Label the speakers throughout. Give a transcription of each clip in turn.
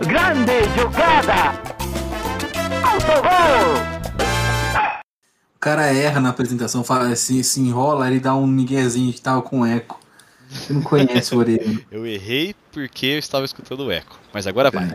Speaker 1: Grande jogada! Autogol!
Speaker 2: O cara erra na apresentação, fala assim, se enrola, ele dá um miguezinho que tava com eco. Você não conhece o Orelha.
Speaker 3: Eu errei porque eu estava escutando o eco, mas agora vai.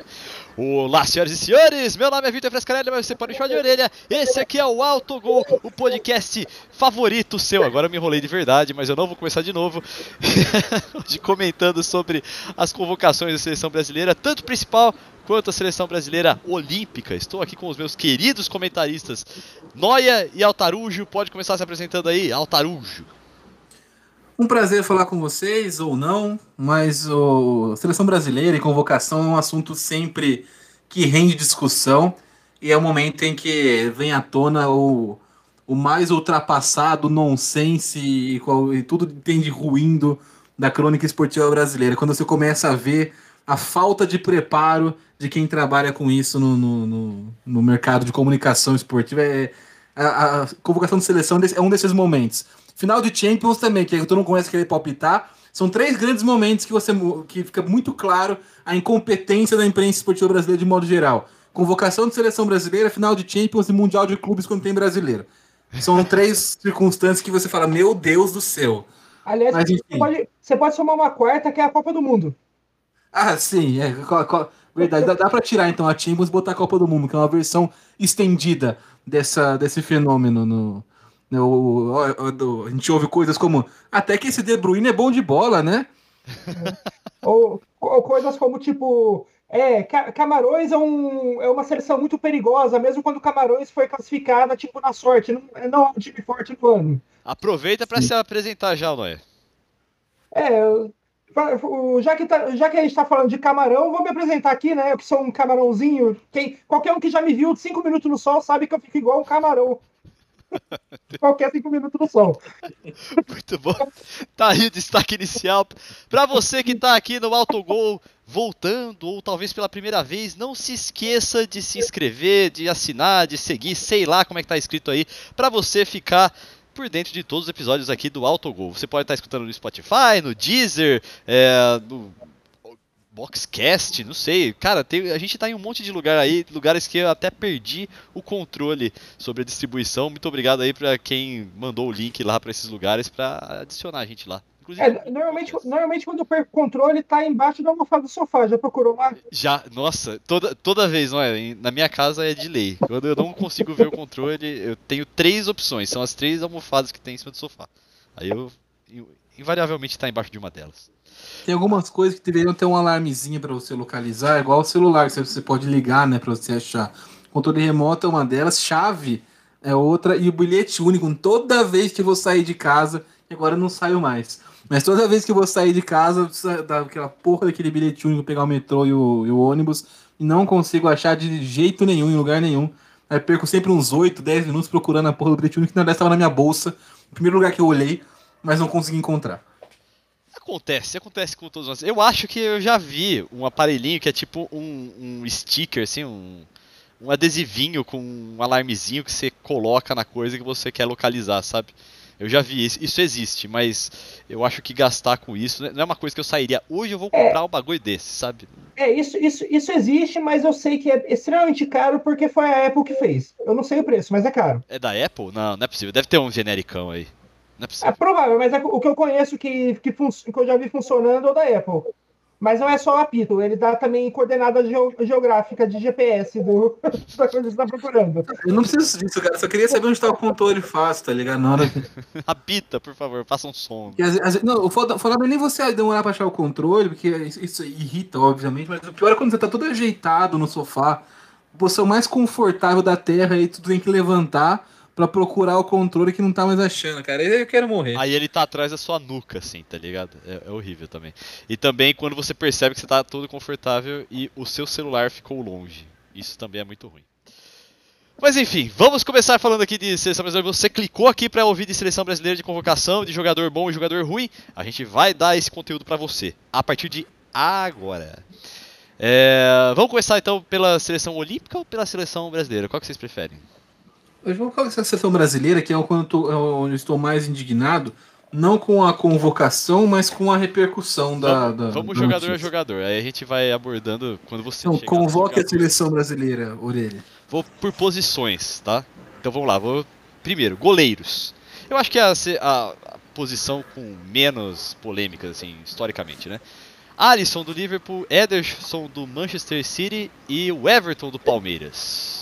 Speaker 3: Olá, senhoras e senhores, meu nome é Vitor Frescarelli, mas você pode me chamar de orelha. Esse aqui é o Autogol, o podcast favorito seu. Agora eu me enrolei de verdade, mas eu não vou começar de novo. Hoje comentando sobre as convocações da seleção brasileira, tanto principal quanto a seleção brasileira olímpica. Estou aqui com os meus queridos comentaristas Noia e Altarujo. Pode começar se apresentando aí, Altarujo.
Speaker 2: Um prazer falar com vocês, ou não, mas o seleção brasileira e convocação é um assunto sempre que rende discussão e é o momento em que vem à tona o, o mais ultrapassado nonsense e, qual, e tudo tem de ruindo da crônica esportiva brasileira. Quando você começa a ver a falta de preparo de quem trabalha com isso no, no, no, no mercado de comunicação esportiva. É, a, a convocação de seleção é um desses momentos Final de Champions também, que tu não conhece querer palpitar. São três grandes momentos que você que fica muito claro a incompetência da imprensa esportiva brasileira de modo geral. Convocação de seleção brasileira, final de Champions e Mundial de Clubes quando tem brasileiro. São três circunstâncias que você fala, meu Deus do céu.
Speaker 4: Aliás, Mas, você, pode, você pode somar uma quarta, que é a Copa do Mundo.
Speaker 2: Ah, sim, é. Verdade, dá, dá para tirar então a Champions e botar a Copa do Mundo, que é uma versão estendida dessa, desse fenômeno no, o, o, o, a gente ouve coisas como até que esse De Bruyne é bom de bola, né?
Speaker 4: ou, ou, coisas como tipo é, Camarões é, um, é uma seleção muito perigosa, mesmo quando Camarões foi classificada tipo na sorte, não, não é um time forte do ano.
Speaker 3: Aproveita para se apresentar já, Noé.
Speaker 4: É, já que, tá, já que a gente está falando de camarão, vou me apresentar aqui, né? Eu que sou um camarãozinho. Quem, qualquer um que já me viu cinco minutos no sol sabe que eu fico igual um camarão. Qualquer cinco minutos no sol.
Speaker 3: Muito bom. Tá aí o destaque inicial. Para você que tá aqui no Autogol, voltando, ou talvez pela primeira vez, não se esqueça de se inscrever, de assinar, de seguir, sei lá como é que tá escrito aí, para você ficar por dentro de todos os episódios aqui do Autogol. Você pode estar escutando no Spotify, no Deezer, é, no Boxcast, não sei. Cara, tem, a gente tá em um monte de lugar aí, lugares que eu até perdi o controle sobre a distribuição. Muito obrigado aí para quem mandou o link lá para esses lugares para adicionar a gente lá.
Speaker 4: É, normalmente, normalmente quando eu perco o controle, tá embaixo da almofada do sofá. Já procurou lá?
Speaker 3: Já, nossa, toda, toda vez, não é? Na minha casa é de lei. Quando eu não consigo ver o controle, eu tenho três opções. São as três almofadas que tem em cima do sofá. Aí eu, eu invariavelmente tá embaixo de uma delas.
Speaker 2: Tem algumas coisas que deveriam ter um alarmezinho para você localizar, igual o celular, que você pode ligar, né, para você achar. Controle remoto é uma delas, chave é outra, e o bilhete único, toda vez que eu vou sair de casa, e agora eu não saio mais. Mas toda vez que eu vou sair de casa, daquela porra daquele bilhete único, pegar o metrô e o, e o ônibus, e não consigo achar de jeito nenhum, em lugar nenhum. Aí perco sempre uns 8, 10 minutos procurando a porra do bilhete único, que na verdade estava na minha bolsa, no primeiro lugar que eu olhei, mas não consegui encontrar.
Speaker 3: Acontece, acontece com todos nós. Eu acho que eu já vi um aparelhinho que é tipo um, um sticker, assim, um, um adesivinho com um alarmezinho que você coloca na coisa que você quer localizar, sabe? Eu já vi isso, isso existe, mas eu acho que gastar com isso não é uma coisa que eu sairia. Hoje eu vou comprar é, um bagulho desse, sabe?
Speaker 4: É, isso, isso, isso existe, mas eu sei que é extremamente caro porque foi a Apple que fez. Eu não sei o preço, mas é caro.
Speaker 3: É da Apple? Não, não é possível. Deve ter um genericão aí.
Speaker 4: Não é, é provável, mas é o que eu conheço que, que, que, eu já vi funcionando é o da Apple. Mas não é só o apito, ele dá também coordenada geográfica de GPS do, da coisa que você está procurando.
Speaker 2: Eu não preciso disso, cara. Só queria saber onde está o controle fácil, tá ligado? Na hora que...
Speaker 3: Apita, por favor, faça um som.
Speaker 2: não, o foda, é nem você demorar para achar o controle, porque isso irrita, obviamente, mas o pior é quando você tá todo ajeitado no sofá, posição mais confortável da Terra, e tu tem que levantar pra procurar o controle que não tá mais achando, cara. Eu quero morrer.
Speaker 3: Aí ele tá atrás da sua nuca, assim, tá ligado? É, é, horrível também. E também quando você percebe que você tá todo confortável e o seu celular ficou longe. Isso também é muito ruim. Mas enfim, vamos começar falando aqui de seleção brasileira. Você clicou aqui para ouvir de seleção brasileira de convocação, de jogador bom e jogador ruim. A gente vai dar esse conteúdo para você a partir de agora. É, vamos começar então pela seleção olímpica ou pela seleção brasileira? Qual que vocês preferem?
Speaker 2: Eu vou colocar essa seleção brasileira, que é onde eu estou mais indignado, não com a convocação, mas com a repercussão da.
Speaker 3: Vamos,
Speaker 2: da
Speaker 3: vamos
Speaker 2: da
Speaker 3: jogador a
Speaker 2: notícia.
Speaker 3: jogador. Aí a gente vai abordando quando você
Speaker 2: Então, convoque a seleção brasileira, Orelha.
Speaker 3: Vou por posições, tá? Então vamos lá, vou. Primeiro, goleiros. Eu acho que é a, a- a posição com menos polêmicas, assim, historicamente, né? Alisson do Liverpool, Ederson do Manchester City e o Everton do Palmeiras.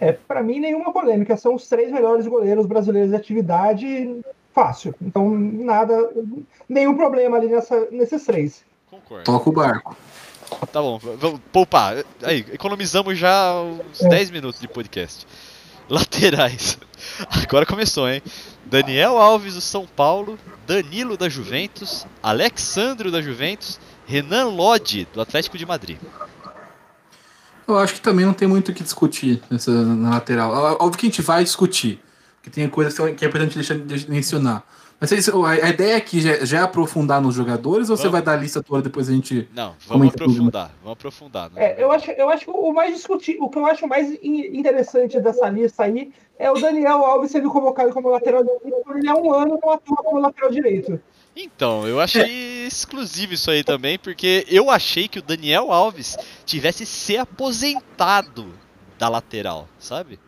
Speaker 4: É, pra mim, nenhuma polêmica. São os três melhores goleiros brasileiros de atividade fácil. Então, nada, nenhum problema ali nessa, nesses três.
Speaker 3: Concordo.
Speaker 2: Toca o barco.
Speaker 3: Tá bom, vamos poupar. Aí, economizamos já uns
Speaker 4: É.
Speaker 3: 10 minutos de podcast. Laterais. Agora começou, hein? Daniel Alves do São Paulo, Danilo da Juventus, Alexandro da Juventus, Renan Lodge do Atlético de Madrid.
Speaker 2: Eu acho que também não tem muito o que discutir nessa, na lateral. Óbvio que a gente vai discutir, porque tem coisas que é importante deixar de mencionar. Mas a ideia aqui já, já é aprofundar nos jogadores ou você
Speaker 3: Vamos.
Speaker 2: vai dar a lista toda depois a gente.
Speaker 3: Não, vamos
Speaker 2: Comenta tudo,
Speaker 3: aprofundar, vamos aprofundar. né?
Speaker 4: É, eu acho, eu acho que o mais discutir, o que eu acho mais in- interessante dessa lista aí é o Daniel Alves sendo convocado como lateral direito, porque ele há um ano não atua como lateral direito.
Speaker 3: Então, eu achei exclusivo isso aí também, porque eu achei que o Daniel Alves tivesse se aposentado da lateral, sabe?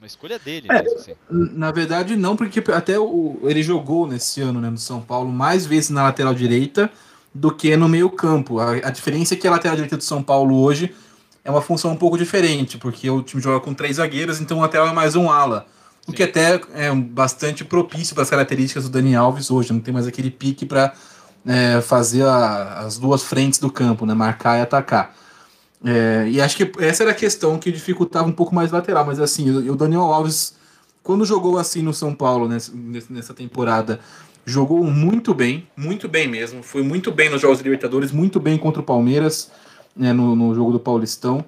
Speaker 3: Uma escolha dele
Speaker 2: É.
Speaker 3: mesmo, assim.
Speaker 2: Na verdade, não, porque até o, ele jogou nesse ano né, no São Paulo mais vezes na lateral direita do que no meio-campo. A, a diferença é que a lateral direita do São Paulo hoje é uma função um pouco diferente, porque o time joga com três zagueiros, então o lateral é mais um ala. O que até é bastante propício para as características do Dani Alves hoje. Não tem mais aquele pique para fazer a- as duas frentes do campo, né, marcar e atacar. É, e acho que essa era a questão que dificultava um pouco mais lateral, mas assim, o, o Daniel Alves, quando jogou assim no São Paulo nessa, nessa temporada, jogou muito bem, muito bem mesmo. Foi muito bem nos Jogos Libertadores, muito bem contra o Palmeiras, né, no, no jogo do Paulistão.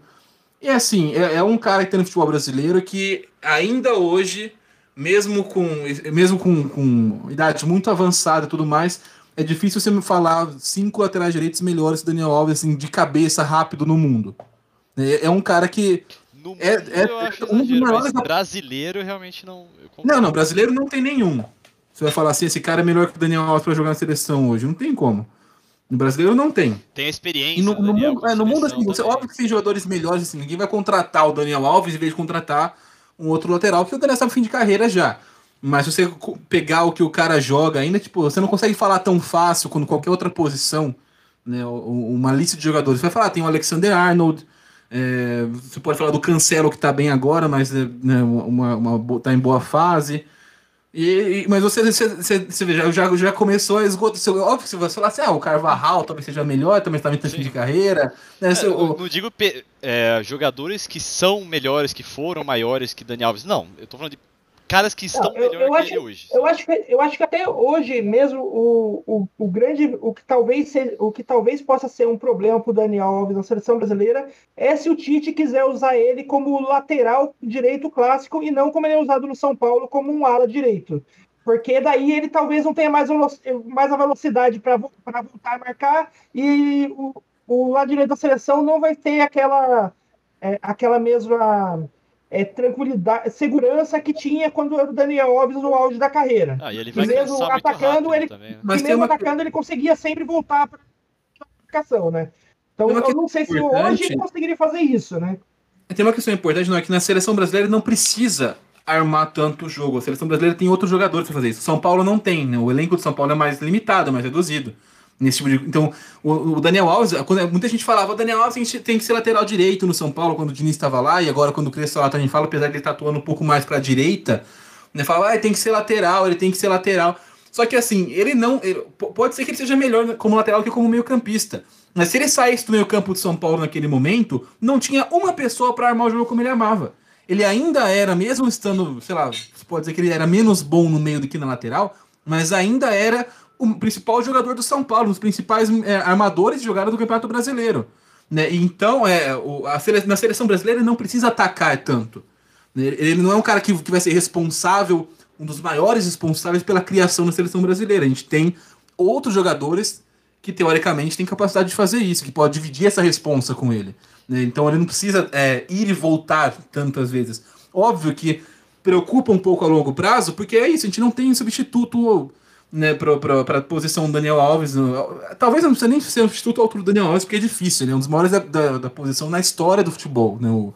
Speaker 2: E assim, é, é um cara que tem no futebol brasileiro que ainda hoje, mesmo com, mesmo com, com idade muito avançada e tudo mais, é difícil você me falar cinco laterais direitos melhores que Daniel Alves assim, de cabeça rápido no mundo. É, é um cara que.
Speaker 3: No mundo,
Speaker 2: É- é
Speaker 3: eu acho
Speaker 2: um dos
Speaker 3: exagero,
Speaker 2: maiores-
Speaker 3: brasileiro realmente não.
Speaker 2: Não, não, brasileiro não tem nenhum. Você vai falar assim, esse cara é melhor que o Daniel Alves para jogar na seleção hoje. Não tem como. No brasileiro não tem.
Speaker 3: Tem a experiência.
Speaker 2: E no, no
Speaker 3: Daniel,
Speaker 2: mundo, é, no mundo assim, você,
Speaker 3: também.
Speaker 2: óbvio que tem jogadores melhores, assim, ninguém vai contratar o Daniel Alves em vez de contratar um outro lateral, que o Daniel no fim de carreira já. Mas se você pegar o que o cara joga ainda, tipo, você não consegue falar tão fácil quando qualquer outra posição, né? Uma lista de jogadores. Você vai falar, tem o Alexander Arnold, é, você pode falar do Cancelo que tá bem agora, mas é, né, uma, uma, tá em boa fase. E, e- mas você, você, você, você já, já, já começou a esgotar. você- Óbvio que se você falar assim, ah, o Carvajal talvez seja melhor, também está muito
Speaker 3: Sim.
Speaker 2: de carreira. Né,
Speaker 3: É,
Speaker 2: você-
Speaker 3: eu
Speaker 2: o-
Speaker 3: não digo é, jogadores que são melhores, que foram maiores que Daniel Alves. Não, eu tô falando de caras que estão
Speaker 4: Não, eu-
Speaker 3: melhor
Speaker 4: eu acho-
Speaker 3: hoje.
Speaker 4: Eu acho que, eu acho que até hoje mesmo o, o, o grande, o que talvez seja, o que talvez possa ser um problema para o Daniel Alves na seleção brasileira é se o Tite quiser usar ele como lateral direito clássico e não como ele é usado no São Paulo como um ala direito. Porque daí ele talvez não tenha mais, mais a velocidade para voltar a marcar e o, o lado direito da seleção não vai ter aquela, é, aquela mesma é, tranquilidade, segurança que tinha quando era o Daniel Alves no auge da carreira.
Speaker 3: Ah, e ele vai
Speaker 4: mesmo atacando, ele-
Speaker 3: também, né?
Speaker 2: Mas
Speaker 4: e mesmo
Speaker 2: uma-
Speaker 4: atacando, ele conseguia sempre voltar para a aplicação, né? Então eu não sei se hoje ele conseguiria fazer isso, né?
Speaker 2: Tem uma questão importante, não é que na seleção brasileira ele não precisa armar tanto o jogo. A seleção brasileira tem outros jogadores para fazer isso. São Paulo não tem, né? O elenco de São Paulo é mais limitado, mais reduzido. Nesse tipo de... Então, o, o Daniel Alves, quando muita gente falava, o Daniel Alves tem que- tem que ser lateral direito no São Paulo quando o Diniz estava lá, e agora quando o Crespo lá também fala, apesar de ele estar atuando um pouco mais para a direita, né? Falava, ah, ele tem que ser lateral, ele tem que ser lateral. Só que assim, ele não. ele- pode ser que ele seja melhor como lateral que como meio-campista. Mas se ele saísse do meio-campo de São Paulo naquele momento, não tinha uma pessoa para armar o jogo como ele armava. Ele ainda era, mesmo estando, sei lá, pode dizer que ele era menos bom no meio do que na lateral, mas ainda era o principal jogador do São Paulo, um dos principais é, armadores de jogada do Campeonato Brasileiro. Né? Então, é, o- a sele- na seleção brasileira ele não precisa atacar tanto. né? Ele ele não é um cara que, que vai ser responsável, um dos maiores responsáveis pela criação da seleção brasileira. A gente tem outros jogadores que, teoricamente, têm capacidade de fazer isso, que pode dividir essa responsa com ele. né? Então ele não precisa é, ir e voltar tantas vezes. Óbvio que preocupa um pouco a longo prazo, porque é isso, a gente não tem substituto né, para a posição do Daniel Alves. Talvez não precisa nem ser um substituto ao altura do Daniel Alves, porque é difícil, ele é um dos maiores da, da, da posição na história do futebol. Né? O,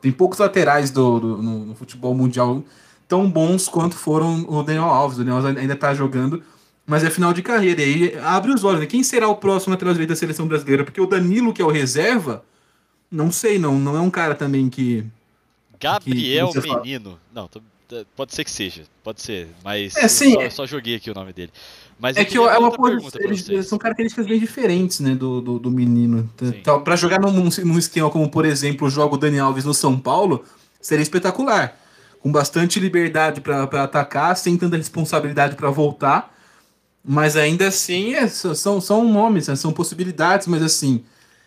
Speaker 2: tem poucos laterais do, do no, no, futebol mundial tão bons quanto foram o Daniel Alves. O Daniel Alves ainda está jogando, mas é final de carreira. E aí abre os olhos. Né? Quem será o próximo lateral direito da seleção brasileira? Porque o Danilo, que é o reserva, não sei, não, não é um cara também que.
Speaker 3: Gabriel que Menino. Não, tô Pode ser que seja, pode ser, mas
Speaker 2: é, sim,
Speaker 3: só, só, joguei aqui o nome dele. Mas
Speaker 2: é que é uma coisa, eles, são características bem diferentes, né, do, do, do menino. Então, para jogar num, num esquema como, por exemplo, o jogo Dani Alves no São Paulo, seria espetacular. Com bastante liberdade para atacar, sem tanta responsabilidade para voltar. Mas ainda assim, é, são, são nomes, né, são possibilidades, mas assim,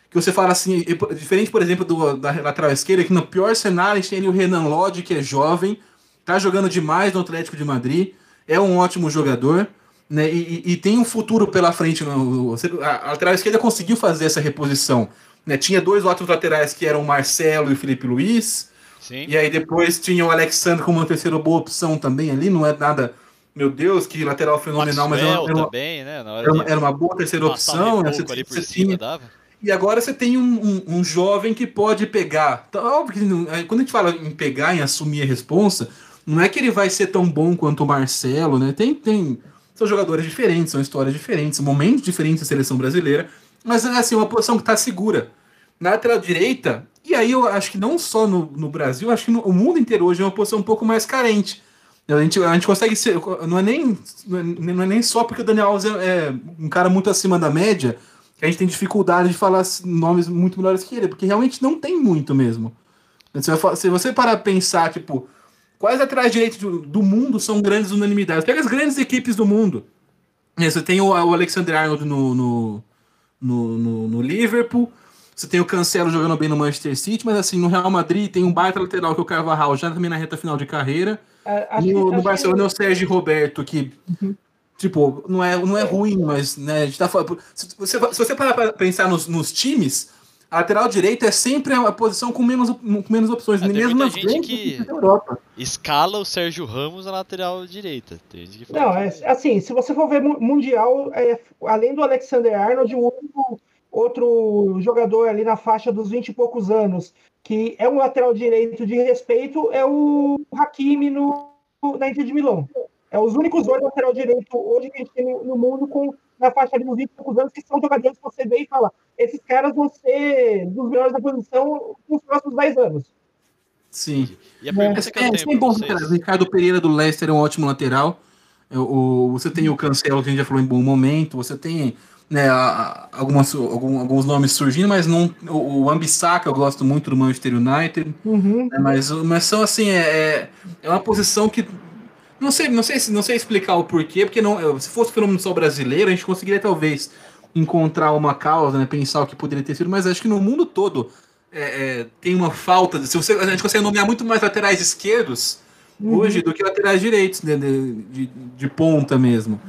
Speaker 2: que você fala assim, diferente, por exemplo, do, da lateral esquerda, que no pior cenário a gente tem o Renan Lodge, que é jovem, tá jogando demais no Atlético de Madrid, é um ótimo jogador, né? E, e tem um futuro pela frente. No, a, lateral esquerda conseguiu fazer essa reposição. Né? Tinha dois ótimos laterais que eram o Marcelo e o Felipe Luiz. Sim. E aí depois tinha o Alexandre como uma terceira boa opção também ali, não é nada. Meu Deus, que lateral fenomenal, mas era, era,
Speaker 3: também, né?
Speaker 2: era, uma, era, uma boa terceira opção.
Speaker 3: Né? Você, por você cima, tinha.
Speaker 2: E agora você tem um, um, um, jovem que pode pegar. Tá, óbvio que não, quando a gente fala em pegar, em assumir a responsa, não é que ele vai ser tão bom quanto o Marcelo, né? Tem, tem, são jogadores diferentes, são histórias diferentes, momentos diferentes da seleção brasileira, mas é assim, uma posição que está segura. Na lateral direita, e aí eu acho que não só no, no Brasil, acho que no mundo inteiro hoje é uma posição um pouco mais carente. A gente, a gente consegue ser. Não é, nem, não é nem só porque o Daniel Alves é, é um cara muito acima da média que a gente tem dificuldade de falar nomes muito melhores que ele, porque realmente não tem muito mesmo. Se você parar pensar, tipo, Quais laterais direitos do, do, mundo são grandes unanimidades? Pega as grandes equipes do mundo. É, você tem o, o Alexander Arnold no, no, no, no, no Liverpool. Você tem o Cancelo jogando bem no Manchester City, mas assim, no Real Madrid tem um baita lateral que é o Carvajal, já também na reta final de carreira. É, no, no Barcelona é o Sérgio Roberto, que, uhum. tipo, não é, não é ruim, mas, né, a gente tá falando. Se você, se você parar pra pensar nos, nos times, a lateral direita é sempre a posição com menos, com menos opções,
Speaker 3: é,
Speaker 2: mesmo
Speaker 3: nas gente que Europa. escala o Sérgio Ramos na lateral direita.
Speaker 4: Não, é, assim, se você for ver mundial, é, além do Alexander Arnold, outro, outro jogador ali na faixa dos 20 e poucos anos, que é um lateral direito de respeito, é o Hakimi no, na Inter de Milão. É os únicos dois lateral direito hoje que a gente tem no, no mundo com na faixa de uns 20 e poucos anos, que são jogadores que você vê e fala, esses caras vão ser dos melhores da posição nos próximos 10 anos.
Speaker 2: Sim. E a pergunta é, que eu é, tenho bons laterais. O Ricardo Pereira do Leicester é um ótimo lateral. É, o, você tem o Cancelo, que a gente já falou em bom momento. Você tem né, algumas, alguns nomes surgindo, mas não, o, o Ambissaca eu gosto muito do Manchester United.
Speaker 4: Uhum.
Speaker 2: Né, mas, mas são assim, é, é uma posição que não sei, não sei, não sei explicar o porquê, porque não, se fosse fenômeno só brasileiro, a gente conseguiria talvez encontrar uma causa, né, pensar o que poderia ter sido, mas acho que no mundo todo é, é, tem uma falta. Se você, a gente consegue nomear muito mais laterais esquerdos uhum. hoje do que laterais direitos, né, de, de, de, ponta mesmo.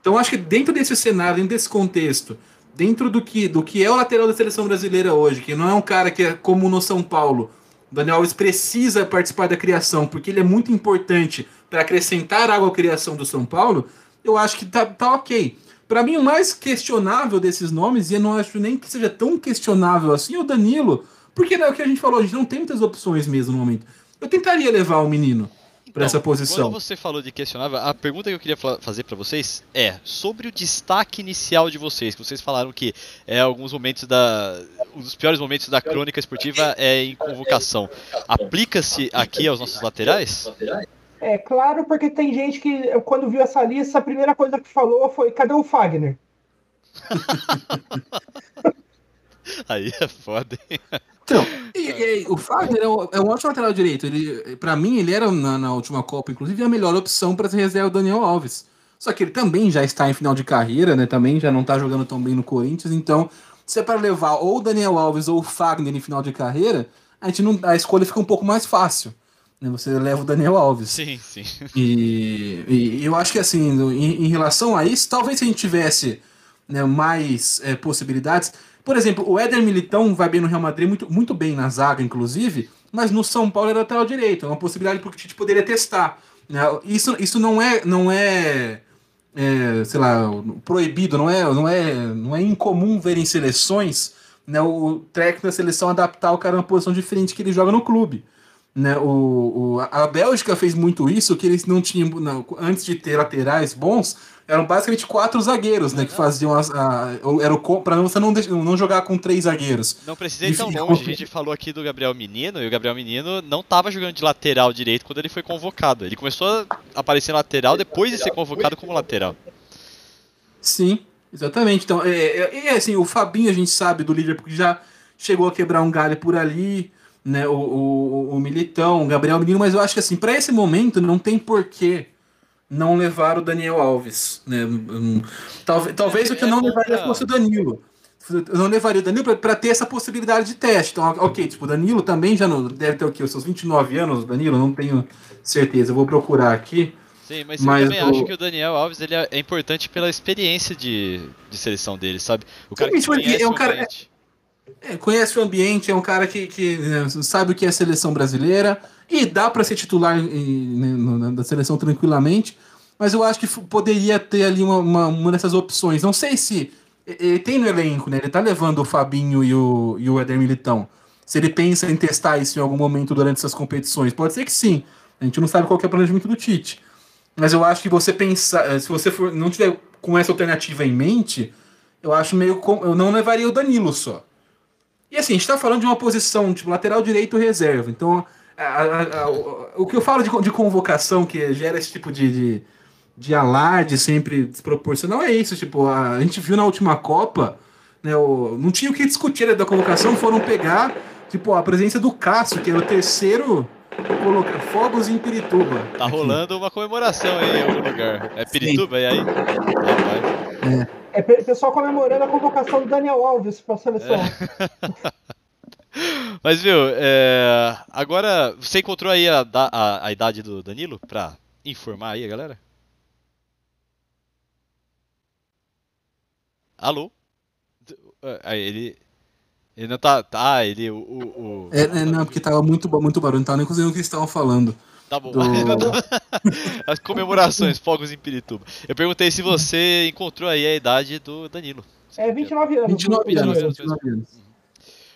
Speaker 2: Então acho que dentro desse cenário, dentro desse contexto, dentro do que, do que é o lateral da seleção brasileira hoje, que não é um cara que é como no São Paulo, o Daniel Alves precisa participar da criação, porque ele é muito importante para acrescentar algo à criação do São Paulo, eu acho que tá, tá ok. Para mim, o mais questionável desses nomes, e eu não acho nem que seja tão questionável assim, é o Danilo. Porque é o que a gente falou, a gente não tem muitas opções mesmo no momento. Eu tentaria levar o menino para então, essa posição.
Speaker 3: Quando você falou de questionável, a pergunta que eu queria fazer para vocês é sobre o destaque inicial de vocês, que vocês falaram que é alguns momentos da um dos piores momentos da crônica esportiva é em convocação. Aplica-se aqui aos nossos laterais?
Speaker 4: É claro, porque tem gente que, quando viu essa lista, a primeira coisa que falou foi: cadê o Fagner?
Speaker 3: Aí é foda, hein?
Speaker 2: Então, e, e, o Fagner é, um, é um ótimo lateral direito. Ele, para mim, ele era na, na, última Copa, inclusive, a melhor opção para reserva o Daniel Alves. Só que ele também já está em final de carreira, né? Também já não está jogando tão bem no Corinthians. Então, se é para levar ou o Daniel Alves ou o Fagner em final de carreira, a, gente não, a escolha fica um pouco mais fácil. Né? Você leva o Daniel Alves.
Speaker 3: Sim, sim.
Speaker 2: E, e eu acho que assim, em, em, relação a isso, talvez se a gente tivesse né, mais é, possibilidades. Por exemplo, o Éder Militão vai bem no Real Madrid, muito, muito bem na zaga, inclusive, mas no São Paulo era lateral direito. É uma possibilidade que o Tite poderia testar. Né? Isso, isso não é. Não é é, sei lá, proibido, não é, não é, não é incomum ver em seleções né, o técnico da seleção adaptar o cara numa posição diferente que ele joga no clube. Né, o, o, a Bélgica fez muito isso, que eles não tinham, não, antes de ter laterais bons, eram basicamente quatro zagueiros, né, que faziam as, a, era o para você não, não jogar com três zagueiros.
Speaker 3: Não precisei tão longe, a gente falou aqui do Gabriel Menino, e o Gabriel Menino não estava jogando de lateral direito quando ele foi convocado. Ele começou a aparecer lateral depois de ser convocado como lateral.
Speaker 2: Sim, exatamente. Então, é, é, é assim, o Fabinho a gente sabe do Liverpool que já chegou a quebrar um galho por ali, né? O, o, o Militão, o Gabriel Menino, mas eu acho que assim, para esse momento não tem porquê não levar o Daniel Alves. Né? Talvez, talvez o que eu não levaria fosse o Danilo. Eu não levaria o Danilo para ter essa possibilidade de teste. Então, ok, tipo, o Danilo também já não, deve ter o quê? Os seus 29 anos, Danilo? Não tenho certeza. Eu vou procurar aqui.
Speaker 3: Sim, mas, mas eu também o... acho que o Daniel Alves ele é, é importante pela experiência de, de seleção dele, sabe? O cara Sim, que conhece é um cara,
Speaker 2: é, conhece o ambiente, é um cara que, que né, sabe o que é seleção brasileira e dá para ser titular né, da seleção tranquilamente. Mas eu acho que poderia ter ali uma, uma, uma, dessas opções. Não sei se. Ele tem no elenco, né? Ele tá levando o Fabinho e o, e o Eder Militão. Se ele pensa em testar isso em algum momento durante essas competições. Pode ser que sim. A gente não sabe qual é o planejamento do Tite. Mas eu acho que você pensar. Se você for, não tiver com essa alternativa em mente, eu acho meio. Eu não levaria o Danilo só. E assim, a gente está falando de uma posição tipo lateral direito reserva. Então, a, a, a, o, o que eu falo de, de, convocação que gera esse tipo de, de, de alarde sempre desproporcional é isso. Tipo, a, gente viu na última Copa, né, o, não tinha o que discutir da convocação, foram pegar tipo, a presença do Cássio, que era o terceiro colocar fogos em Pirituba.
Speaker 3: Tá aqui. rolando uma comemoração aí em algum lugar. É Pirituba? Sim. E aí? Rapaz.
Speaker 4: É. É pessoal comemorando a convocação do Daniel Alves para a seleção. É.
Speaker 3: Mas, viu, é... agora você encontrou aí a, a, a idade do Danilo para informar aí a galera? Alô? É, ele. Ele não tá. Tá, ele. O, o,
Speaker 2: é, é, não, porque tava muito, muito barulho, não tava nem conseguindo o que eles estavam falando.
Speaker 3: Tá bom. Do... As comemorações, fogos em Pirituba. Eu perguntei se você encontrou aí a idade do Danilo.
Speaker 4: É 29 anos.
Speaker 2: 29, 29 anos. 29 anos.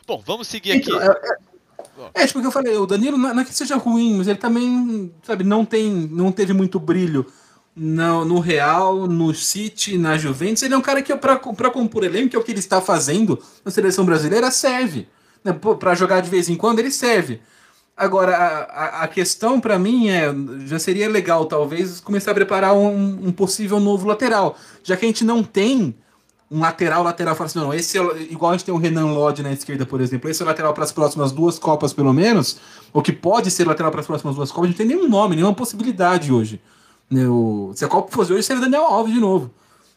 Speaker 3: Bom, vamos seguir aqui.
Speaker 2: Então, é, é, é, tipo que eu falei, o Danilo não é que seja ruim, mas ele também, sabe, não tem, não teve muito brilho no, no Real, no City, na Juventus. Ele é um cara que, para compor elenco, que é o que ele está fazendo na seleção brasileira, serve. Né? Para jogar de vez em quando, ele serve. Agora, a, a questão para mim é, já seria legal talvez começar a preparar um, um, possível novo lateral, já que a gente não tem um lateral, lateral, fala assim, não, esse é, igual a gente tem o Renan Lodge na esquerda, por exemplo, esse é o lateral para as próximas duas Copas, pelo menos, ou que pode ser lateral para as próximas duas Copas, a gente não tem nenhum nome, nenhuma possibilidade hoje. Né, o, se a Copa fosse hoje, seria Daniel Alves de novo.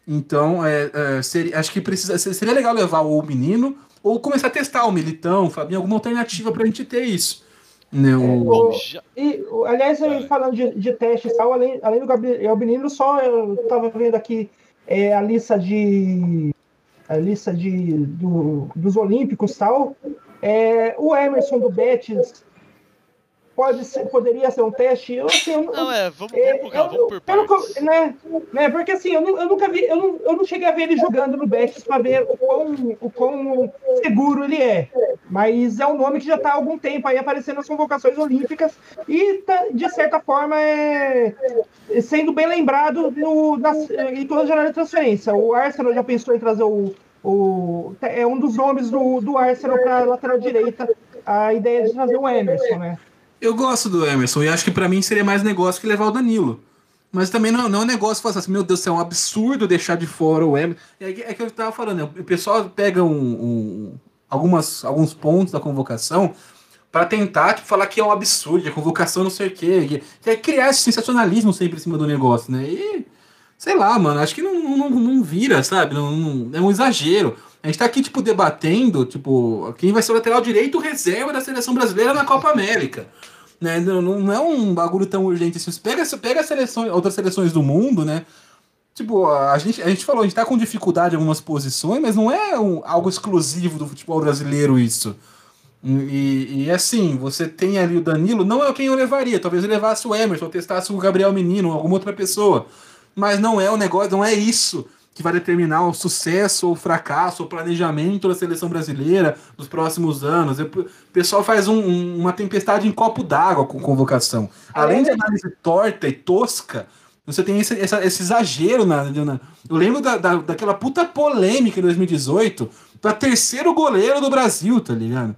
Speaker 2: Então, é, é, seria, acho que precisa, seria legal levar o menino, ou começar a testar o Militão, Fabinho, alguma alternativa para a gente ter isso.
Speaker 4: Não. O, e, aliás, falando de, de testes tal, além, além do Gabriel Menino, só eu estava vendo aqui é, a lista de a lista de, do, dos Olímpicos tal. É, o Emerson do Betis pode ser, poderia ser um teste. Eu, assim, eu,
Speaker 3: não, é, vamos, é, vamos, eu, vamos por partes.
Speaker 4: né, né, porque assim, eu, eu nunca vi, eu não, eu não cheguei a ver ele jogando no Betis para ver o quão, o quão seguro ele é. Mas é um nome que já está há algum tempo aí aparecendo nas convocações olímpicas e, tá, de certa forma, é sendo bem lembrado no, nas, em toda a janela de transferência. O Arsenal já pensou em trazer o. o é um dos nomes do, do Arsenal para lateral direita a ideia de trazer o Emerson, né?
Speaker 2: Eu gosto do Emerson e acho que para mim seria mais negócio que levar o Danilo. Mas também não, não é um negócio falar assim, meu Deus é um absurdo deixar de fora o Emerson. É, é que eu tava falando, né? o pessoal pega um, um, algumas, alguns pontos da convocação para tentar tipo, falar que é um absurdo, a convocação não sei o quê. Que é criar esse sensacionalismo sempre em cima do negócio, né? E, sei lá, mano, acho que não, não, não vira, sabe? Não, não, é um exagero. A gente tá aqui, tipo, debatendo, tipo, quem vai ser o lateral direito reserva da seleção brasileira na Copa América. Né? Não, não é um bagulho tão urgente assim. Pega, pega seleções, outras seleções do mundo, né? Tipo, a gente, a gente falou, a gente tá com dificuldade em algumas posições, mas não é um, algo exclusivo do futebol brasileiro isso. E, e assim, você tem ali o Danilo, não é quem eu levaria, talvez eu levasse o Emerson, ou testasse o Gabriel Menino, alguma outra pessoa. Mas não é o negócio, não é isso que vai determinar o sucesso ou o fracasso, o planejamento da seleção brasileira nos próximos anos. O pessoal faz um, um, uma tempestade em copo d'água com convocação. Além de análise torta e tosca, você tem esse, esse, esse exagero na, na, Eu lembro da, da, daquela puta polêmica em 2018 para terceiro goleiro do Brasil, tá ligado?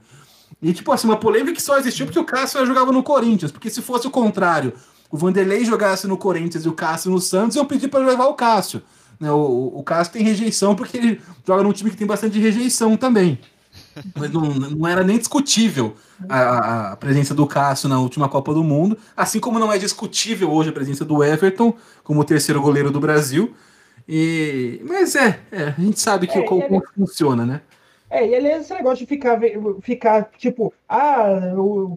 Speaker 2: E, tipo assim, uma polêmica que só existiu porque o Cássio jogava no Corinthians. Porque se fosse o contrário, o Vanderlei jogasse no Corinthians e o Cássio no Santos, eu pedi para levar o Cássio. Né? O, o Cássio tem rejeição porque ele joga num time que tem bastante rejeição também. Mas não, não era nem discutível a, a, presença do Cássio na última Copa do Mundo, assim como não é discutível hoje a presença do Everton como terceiro goleiro do Brasil. E, mas é, é a gente sabe que é, como, como funciona, né?
Speaker 4: É, e aliás, esse negócio de ficar, ficar tipo, ah,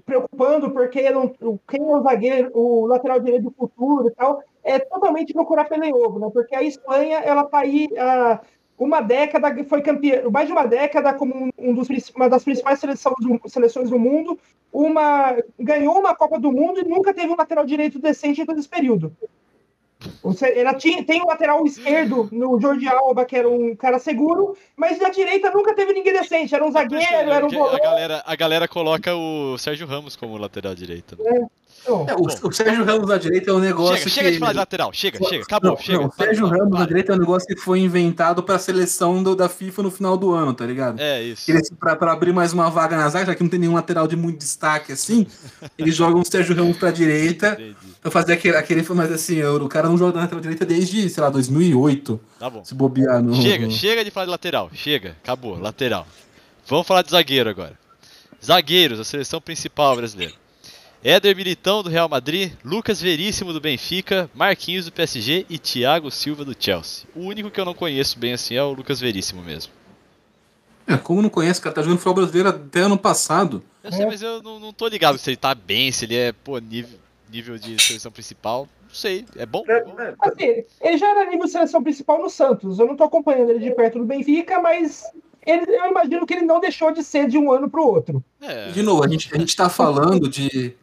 Speaker 4: preocupando porque não, quem é o zagueiro, o lateral direito do futuro e tal, é totalmente procurar pelo ovo, né? Porque a Espanha, ela tá aí ah, uma década, foi campeã, mais de uma década como um dos, uma das principais seleções do, seleções do mundo, uma, ganhou uma Copa do Mundo e nunca teve um lateral direito decente em todo esse período. Ela tinha, tem o um lateral esquerdo no Jordi Alba, que era um cara seguro, mas na direita nunca teve ninguém decente. Era um zagueiro, era um
Speaker 3: goleiro. A galera, a galera coloca o Sérgio Ramos como lateral direito.
Speaker 2: É. É, o, o, Sérgio Ramos na direita é um negócio.
Speaker 3: Chega, chega
Speaker 2: que...
Speaker 3: de falar de lateral, chega, chega, acabou,
Speaker 2: não,
Speaker 3: chega.
Speaker 2: Não, o Sérgio para, Ramos para. na direita é um negócio que foi inventado para a seleção do, da FIFA no final do ano, tá ligado?
Speaker 3: É isso.
Speaker 2: Para abrir mais uma vaga na zaga, já que não tem nenhum lateral de muito destaque assim, eles jogam o Sérgio Ramos para a direita para fazer aquele, aquele. Mas assim, o cara não joga na lateral direita desde, sei lá, 2008.
Speaker 3: Tá bom.
Speaker 2: Se bobear no.
Speaker 3: Chega, no... chega de falar de lateral, chega, acabou, lateral. Vamos falar de zagueiro agora. Zagueiros, a seleção principal brasileira. Éder Militão do Real Madrid, Lucas Veríssimo do Benfica, Marquinhos do PSG e Thiago Silva do Chelsea. O único que eu não conheço bem assim é o Lucas Veríssimo mesmo.
Speaker 2: É, como não conhece, o cara tá jogando futebol brasileiro até ano passado.
Speaker 3: Eu sei, mas eu não, não tô ligado se ele tá bem, se ele é, pô, nível, nível de seleção principal. Não sei, é bom? É, bom.
Speaker 4: Assim, ele já era nível de seleção principal no Santos. Eu não tô acompanhando ele de perto no Benfica, mas ele, eu imagino que ele não deixou de ser de um ano pro outro.
Speaker 2: É. De novo, a gente, a gente tá falando de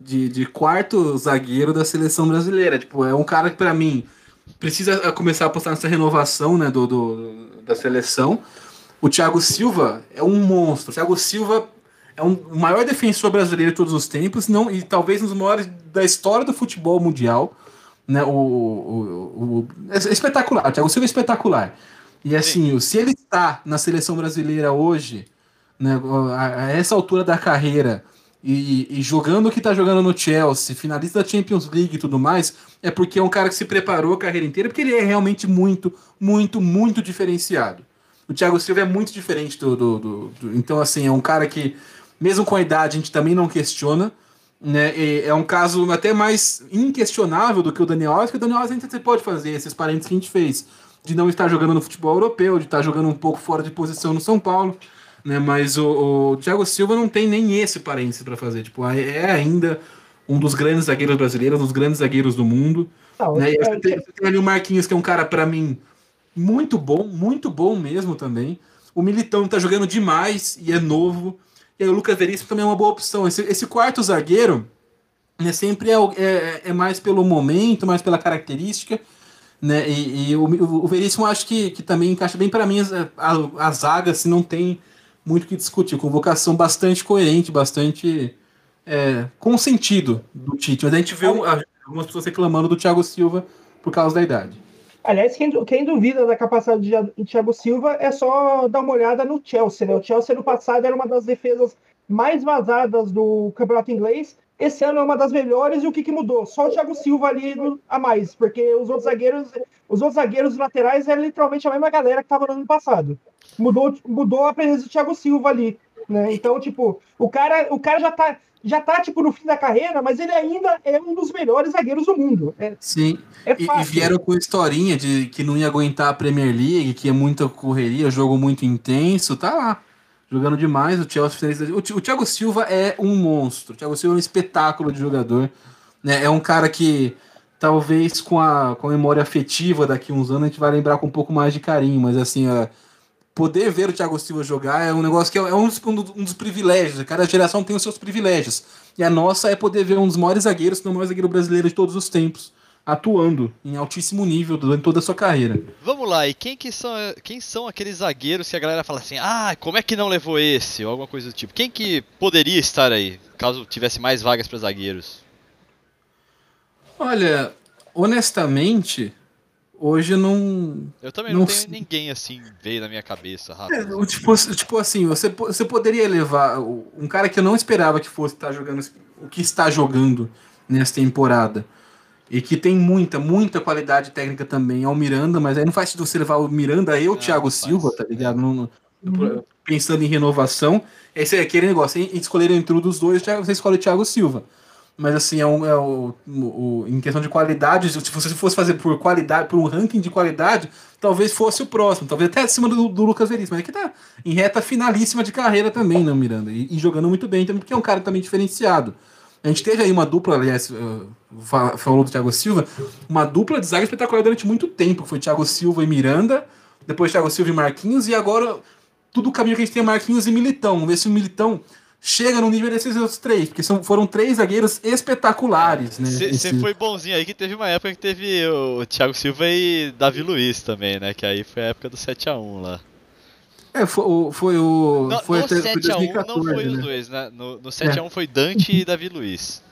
Speaker 2: de, de quarto zagueiro da seleção brasileira. Tipo, é um cara que, para mim, precisa começar a apostar nessa renovação né, do, do, da seleção. O Thiago Silva é um monstro. O Thiago Silva é um, o maior defensor brasileiro de todos os tempos, não, e talvez um dos maiores da história do futebol mundial. Né, o, o, o é espetacular. O Thiago Silva é espetacular. E assim, Sim. se ele está na seleção brasileira hoje, né, a, a essa altura da carreira, e, e, jogando o que tá jogando no Chelsea, finalista da Champions League e tudo mais, é porque é um cara que se preparou a carreira inteira, porque ele é realmente muito, muito, muito diferenciado. O Thiago Silva é muito diferente do, do, do, do Então, assim, é um cara que, mesmo com a idade, a gente também não questiona. Né? E é um caso até mais inquestionável do que o Daniel Alves, que o Daniel Alves você pode fazer esses parênteses que a gente fez, de não estar jogando no futebol europeu, de estar jogando um pouco fora de posição no São Paulo né? Mas o, o Thiago Silva não tem nem esse parênteses para fazer. Tipo, é ainda um dos grandes zagueiros brasileiros, um dos grandes zagueiros do mundo. Não, né? você, tem, você tem ali o Marquinhos, que é um cara, para mim, muito bom, muito bom mesmo também. O Militão tá jogando demais e é novo. E aí o Lucas Veríssimo também é uma boa opção. Esse, esse quarto zagueiro né, sempre é, é, é, mais pelo momento, mais pela característica. Né? E, e o, o Veríssimo acho que, que também encaixa bem para mim. A, a, a zaga, se não tem muito que discutir. Convocação bastante coerente, bastante é, com sentido do Tite. Mas a gente vê algumas pessoas reclamando do Thiago Silva por causa da idade.
Speaker 4: Aliás, quem, quem duvida da capacidade de Thiago Silva é só dar uma olhada no Chelsea. Né? O Chelsea no passado era uma das defesas mais vazadas do campeonato inglês. Esse ano é uma das melhores e o que, que mudou? Só o Thiago Silva ali a mais, porque os outros zagueiros, os outros zagueiros laterais é literalmente a mesma galera que estava no ano passado mudou, mudou a presença do Thiago Silva ali, né? Então, tipo, o cara, o cara já tá já tá tipo no fim da carreira, mas ele ainda é um dos melhores zagueiros do mundo. É,
Speaker 2: Sim. É e, e, vieram com historinha de que não ia aguentar a Premier League, que é muita correria, jogo muito intenso, tá lá. Jogando demais, o Chelsea. O, Thiago Silva é um monstro. O Thiago Silva é um espetáculo de jogador. Né? É um cara que talvez com a, com a memória afetiva daqui a uns anos a gente vai lembrar com um pouco mais de carinho, mas assim, é, poder ver o Thiago Silva jogar é um negócio que é, é um, dos, um dos privilégios. Cada geração tem os seus privilégios. E a nossa é poder ver um dos maiores zagueiros, se não o maior zagueiro brasileiro de todos os tempos, atuando em altíssimo nível durante toda a sua carreira.
Speaker 3: Vamos lá, e quem que são, quem são aqueles zagueiros que a galera fala assim, ah, como é que não levou esse? Ou alguma coisa do tipo. Quem que poderia estar aí, caso tivesse mais vagas para zagueiros?
Speaker 2: Olha, honestamente, hoje não.
Speaker 3: Eu também não, não tenho ninguém assim veio na minha cabeça rápido.
Speaker 2: É, tipo, tipo assim, você, você poderia levar um cara que eu não esperava que fosse estar jogando o que está jogando nessa temporada e que tem muita, muita qualidade técnica também, é o Miranda, mas aí não faz sentido você levar o Miranda e o Thiago Silva, tá ligado? Não, uhum. Pensando em renovação. Esse é aquele negócio, hein? escolher entre um dos dois, você escolhe o Thiago Silva. Mas assim, é, um, é o, o, em questão de qualidade, se você fosse fazer por qualidade, por um ranking de qualidade, talvez fosse o próximo, talvez até acima do, do Lucas Veríssimo, mas é que tá em reta finalíssima de carreira também, né, Miranda? E, e jogando muito bem também, porque é um cara também diferenciado. A gente teve aí uma dupla, aliás, uh, falou do Thiago Silva, uma dupla de zaga espetacular durante muito tempo. Foi Thiago Silva e Miranda, depois Thiago Silva e Marquinhos, e agora tudo o caminho que a gente tem é Marquinhos e Militão. Vamos ver se o Militão chega no nível desses outros três, porque são, foram três zagueiros espetaculares, né?
Speaker 3: Você foi bonzinho aí que teve uma época que teve o Thiago Silva e Davi Luiz também, né? Que aí foi a época do 7x1 lá.
Speaker 2: É, foi, foi o.
Speaker 3: No,
Speaker 2: foi
Speaker 3: no 7x1 não foi né? os dois, né? No, no 7x1 é. foi Dante e Davi Luiz.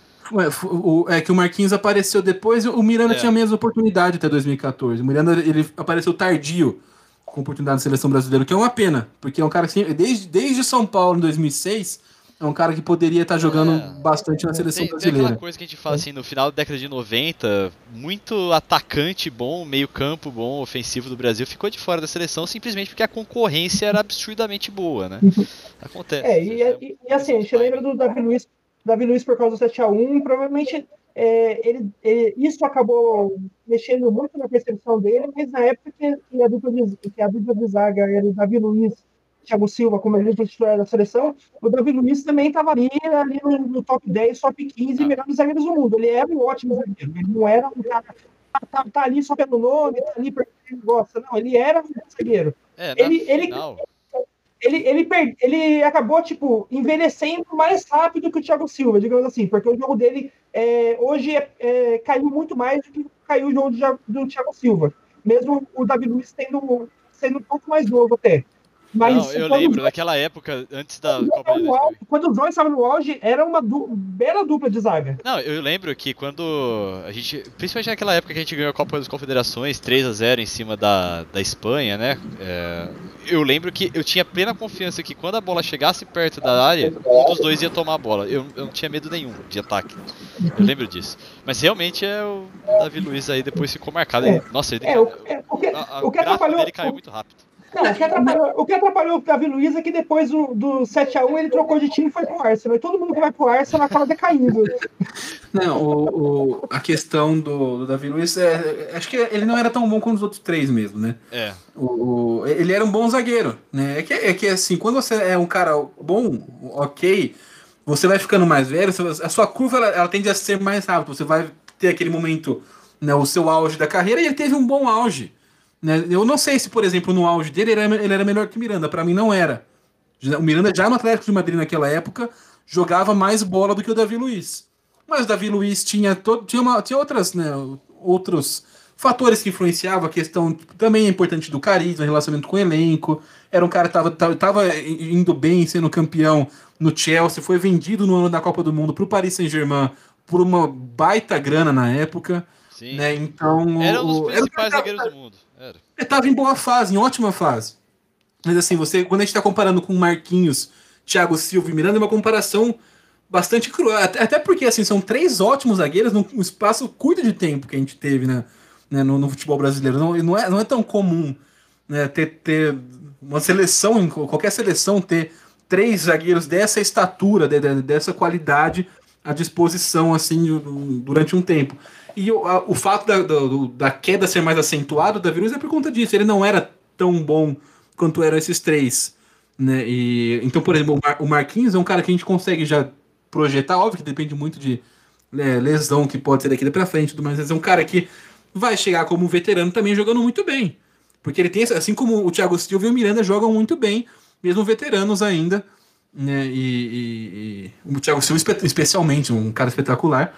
Speaker 2: É, que o Marquinhos apareceu depois, o Miranda é. tinha a mesma oportunidade até 2014. O Miranda ele apareceu tardio com oportunidade na seleção brasileira, que é uma pena, porque é um cara que desde, desde São Paulo em 2006 é um cara que poderia estar jogando é, bastante na seleção tem, brasileira. Tem
Speaker 3: aquela coisa que a gente fala assim, no final da década de 90, muito atacante bom, meio campo bom, ofensivo do Brasil ficou de fora da seleção simplesmente porque a concorrência era absurdamente boa, né?
Speaker 4: Acontece. É, e, e, e assim, a gente lembra do Davi Luiz, Davi Luiz por causa do 7x1, provavelmente é, ele, ele, isso acabou mexendo muito na percepção dele, mas na época que, que a dupla de, que a dupla de zaga era o Davi Luiz Thiago Silva como ele titular da seleção, o Davi Luiz também estava ali, ali no, no, top 10, top 15 melhores zagueiros do mundo. Ele era um ótimo zagueiro, ele não era um cara tá, tá, tá ali só pelo nome, tá ali porque ele gosta, não, ele era um zagueiro. É, ele, ele, ele, ele, ele, ele acabou, tipo, envelhecendo mais rápido que o Thiago Silva, digamos assim, porque o jogo dele é, hoje é, é, caiu muito mais do que caiu o jogo do, do Thiago Silva. Mesmo o Davi Luiz tendo, sendo um pouco mais novo até.
Speaker 3: Mas não, eu lembro, naquela época, antes da Copa
Speaker 4: de Quando os dois estavam no auge, era uma du bela dupla de zaga.
Speaker 3: Não, eu lembro que quando a gente, principalmente naquela época que a gente ganhou a Copa das Confederações 3 a 0 em cima da, da Espanha, né? É, eu lembro que eu tinha plena confiança que quando a bola chegasse perto da área, um dos dois ia tomar a bola. Eu, eu não tinha medo nenhum de ataque. Eu lembro disso. Mas realmente é o Davi Luiz aí depois ficou marcado. É, Nossa, ele,
Speaker 4: é, o, é, o que, a, a, o que atrapalhou,
Speaker 3: dele caiu muito rápido.
Speaker 4: Não, o, que atrapalhou, o que atrapalhou o Davi Luiz é que depois do, do 7x1 ele trocou de time e foi pro Arsenal. E todo mundo que vai pro Arsenal acaba decaindo.
Speaker 2: Não, o, o, a questão do, do Davi Luiz é. Acho que ele não era tão bom quanto os outros três mesmo, né?
Speaker 3: É.
Speaker 2: O, ele era um bom zagueiro, né? É que, é que assim, quando você é um cara bom, ok, você vai ficando mais velho, a sua curva ela, ela tende a ser mais rápida. Você vai ter aquele momento, né, o seu auge da carreira, e ele teve um bom auge. Né? Eu não sei se, por exemplo, no auge dele ele era, ele era melhor que o Miranda. Para mim, não era. O Miranda, já no Atlético de Madrid naquela época, jogava mais bola do que o Davi Luiz. Mas o Davi Luiz tinha, todo, tinha, uma, tinha outras, né, outros fatores que influenciavam. A questão também é importante do carisma, relacionamento com o elenco. Era um cara que estava tava indo bem, sendo campeão no Chelsea. Foi vendido no ano da Copa do Mundo para o Paris Saint-Germain por uma baita grana na época. Sim. Né? Então,
Speaker 3: era um dos principais zagueiros do mundo.
Speaker 2: Ele estava em boa fase, em ótima fase. Mas assim, você, quando a gente está comparando com Marquinhos, Thiago Silva e Miranda, é uma comparação bastante cruel. Até porque assim, são três ótimos zagueiros num espaço curto de tempo que a gente teve né, né no, no, futebol brasileiro. Não, não, é, não é tão comum né, ter, ter uma seleção, qualquer seleção, ter três zagueiros dessa estatura, de, de, dessa qualidade à disposição assim durante um tempo. E o, a, o fato da, da queda ser mais acentuado da vírus é por conta disso. Ele não era tão bom quanto eram esses três. Né? E, então, por exemplo, o Marquinhos é um cara que a gente consegue já projetar, óbvio que depende muito de é, lesão que pode ser daqui para frente, mas é um cara que vai chegar como veterano também jogando muito bem. Porque ele tem, assim como o Thiago Silva e o Miranda jogam muito bem, mesmo veteranos ainda. Né? E, e, e o Thiago Silva, especialmente, um cara espetacular.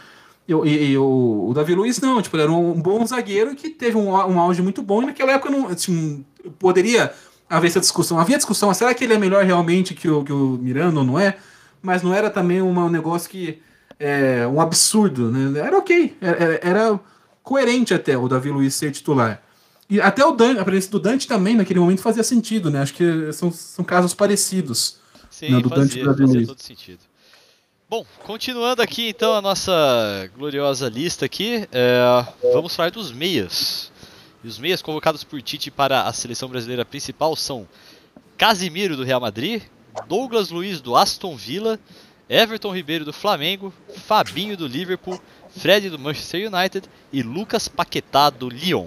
Speaker 2: E, e, o, o, Davi Luiz não, tipo, ele era um bom zagueiro que teve um, um auge muito bom e naquela época não assim, poderia haver essa discussão. Havia discussão, será que ele é melhor realmente que o, que o Miranda ou não é? Mas não era também uma, um negócio que. É, um absurdo, né? Era ok, era, era coerente até o Davi Luiz ser titular. E até o Dante, a presença do Dante também naquele momento fazia sentido, né? Acho que são, são casos parecidos.
Speaker 3: Sim, né, do fazia, Dante fazia todo sentido. Bom, continuando aqui então a nossa gloriosa lista aqui, é, vamos falar dos meias. E os meias convocados por Tite para a seleção brasileira principal são Casimiro do Real Madrid, Douglas Luiz do Aston Villa, Everton Ribeiro do Flamengo, Fabinho do Liverpool, Fred do Manchester United e Lucas Paquetá do Lyon.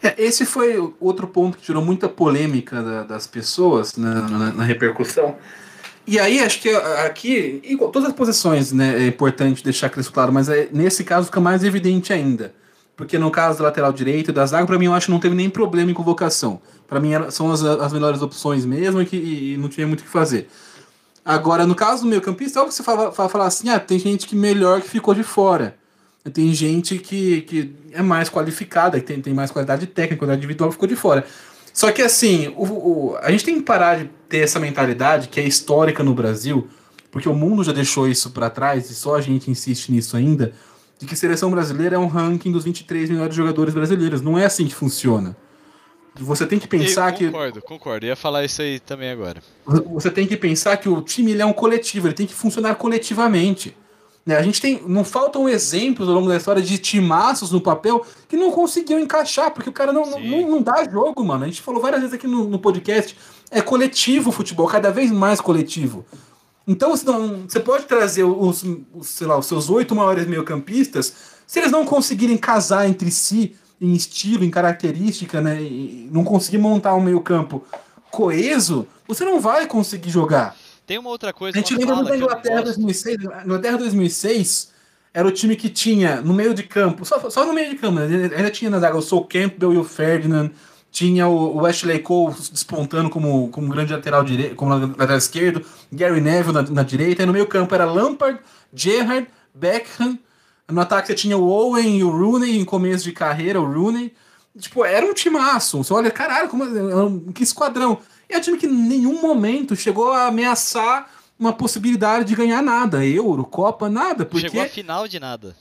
Speaker 2: É, esse foi outro ponto que tirou muita polêmica da, das pessoas na, na, na repercussão e aí, acho que aqui, igual, todas as posições, né, é importante deixar isso claro, mas é, nesse caso fica mais evidente ainda. Porque no caso da lateral direito e da zaga, para mim, eu acho que não teve nem problema em convocação. Para mim, são as, as melhores opções mesmo e, que, e não tinha muito o que fazer. Agora, no caso do meio campista, é que você fala, fala, fala assim, ah, tem gente que melhor que ficou de fora. Tem gente que, que é mais qualificada, que tem, tem mais qualidade técnica, qualidade individual, ficou de fora. Só que assim, o, o, a gente tem que parar de ter essa mentalidade que é histórica no Brasil, porque o mundo já deixou isso para trás e só a gente insiste nisso ainda, de que seleção brasileira é um ranking dos 23 melhores jogadores brasileiros. Não é assim que funciona. Você tem que pensar
Speaker 3: eu
Speaker 2: que.
Speaker 3: Concordo, concordo. Ia falar isso aí também agora.
Speaker 2: Você tem que pensar que o time é um coletivo, ele tem que funcionar coletivamente. Né? A gente tem. Não faltam exemplos ao longo da história de timaços no papel que não conseguiam encaixar, porque o cara não, não, não, dá jogo, mano. A gente falou várias vezes aqui no, no podcast. É coletivo o futebol, cada vez mais coletivo. Então você, não, você pode trazer os, os, sei lá, os seus oito maiores meio-campistas, se eles não conseguirem casar entre si em estilo, em característica, né? E não conseguir montar um meio-campo coeso, você não vai conseguir jogar.
Speaker 3: Tem uma outra coisa.
Speaker 2: A gente lembra muito da Inglaterra 2006. A Inglaterra 2006 era o time que tinha no meio de campo, só, só no meio de campo, né? ainda tinha na zaga o Sol Campbell e o Ferdinand, tinha o, Ashley Cole despontando como, como grande lateral direito, como lateral esquerdo, Gary Neville na, na direita, e no meio campo era Lampard, Gerrard, Beckham, no ataque você tinha o Owen e o Rooney em começo de carreira, o Rooney. Tipo, era um timaço. Você olha, caralho, como, que esquadrão. E é um time que em nenhum momento chegou a ameaçar uma possibilidade de ganhar nada. Euro, Copa, nada. Porque...
Speaker 3: Chegou a final de nada.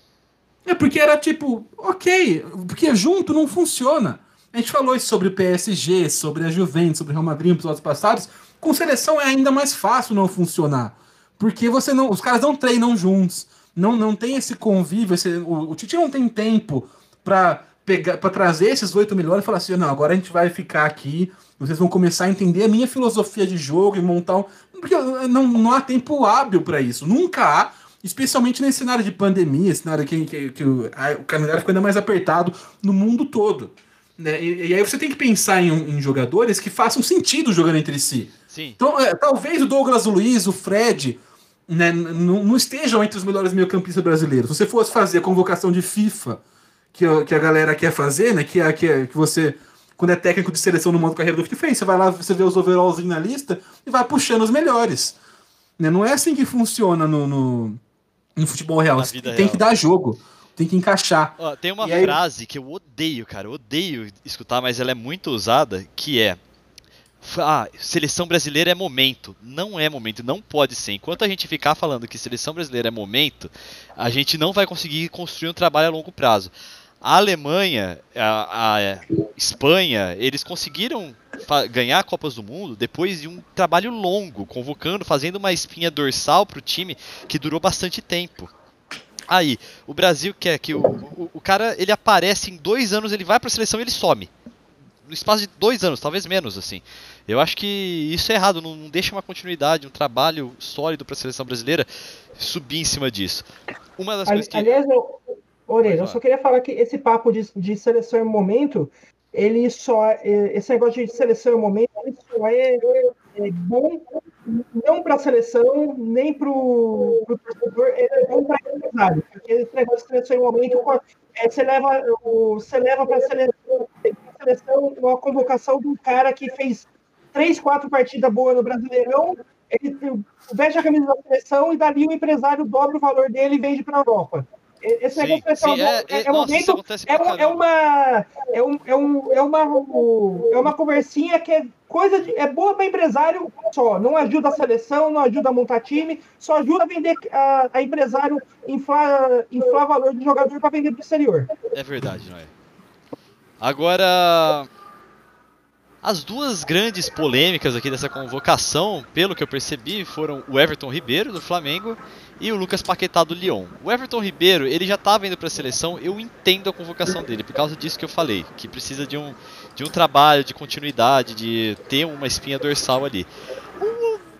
Speaker 2: É porque era tipo, ok, porque junto não funciona. A gente falou isso sobre o PSG, sobre a Juventus, sobre o Real Madrid nos episódios passados. Com seleção é ainda mais fácil não funcionar. Porque você não, os caras não treinam juntos. Não, não tem esse convívio. Esse, o, o Tite não tem tempo para pegar para trazer esses oito melhores e falar assim, não, agora a gente vai ficar aqui vocês vão começar a entender a minha filosofia de jogo e montar um. Porque não, não há tempo hábil para isso. Nunca há, especialmente nesse cenário de pandemia, cenário que, que, que o, a, o calendário ficou ainda mais apertado no mundo todo. Né? E, e, aí você tem que pensar em, em, jogadores que façam sentido jogando entre si.
Speaker 3: Sim.
Speaker 2: Então, é, talvez o Douglas Luiz, o Fred, né, não estejam entre os melhores meio-campistas brasileiros. Se você fosse fazer a convocação de FIFA que, que a galera quer fazer, né, que, é, que, é, que você quando é técnico de seleção no modo carreira do FIFA, você vai lá, você vê os overalls na lista e vai puxando os melhores. Né? Não é assim que funciona no, no, no futebol real. Tem real. que dar jogo, tem que encaixar.
Speaker 3: Ó, tem uma e frase aí... que eu odeio, cara, eu odeio escutar, mas ela é muito usada, que é ah, seleção brasileira é momento. Não é momento, não pode ser. Enquanto a gente ficar falando que seleção brasileira é momento, a gente não vai conseguir construir um trabalho a longo prazo. A Alemanha, a, a Espanha, eles conseguiram ganhar Copas do Mundo depois de um trabalho longo, convocando, fazendo uma espinha dorsal para o time que durou bastante tempo. Aí, o Brasil quer que o, o, o, cara ele aparece em dois anos, ele vai para a seleção e ele some. No espaço de dois anos, talvez menos, assim. Eu acho que isso é errado, não, não deixa uma continuidade, um trabalho sólido para a seleção brasileira subir em cima disso. Uma das
Speaker 4: Ali,
Speaker 3: coisas que.
Speaker 4: Aliás, eu, Orelha, eu só queria falar que esse papo de, de seleção em momento, ele só. É, esse negócio de seleção em momento, ele só é, é bom não para a seleção, nem para o torcedor, ele é bom para empresário. Porque esse negócio de seleção em momento, é, você leva, você leva para a seleção, seleção uma convocação de um cara que fez três, quatro partidas boas no Brasileirão, ele veste a camisa da seleção e dali o empresário dobra o valor dele e vende para a Europa. Esse negócio sim, é, é, é, nossa, momento, é, é, uma é, um, é, um, é uma é uma conversinha que é coisa de, é boa para empresário só, não ajuda a seleção, não ajuda a montar time, só ajuda a vender a, a empresário inflar, inflar valor de jogador para vender para o exterior.
Speaker 3: É verdade, não é? Agora as duas grandes polêmicas aqui dessa convocação, pelo que eu percebi, foram o Everton Ribeiro do Flamengo e o Lucas Paquetá do Lyon. O Everton Ribeiro, ele já estava indo para a seleção, eu entendo a convocação dele, por causa disso que eu falei, que precisa de um, de um trabalho, de continuidade, de ter uma espinha dorsal ali.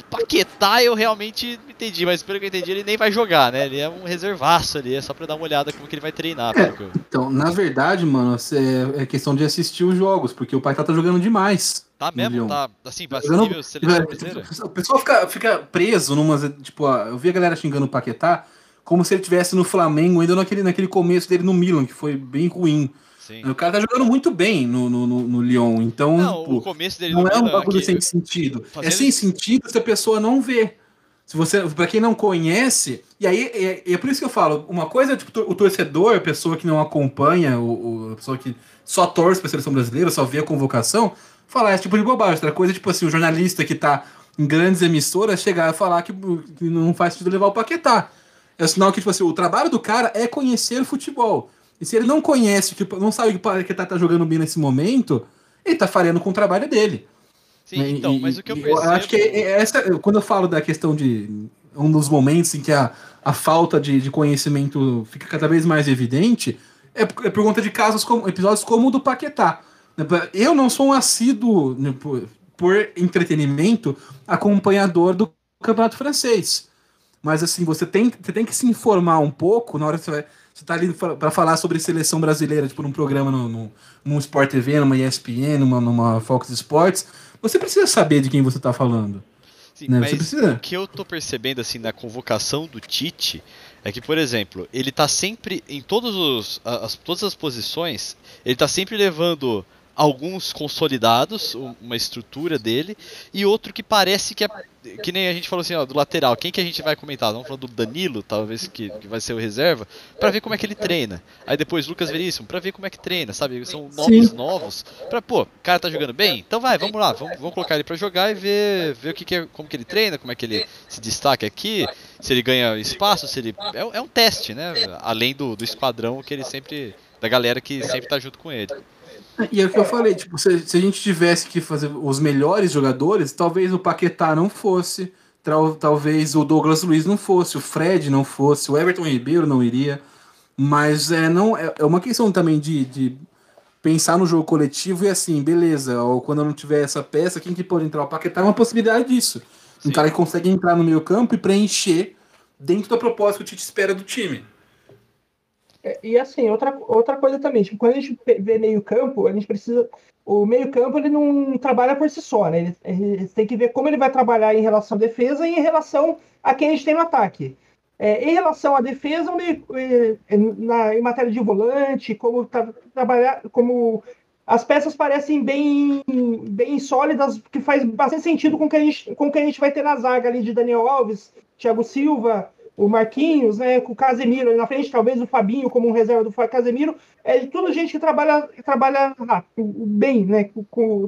Speaker 3: Paquetá eu realmente entendi, mas pelo que eu entendi ele nem vai jogar, né? Ele é um reservaço ali, é só pra dar uma olhada como que ele vai treinar.
Speaker 2: É, eu... Então, na verdade, mano, é questão de assistir os jogos, porque o Paquetá tá jogando demais.
Speaker 3: Tá mesmo? Tá, assim, nível seleção
Speaker 2: brasileira? O pessoal fica, fica preso numa, tipo, eu vi a galera xingando o Paquetá como se ele tivesse no Flamengo, ainda naquele, naquele começo dele no Milan, que foi bem ruim. Sim. O cara tá jogando muito bem no, no, no Lyon, então
Speaker 3: não, tipo, o começo dele
Speaker 2: não é um bagulho sem sentido. É sem sentido se a pessoa não vê. Se você, para quem não conhece, e aí é, é, por isso que eu falo, uma coisa é tipo, o torcedor, a pessoa que não acompanha, o, o a pessoa que só torce para a seleção brasileira, só vê a convocação, falar esse tipo de bobagem. Outra coisa, tipo assim, o jornalista que tá em grandes emissoras chegar a falar que, que não faz sentido levar o Paquetá. É sinal que, tipo assim, o trabalho do cara é conhecer o futebol. E se ele não conhece, tipo, não sabe que o Paquetá tá jogando bem nesse momento, ele tá falhando com o trabalho dele.
Speaker 3: Sim, e, então, mas o que eu percebo...
Speaker 2: Eu acho que essa, quando eu falo da questão de um dos momentos em que a, a falta de, de conhecimento fica cada vez mais evidente, é por, é por conta de casos como, episódios como o do Paquetá. Eu não sou um assíduo, né, por, por entretenimento, acompanhador do campeonato francês. Mas assim, você tem, você tem que se informar um pouco na hora que você vai você tá ali para falar sobre seleção brasileira, tipo, num programa no, no, num Sport TV, numa ESPN, numa, numa Fox Sports, você precisa saber de quem você tá falando.
Speaker 3: Sim, né? mas precisa... o que eu tô percebendo, assim, na convocação do Tite, é que, por exemplo, ele tá sempre, em todos os, as, todas as posições, ele tá sempre levando alguns consolidados, uma estrutura dele, e outro que parece que é. Que nem a gente falou assim, ó, do lateral. Quem que a gente vai comentar? Vamos falar do Danilo, talvez que, que vai ser o reserva, para ver como é que ele treina. Aí depois Lucas Veríssimo, para ver como é que treina, sabe? São nomes Sim. novos. Pra, pô, o cara tá jogando bem? Então vai, vamos lá, vamos, vamos colocar ele para jogar e ver, ver o que, que é, como que ele treina, como é que ele se destaca aqui, se ele ganha espaço, se ele. É, é um teste, né? Além do, do esquadrão que ele sempre. Da galera que sempre tá junto com ele.
Speaker 2: E é o que eu falei, tipo, se, se, a gente tivesse que fazer os melhores jogadores, talvez o Paquetá não fosse, tal, talvez o Douglas Luiz não fosse, o Fred não fosse, o Everton Ribeiro não iria. Mas é, não, é, é uma questão também de, de pensar no jogo coletivo e assim, beleza, ou quando eu não tiver essa peça, quem que pode entrar? O Paquetá é uma possibilidade disso. Sim. Um cara que consegue entrar no meio campo e preencher dentro da proposta que o Tite espera do time.
Speaker 4: É, e assim, outra, outra coisa também, tipo, quando a gente vê meio campo, a gente precisa. O meio campo ele não trabalha por si só, né? Ele, ele tem que ver como ele vai trabalhar em relação à defesa e em relação a quem a gente tem no ataque. É, em relação à defesa, meio, é, na, em matéria de volante, como tra, trabalhar, como as peças parecem bem, bem sólidas, que faz bastante sentido com o que a gente, com que a gente vai ter na zaga ali de Daniel Alves, Thiago Silva, o Marquinhos, né, com o Casemiro ali na frente, talvez o Fabinho como um reserva do Casemiro, é tudo gente que trabalha, trabalha bem, né, com, com,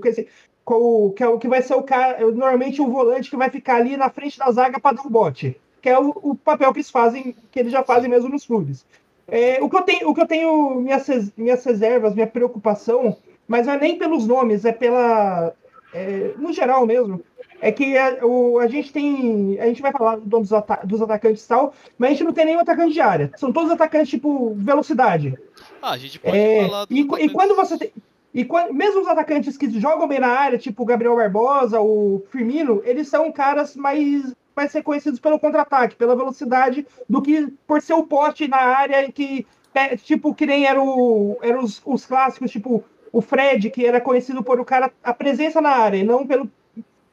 Speaker 4: com, que é o que vai ser o cara, normalmente o volante que vai ficar ali na frente da zaga para dar o bote, que é o, o, papel que eles fazem, que eles já fazem mesmo nos clubes. É, o que eu tenho, o que eu tenho minhas, minhas reservas, minha preocupação, mas não é nem pelos nomes, é pela, é, no geral mesmo, é que a, o, a gente tem. A gente vai falar dos, ata dos atacantes e tal, mas a gente não tem nenhum atacante de área. São todos atacantes tipo velocidade.
Speaker 3: Ah, a gente pode é, falar
Speaker 4: e, e quando você tem. E quando, mesmo os atacantes que jogam bem na área, tipo o Gabriel Barbosa, o Firmino, eles são caras mais, mais reconhecidos pelo contra-ataque, pela velocidade, do que por ser o poste na área que, é, tipo, que nem eram era os, os clássicos, tipo o Fred, que era conhecido por o cara, a presença na área, e não pelo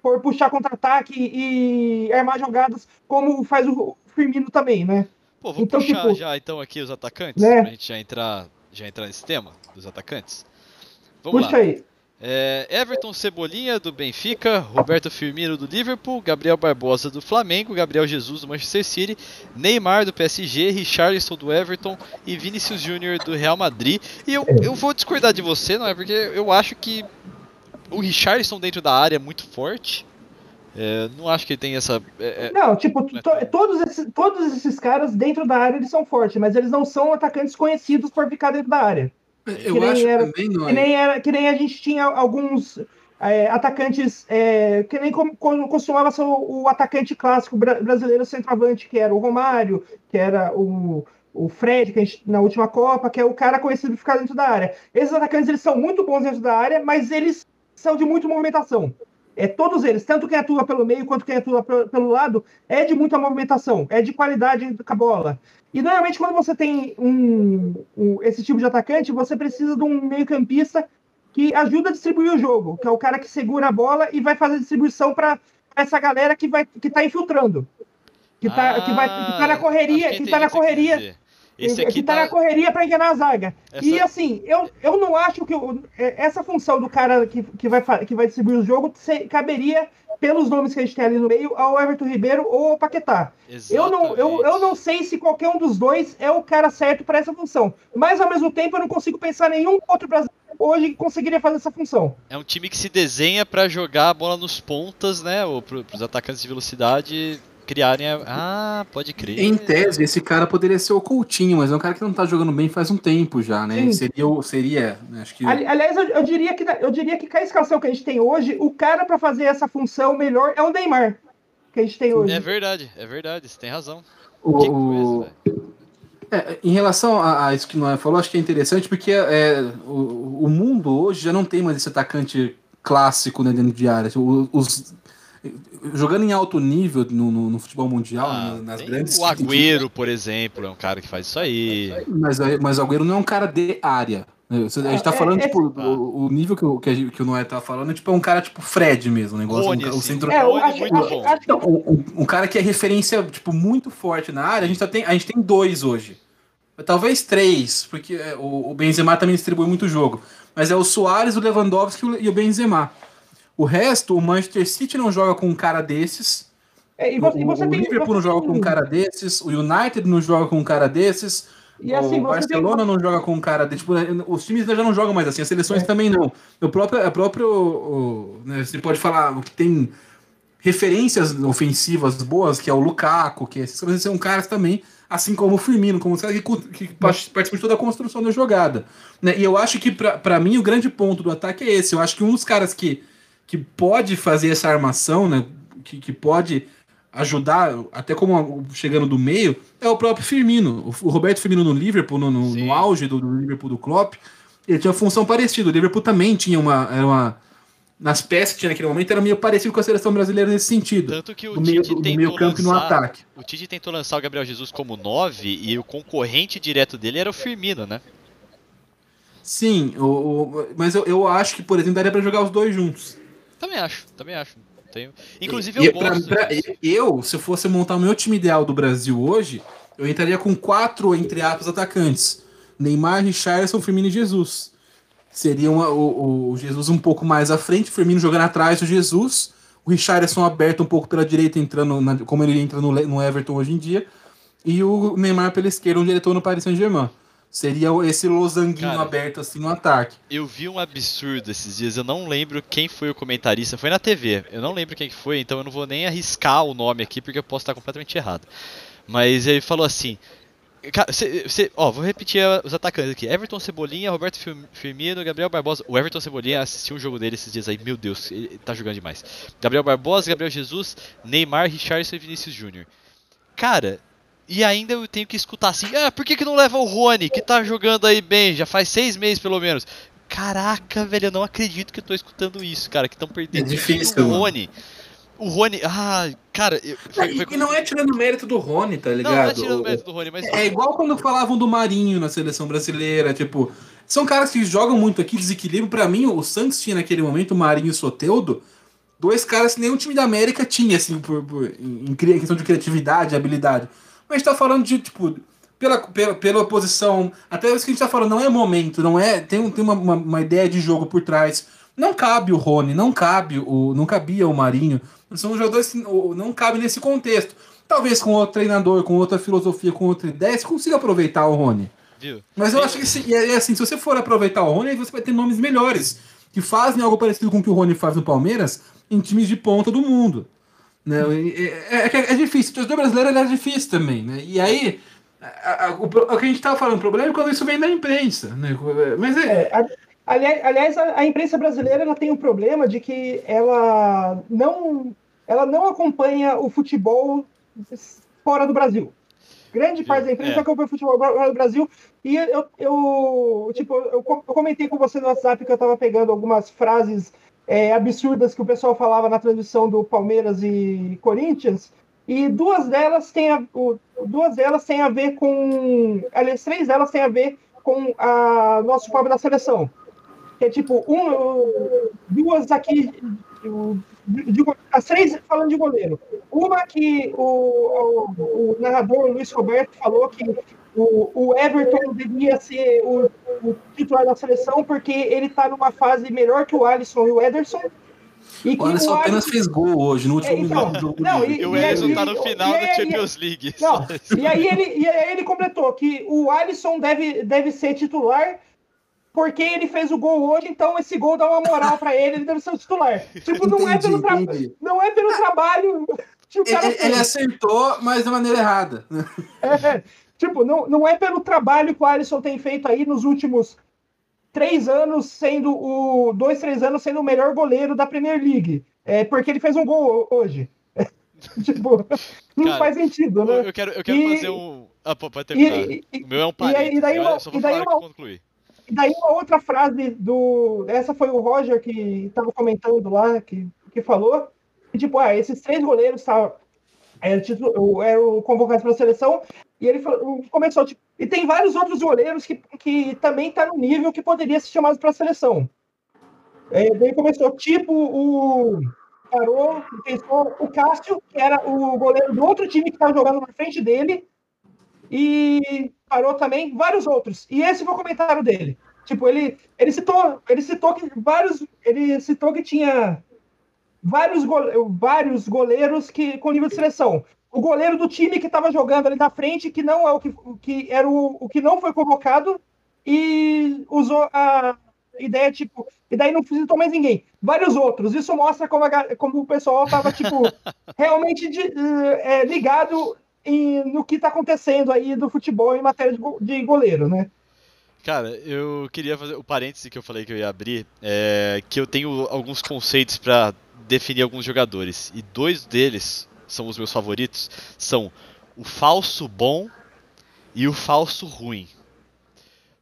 Speaker 4: for puxar contra-ataque e armar jogadas, como faz o Firmino também, né?
Speaker 3: Pô, vamos
Speaker 4: Então,
Speaker 3: puxar
Speaker 4: tipo,
Speaker 3: já então aqui os atacantes,
Speaker 4: né?
Speaker 3: pra gente já entrar, já entrar nesse tema dos atacantes. Vamos
Speaker 4: Puxa
Speaker 3: lá.
Speaker 4: aí.
Speaker 3: É, Everton Cebolinha do Benfica, Roberto Firmino do Liverpool, Gabriel Barbosa do Flamengo, Gabriel Jesus do Manchester City, Neymar do PSG, Richarlison do Everton e Vinícius Júnior do Real Madrid. E eu, eu vou discordar de você, não é? Porque eu acho que o Richarlison dentro da área é muito forte. É, não acho que ele tem essa. é, é,
Speaker 4: Não, tipo,
Speaker 3: Não é
Speaker 4: to- todos, esses, todos esses caras dentro da área eles são fortes, mas eles não são atacantes conhecidos por ficar dentro da área.
Speaker 2: Eu
Speaker 4: Que
Speaker 2: acho
Speaker 4: era-
Speaker 2: também, não
Speaker 4: Que nem, era, que nem a gente tinha alguns é, atacantes, é, que nem como, como costumava ser o, o atacante clássico bra- brasileiro centroavante, que era o Romário, que era o, o Fred, que a gente, na última Copa, que é o cara conhecido por ficar dentro da área. Esses atacantes eles são muito bons dentro da área, mas eles são de muita movimentação. É, todos eles, tanto quem atua pelo meio quanto quem atua pe- pelo lado, é de muita movimentação, é de qualidade com a bola. E normalmente quando você tem um, um- esse tipo de atacante, você precisa de um meio-campista que ajuda a distribuir o jogo, que é o cara que segura a bola e vai fazer a distribuição para essa galera que vai que tá infiltrando. Que tá, que vai, que tá na
Speaker 3: Ah,
Speaker 4: correria, que tá na correria.
Speaker 3: Esse aqui
Speaker 4: tá, na correria para enganar a zaga.
Speaker 3: Essa-
Speaker 4: E assim, eu, eu não acho que o- é, essa função do cara que, que, vai, que vai distribuir o jogo se- caberia, pelos nomes que a gente tem ali no meio, ao Everton Ribeiro ou ao Paquetá. Eu não, eu, eu não sei se qualquer um dos dois é o cara certo para essa função. Mas ao mesmo tempo eu não consigo pensar em nenhum outro brasileiro hoje que conseguiria fazer essa função.
Speaker 3: É um time que se desenha pra jogar a bola nos pontas, né? Ou pro, pros atacantes de velocidade criarem a... Ah, pode crer.
Speaker 2: Em tese, esse cara poderia ser o Coutinho, mas é um cara que não tá jogando bem faz um tempo já, né?
Speaker 4: Sim.
Speaker 2: Seria, seria, né, acho que
Speaker 4: Ali- Aliás, eu, eu diria que eu diria que com a escalação que a gente tem hoje, o cara para fazer essa função melhor é o Neymar que a gente tem hoje.
Speaker 3: É verdade, é verdade, você tem razão.
Speaker 2: o,
Speaker 3: coisa.
Speaker 2: É, em relação a, a isso que o Noé falou, acho que é interessante porque é, o, o mundo hoje já não tem mais esse atacante clássico né, dentro de área. Os, jogando em alto nível no, no- no futebol mundial,
Speaker 3: Ah,
Speaker 2: na- nas
Speaker 3: tem
Speaker 2: grandes.
Speaker 3: o Agüero, por exemplo, é um cara que faz isso aí.
Speaker 2: Mas, mas o Agüero não é um cara de área. né? A gente tá
Speaker 4: É,
Speaker 2: falando,
Speaker 4: é-
Speaker 2: tipo,
Speaker 3: Ah.
Speaker 2: o, o nível que o, que, que o Noé tá falando, tipo, é um cara tipo Fred mesmo, o negócio. Um, o
Speaker 3: assim.
Speaker 2: centro,
Speaker 4: É, eu acho,
Speaker 3: muito bom.
Speaker 2: Não, um, um- cara que é referência, tipo, muito forte na área, a gente, só tem, a gente tem dois hoje. Talvez três, porque é, o, o Benzema também distribui muito jogo. Mas é o Soares, o Lewandowski e o- e o Benzema. O resto, o Manchester City não joga com um cara desses.
Speaker 4: É, e você, e
Speaker 2: o,
Speaker 4: você
Speaker 2: o
Speaker 4: tem,
Speaker 2: Liverpool não joga
Speaker 4: tem-
Speaker 2: com um cara desses. O United não joga com um cara desses.
Speaker 4: E assim,
Speaker 2: o Barcelona não joga com um cara desses. Tipo, os times já não jogam mais assim, as seleções
Speaker 4: É.
Speaker 2: também não. O próprio, a próprio o- né, você pode falar o que tem referências ofensivas boas, que é o Lukaku, que esses caras são caras também, assim como o Firmino, como os caras que, que participam de toda a construção da jogada. né? E eu acho que, pra mim, o grande ponto do ataque é esse. Eu acho que um dos caras que, que pode fazer essa armação, né, que, que pode ajudar, até como chegando do meio, é o próprio Firmino. O, Roberto Firmino no Liverpool, no, no- no auge do, do Liverpool do Klopp, ele tinha uma função parecida. O Liverpool também tinha uma. Era uma nas peças que tinha naquele momento, era meio parecido com a seleção brasileira nesse sentido.
Speaker 3: Tanto que o
Speaker 2: Do meio, do, meio campo e no
Speaker 3: lançar-
Speaker 2: ataque.
Speaker 3: O Tite tentou lançar o Gabriel Jesus como 9 e o concorrente direto dele era o Firmino, né?
Speaker 2: Sim, o, o- mas eu, eu acho que, por exemplo, daria pra jogar os dois juntos.
Speaker 3: Também acho, também acho. Tenho... Inclusive eu
Speaker 2: e pra-
Speaker 3: gosto.
Speaker 2: pra-
Speaker 3: disso.
Speaker 2: eu, se eu fosse montar o meu time ideal do Brasil hoje, eu entraria com quatro, entre aspas, atacantes. Neymar, Richarlison, Firmino e Jesus. Seria uma- o, o Jesus um pouco mais à frente, o Firmino jogando atrás do Jesus, o Richarlison aberto um pouco pela direita, entrando na- como ele entra no, no Everton hoje em dia, e o Neymar pela esquerda, onde ele no Paris Saint-Germain. Seria esse losanguinho
Speaker 3: Cara,
Speaker 2: aberto assim no ataque.
Speaker 3: Eu vi um absurdo esses dias, eu não lembro quem foi o comentarista, foi na TV, eu não lembro quem que foi, então eu não vou nem arriscar o nome aqui porque eu posso estar completamente errado. Mas ele falou assim, cara, cê- cê- ó, vou repetir os atacantes aqui, Everton Cebolinha, Roberto Fir- Firmino, Gabriel Barbosa, o Everton Cebolinha, assisti um jogo dele esses dias aí, meu Deus, ele tá jogando demais. Gabriel Barbosa, Gabriel Jesus, Neymar, Richardson e Vinícius Júnior. Cara, e ainda eu tenho que escutar assim, ah, por que, que não leva o Rony, que tá jogando aí bem, já faz seis meses pelo menos. Caraca, velho, eu não acredito que eu tô escutando isso, cara, que estão perdendo
Speaker 2: É difícil,
Speaker 3: o
Speaker 2: mano.
Speaker 3: Rony. O Rony, ah, cara, eu, foi,
Speaker 2: E,
Speaker 3: foi
Speaker 2: e não é tirando o mérito do Rony, tá
Speaker 3: não,
Speaker 2: ligado?
Speaker 3: não é tirando mérito do Rony, mas
Speaker 2: É igual quando falavam do Marinho na seleção brasileira, tipo, são caras que jogam muito aqui, desequilíbrio. Pra mim, o Santos tinha naquele momento o Marinho e o Soteudo, dois caras que nenhum time da América tinha, assim, por, por, em, em questão de criatividade, habilidade. Mas a gente tá falando de, tipo, pela, pela, pela posição. Até isso que a gente tá falando, não é momento, não é. Tem, tem uma, uma, uma, ideia de jogo por trás. Não cabe o Rony, não cabe o. Não cabia o Marinho. São jogadores que não cabe nesse contexto. Talvez com outro treinador, com outra filosofia, com outra ideia, você consiga aproveitar o Rony. Viu? Mas eu acho que se, é, é assim, se você for aproveitar o Rony, aí você vai ter nomes melhores. Que fazem algo parecido com o que o Rony faz no Palmeiras em times de ponta do mundo. Né? É, é, é, é difícil. O torcedor brasileiro é difícil também. Né? E aí, a, a, o, o, que a gente estava falando, o problema é quando isso vem da imprensa. Né? Mas é.
Speaker 4: é aliás, a, a, imprensa brasileira ela tem um problema de que ela não, ela não acompanha o futebol fora do Brasil. Grande parte da imprensa é. acompanha o futebol fora do Brasil. E eu, eu, tipo, eu, eu comentei com você no WhatsApp que eu estava pegando algumas frases é, absurdas que o pessoal falava na transmissão do Palmeiras e Corinthians, e duas delas têm a, duas delas têm a ver com. Aliás, três delas têm a ver com a nosso pobre da seleção. Que é tipo, um, duas aqui. De, as três falando de goleiro. Uma que o, o, o narrador Luiz Roberto falou que o, o Everton devia ser o, o, titular da seleção porque ele está numa fase melhor que o Alisson e o Ederson.
Speaker 2: E o Alisson apenas fez gol hoje, no último é, então,
Speaker 3: do jogo. Não, e, e, o Ederson está no final da Champions League.
Speaker 4: Não, e, aí ele, e aí ele completou que o Alisson deve, deve ser titular porque ele fez o gol hoje, então esse gol dá uma moral para ele, ele deve ser o titular. Tipo, não, é pelo não é pelo trabalho.
Speaker 2: Ele, ele, acertou, mas da maneira errada.
Speaker 4: É, Tipo, não, não é pelo trabalho que o Alisson tem feito aí nos últimos três anos, sendo o. dois, três anos sendo o melhor goleiro da Premier League. É porque ele fez um gol hoje. tipo, não Cara, faz sentido, né?
Speaker 3: Eu quero, eu quero e, fazer um. Ah, pô, pode terminar. E, e, o meu é um parênteses.
Speaker 4: E daí uma, e daí uma, concluir. E daí uma outra frase do. Essa foi o Roger que estava comentando lá, que, que falou. Que, tipo, ah, esses três goleiros tá, era, era convocado para a seleção, e ele começou, tipo, e tem vários outros goleiros que, que também tá no nível que poderia ser chamado para a seleção. É, daí começou, tipo, o. Parou, pensou o Cássio, que era o goleiro do outro time que estava jogando na frente dele, e parou também vários outros. E esse foi o comentário dele. Tipo, ele, ele citou, ele citou que vários, ele citou que tinha vários, vários goleiros que com nível de seleção o goleiro do time que estava jogando ali na frente, que não é o que, que era o, o que não foi convocado, e usou a ideia, tipo, e daí não visitou mais ninguém. Vários outros. Isso mostra como, a, como o pessoal estava, tipo, realmente de, é, ligado em, no que está acontecendo aí do futebol em matéria de, de goleiro, né?
Speaker 3: Cara, eu queria fazer o parêntese que eu falei que eu ia abrir, é que eu tenho alguns conceitos para definir alguns jogadores e dois deles são os meus favoritos, são o falso bom e o falso ruim.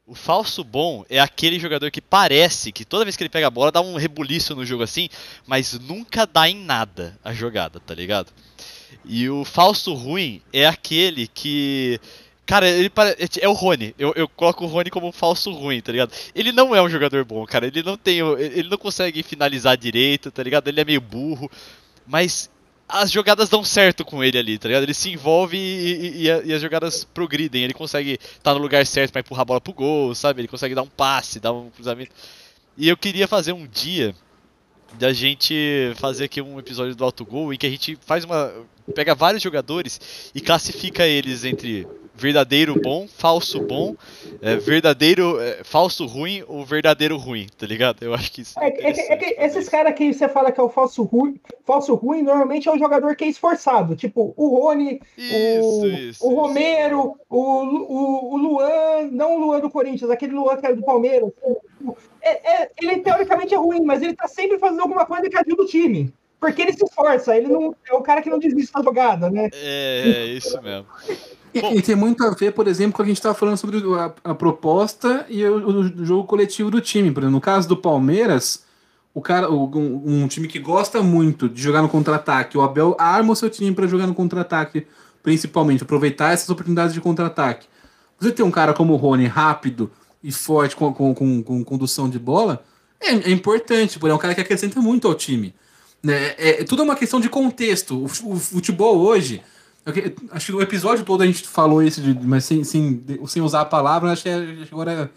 Speaker 3: O falso bom é aquele jogador que parece que toda vez que ele pega a bola dá um rebuliço no jogo assim, mas nunca dá em nada a jogada, tá ligado? E o falso ruim é aquele que. Cara, ele. É o Rony. Eu, eu coloco o Rony como um falso ruim, tá ligado? Ele não é um jogador bom, cara. Ele não tem. Ele não consegue finalizar direito, tá ligado? Ele é meio burro. Mas as jogadas dão certo com ele ali, tá ligado? Ele se envolve e, e, e as jogadas progridem. Ele consegue estar tá no lugar certo para empurrar a bola pro gol, sabe? Ele consegue dar um passe, dar um cruzamento. E eu queria fazer um dia da gente fazer aqui um episódio do Alto Gol em que a gente faz uma. pega vários jogadores e classifica eles entre verdadeiro bom, falso bom, é, verdadeiro, é, falso ruim ou verdadeiro ruim, tá ligado? Eu acho que isso.
Speaker 4: É, é, é que esses caras que você fala que é o falso ruim, falso ruim, normalmente é um jogador que é esforçado, tipo o Rony, isso, o, isso, o Romero, o, o, o Luan, não o Luan do Corinthians, aquele Luan que era do Palmeiras. É, é, ele teoricamente é ruim, mas ele tá sempre fazendo alguma coisa que ajuda o time. Porque ele se esforça, ele não é o cara que não desiste da jogada, né?
Speaker 3: É, é isso mesmo.
Speaker 2: E, e, tem muito a ver, por exemplo, com o que a gente estava falando sobre a, a proposta e o, o, jogo coletivo do time. Por exemplo, no caso do Palmeiras, o cara, o, um, um, time que gosta muito de jogar no contra-ataque, o Abel arma o seu time para jogar no contra-ataque, principalmente, aproveitar essas oportunidades de contra-ataque. Você tem um cara como o Rony, rápido e forte com, com, com, com condução de bola, é, é importante, porque é um cara que acrescenta muito ao time. Né? É, é, tudo é uma questão de contexto. O, o futebol hoje. Eu- acho que o episódio todo a gente falou isso, de- mas sem, sem, sem usar a palavra, acho que é- acho que agora,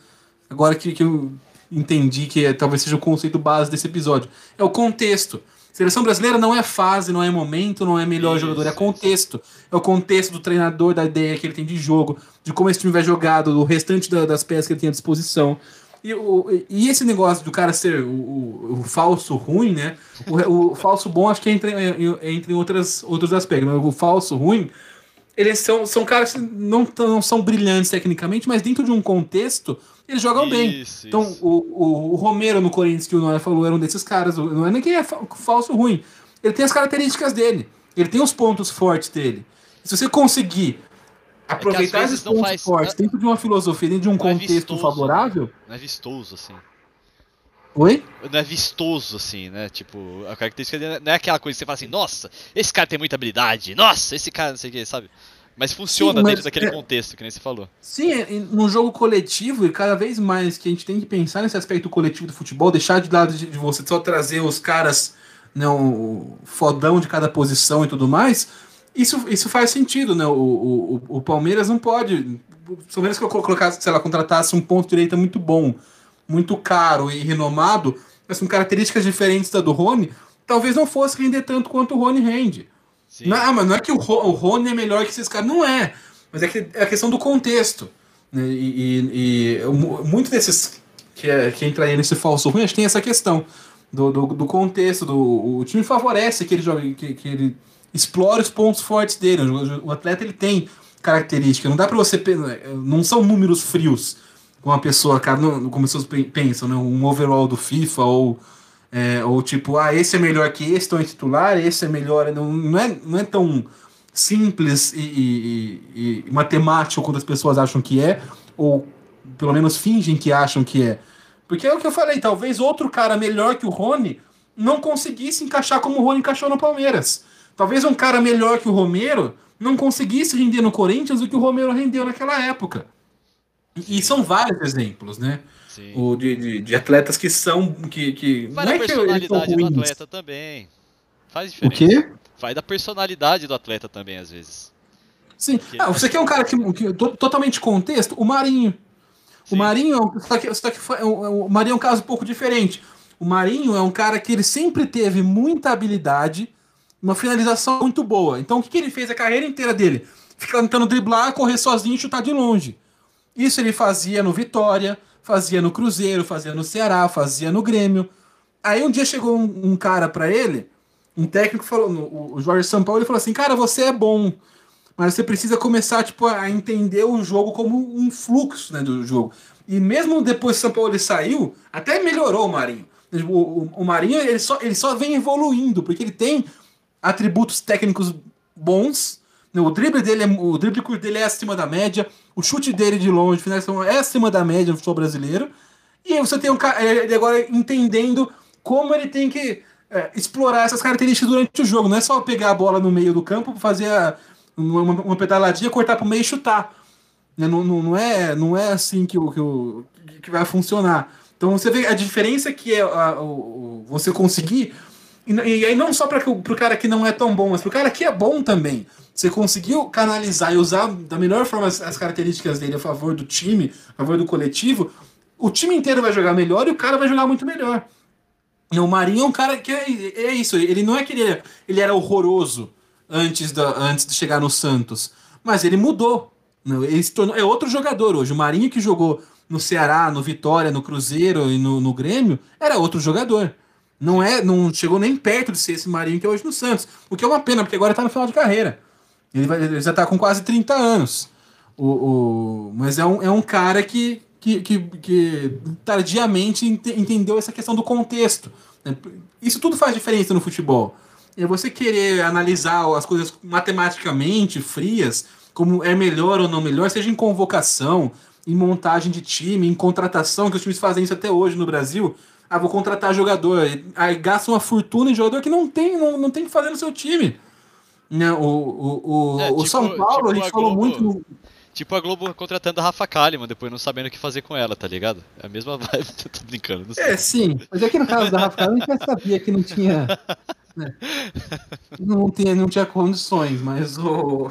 Speaker 2: agora que, que eu entendi que é- talvez seja o conceito base desse episódio. É o contexto. Seleção brasileira não é fase, não é momento, não é melhor
Speaker 3: Isso,
Speaker 2: jogador, é contexto. É o contexto do treinador, da ideia que ele tem de jogo, de como esse time vai jogado, do restante da- das peças que ele tem à disposição. E, o, e esse negócio do cara ser o, o- o falso ruim, né? O, falso bom acho que entra, em- entra em outras, outros aspectos. O falso ruim, eles são, são caras que não, não são brilhantes tecnicamente, mas dentro de um contexto, eles jogam bem.
Speaker 3: Isso,
Speaker 2: Então,
Speaker 3: isso.
Speaker 2: o, o, Romero no Corinthians, que o Noé falou, era um desses caras. Não é nem que é fa- falso ruim. Ele tem as características dele. Ele tem os pontos fortes dele. Se você conseguir aproveitar
Speaker 3: vezes
Speaker 2: esses pontos
Speaker 3: faz-
Speaker 2: fortes dentro de uma filosofia, dentro de um
Speaker 3: Não é
Speaker 2: contexto
Speaker 3: vistoso,
Speaker 2: favorável.
Speaker 3: Não é vistoso, assim.
Speaker 2: Oi?
Speaker 3: Não é vistoso, assim, né? Tipo, a característica dele não é aquela coisa que você fala assim, nossa, esse cara tem muita habilidade, nossa, esse cara não sei o que, sabe? Mas funciona
Speaker 2: Sim, mas
Speaker 3: dentro daquele
Speaker 2: é-
Speaker 3: contexto, que nem você falou.
Speaker 2: Sim, é- no jogo coletivo, e cada vez mais que a gente tem que pensar nesse aspecto coletivo do futebol, deixar de lado de, de você só trazer os caras, né, o fodão de cada posição e tudo mais, isso, isso faz sentido, né? O, o, o- Palmeiras não pode. O Palmeiras que eu colocasse, sei lá, contratasse um ponto direita muito bom, muito caro e renomado, mas com características diferentes da do Rony, talvez não fosse render tanto quanto o Rony rende.
Speaker 3: Sim.
Speaker 2: Não, mas não é que o, o Rony é melhor que esses caras. Não é. Mas é, que, é a questão do contexto. né? E, e- e mu- muito desses que, é, que entra aí nesse falso ruim, acho que tem essa questão do, do, do contexto. Do, o time favorece que ele jogue, que, que ele explore os pontos fortes dele. O, atleta ele tem característica. Não dá pra você. Não são números frios. Como uma pessoa, cara, não, como as pessoas pe- pensam, né? Um overall do FIFA ou. É, ou tipo, ah, esse é melhor que esse, então é titular, esse é melhor. Não, não, é, não é tão simples e- e- e matemático quanto as pessoas acham que é, ou pelo menos fingem que acham que é. Porque é o que eu falei, talvez outro cara melhor que o Rony não conseguisse encaixar como o Rony encaixou no Palmeiras. Talvez um cara melhor que o Romero não conseguisse render no Corinthians o que o Romero rendeu naquela época. E, e são vários exemplos, né?
Speaker 3: Sim.
Speaker 2: O de, de, de atletas que são. Que, que,
Speaker 3: Vai
Speaker 2: não
Speaker 3: da
Speaker 2: é
Speaker 3: personalidade do atleta também. Faz
Speaker 2: O
Speaker 3: diferença.
Speaker 2: quê?
Speaker 3: Vai da personalidade do atleta também, às vezes.
Speaker 2: Sim.
Speaker 3: Que-
Speaker 2: Ah, você quer um cara que, que to- totalmente contexto? O Marinho.
Speaker 3: Sim.
Speaker 2: O Marinho, é um- só que, só que foi- o, o Marinho é um caso um pouco diferente. O Marinho é um cara que ele sempre teve muita habilidade, uma finalização muito boa. Então o que, que ele fez a carreira inteira dele? Ficar tentando driblar, correr sozinho e chutar de longe. Isso ele fazia no Vitória, fazia no Cruzeiro, fazia no Ceará, fazia no Grêmio. Aí um dia chegou um, um cara pra ele, um técnico falou, o- o Jorge Sampaoli falou assim: "Cara, você é bom, mas você precisa começar tipo a entender o jogo como um fluxo, né, do jogo". E mesmo depois que o São Paulo saiu, até melhorou o Marinho. O, o- o Marinho ele só, ele só vem evoluindo, porque ele tem atributos técnicos bons. né, O drible dele é, o drible curto dele é acima da média, o chute dele de longe, finalização é acima da média no futebol brasileiro. E aí você tem um cara ele agora entendendo como ele tem que é, explorar essas características durante o jogo. Não é só pegar a bola no meio do campo, fazer a- uma, uma- pedaladinha, cortar pro meio e chutar. Né? Não, não, não é, não é assim que, o, que, o, que vai funcionar. Então você vê a diferença que é a- o- o- você conseguir. E, e aí não só para o cara que não é tão bom, mas para o cara que é bom também. Você conseguiu canalizar e usar da melhor forma as, as características dele a favor do time, a favor do coletivo. O time inteiro vai jogar melhor e o cara vai jogar muito melhor. E O Marinho é um cara que é, é isso. Ele não é que ele, ele era horroroso antes, da, antes de chegar no Santos, mas ele mudou. né? Ele se tornou, é outro jogador hoje. O Marinho que jogou no Ceará, no Vitória, no Cruzeiro e no, no Grêmio era outro jogador. Não é, não chegou nem perto de ser esse Marinho que é hoje no Santos. O que é uma pena, porque agora tá no final de carreira. Ele, vai- ele já tá com quase 30 anos. O, o- mas é um, é um cara que, que, que, que tardiamente ente- entendeu essa questão do contexto. né? Isso tudo faz diferença no futebol. É você querer analisar as coisas matematicamente, frias, como é melhor ou não melhor, seja em convocação, em montagem de time, em contratação, que os times fazem isso até hoje no Brasil. Ah, vou contratar jogador. Aí gasta uma fortuna em jogador que não tem, não, não tem que fazer no seu time. Né? O, o, o,
Speaker 3: É,
Speaker 2: o
Speaker 3: tipo-
Speaker 2: São Paulo,
Speaker 3: tipo
Speaker 2: a gente
Speaker 3: a
Speaker 2: falou
Speaker 3: Globo.
Speaker 2: muito. no-
Speaker 3: Tipo a Globo contratando a Rafa Kalimann, depois não sabendo o que fazer com ela, tá ligado? É a mesma vibe, tô brincando, não sei.
Speaker 2: É, sim.
Speaker 4: Mas aqui no caso da Rafa, a gente já sabia que não tinha.
Speaker 2: Não, tinha, não tinha condições, mas o.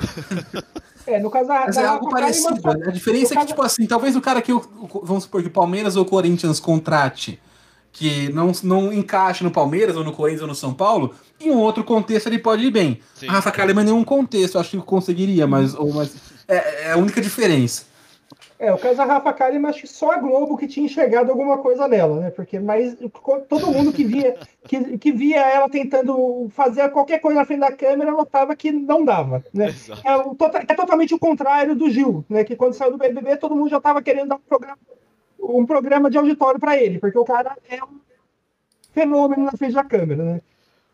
Speaker 4: É, no caso da,
Speaker 2: Mas é
Speaker 4: da
Speaker 2: algo
Speaker 4: Rafa Kalimann,
Speaker 2: parecido. né? A diferença é que,
Speaker 4: caso-
Speaker 2: tipo assim, talvez o cara que, o- o- vamos supor que o Palmeiras ou o Corinthians contrate, que não, não encaixe no Palmeiras ou no Corinthians ou no São Paulo, em um outro contexto ele pode ir bem.
Speaker 3: Sim.
Speaker 2: A Rafa Kalimann em nenhum contexto, eu acho que conseguiria, mas, ou, mas é, é a única diferença.
Speaker 4: É, o caso da Rafa Kalimann, acho que só a Globo que tinha enxergado alguma coisa nela, né? Porque mas todo mundo que via, que, que via ela tentando fazer qualquer coisa na frente da câmera notava que não dava, né? É, tota- é totalmente o contrário do Gil, né? Que quando saiu do BBB, todo mundo já estava querendo dar um programa, um programa de auditório para ele, porque o cara é um fenômeno na frente da câmera, né?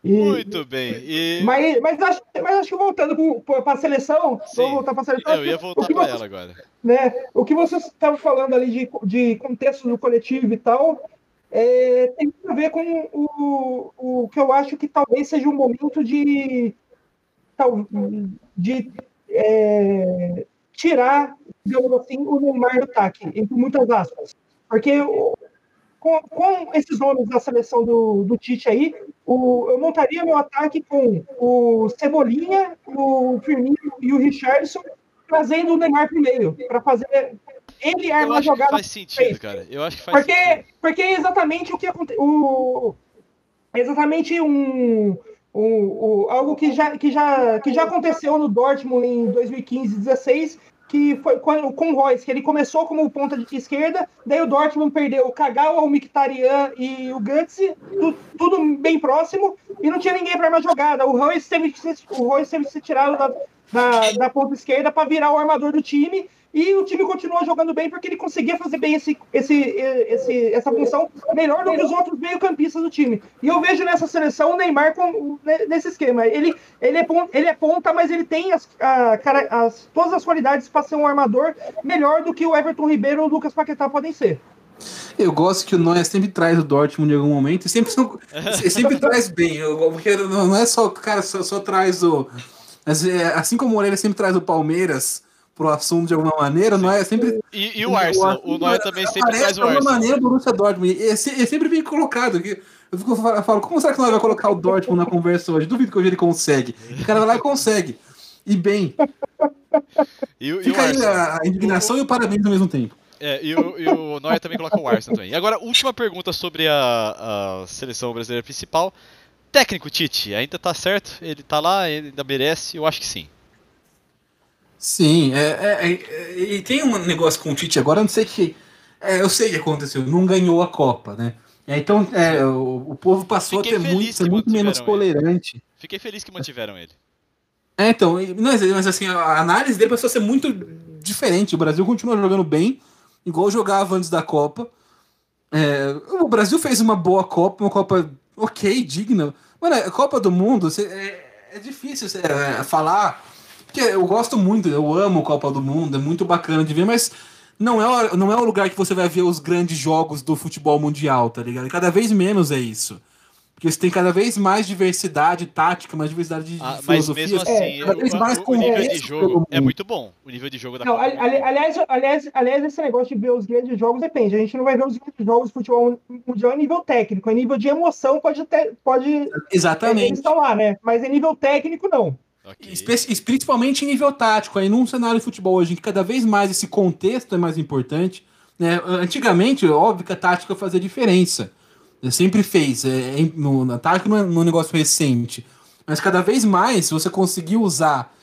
Speaker 4: E-
Speaker 3: Muito bem. E
Speaker 4: mas, mas, acho, mas acho que voltando para a seleção,
Speaker 3: Sim.
Speaker 4: vamos voltar para a seleção.
Speaker 3: eu ia voltar
Speaker 4: você-
Speaker 3: ela agora.
Speaker 4: né? O que vocês estavam falando ali de, de contexto do coletivo e tal, é, tem muito a ver com o, o que eu acho que talvez seja um momento de, de é, tirar, digamos assim, o Neymar do ataque, entre muitas aspas. Porque com, com esses nomes da seleção do, do Tite aí, o, eu montaria meu ataque com o Cebolinha, o Firmino e o Richardson, trazendo o Neymar pro meio, para fazer ele
Speaker 3: Eu
Speaker 4: armar a jogada.
Speaker 3: faz sentido, cara. Eu acho que faz sentido.
Speaker 4: Porque, porque é exatamente o que aconteceu. O, exatamente um, um- o- algo que já, que, já, que já aconteceu no Dortmund em 2015 16 que foi com, com o Royce, que ele começou como ponta de esquerda, daí o Dortmund perdeu o Kagawa, o Mkhitaryan e o Götze, tu- tudo bem próximo, e não tinha ninguém para armar jogada. O Royce teve que ser, o Royce teve que ser tirado da, da, da ponta esquerda para virar o armador do time, e o time continuou jogando bem porque ele conseguia fazer bem esse, esse, esse, essa função melhor do que os outros meio-campistas do time. E eu vejo nessa seleção o Neymar com, ne- nesse esquema. Ele, ele, é, pon- ele é ponta, mas ele tem as, a- as- todas as qualidades para ser um armador melhor do que o Everton Ribeiro ou o Lucas Paquetá podem ser.
Speaker 2: Eu gosto que o Neuer sempre traz o Dortmund em algum momento e sempre, sempre traz bem. Porque não é só cara só, só traz o. é, assim como o Moreira sempre traz o Palmeiras pro assunto de alguma maneira, o Neuer sempre.
Speaker 3: E, e o Arsenal? O Neuer também sempre
Speaker 2: aparece
Speaker 3: traz
Speaker 2: de
Speaker 3: o
Speaker 2: alguma
Speaker 3: Arsenal.
Speaker 2: maneira do Borussia Dortmund. E é, se- é sempre bem colocado. que- Eu, fico, eu falo, como será que o Neuer vai colocar o Dortmund na conversa hoje? Duvido que hoje ele consegue. O cara vai lá e consegue. E bem,
Speaker 3: E, o- e o
Speaker 2: fica aí
Speaker 3: Arsenal?
Speaker 2: a a indignação e o parabéns ao mesmo tempo.
Speaker 3: É, e o, e o Neuer também coloca o Arsenal também. E agora, última pergunta sobre a, a seleção brasileira principal. Técnico Tite, ainda tá certo? Ele tá lá, ele ainda merece? Eu acho que sim.
Speaker 2: Sim, é, é- é- e tem um negócio com o Tite agora, eu não sei que. é, eu sei o que aconteceu, não ganhou a Copa, né? É, então é, o, o povo passou
Speaker 3: Fiquei
Speaker 2: a ter muito, muito menos
Speaker 3: ele.
Speaker 2: tolerante.
Speaker 3: Fiquei feliz que mantiveram ele.
Speaker 2: É, então, mas, mas assim, a análise dele passou a ser muito diferente. O Brasil continua jogando bem, igual jogava antes da Copa. É, o Brasil fez uma boa Copa, uma Copa ok, digna. Mano, a Copa do Mundo cê- é, é difícil cê, é, falar, porque eu gosto muito, eu amo Copa do Mundo, é muito bacana de ver, mas não é, o- não é o lugar que você vai ver os grandes jogos do futebol mundial, tá ligado? E cada vez menos é isso. Porque você tem cada vez mais diversidade tática, mais diversidade de
Speaker 3: Ah, mas
Speaker 2: filosofia.
Speaker 3: mesmo assim,
Speaker 2: cada vez
Speaker 3: o,
Speaker 2: mais
Speaker 3: o- o nível de jogo é muito bom. O nível de jogo da
Speaker 4: Não,
Speaker 3: Copa
Speaker 4: ali- aliás, aliás, aliás, esse negócio de ver os grandes jogos depende. A gente não vai ver os grandes jogos de futebol mundial em nível técnico. Em nível de emoção, pode ter. Pode, eles
Speaker 2: Exatamente.
Speaker 4: estão lá, né? Mas em nível técnico, não.
Speaker 3: Ok.
Speaker 2: Espe- e Principalmente em nível tático. Aí num cenário de futebol hoje em que cada vez mais esse contexto é mais importante. Né? Antigamente, óbvio que a tática fazia diferença. Sempre fez. É, é- no, na tática não é um negócio recente. Mas cada vez mais, se você conseguir usar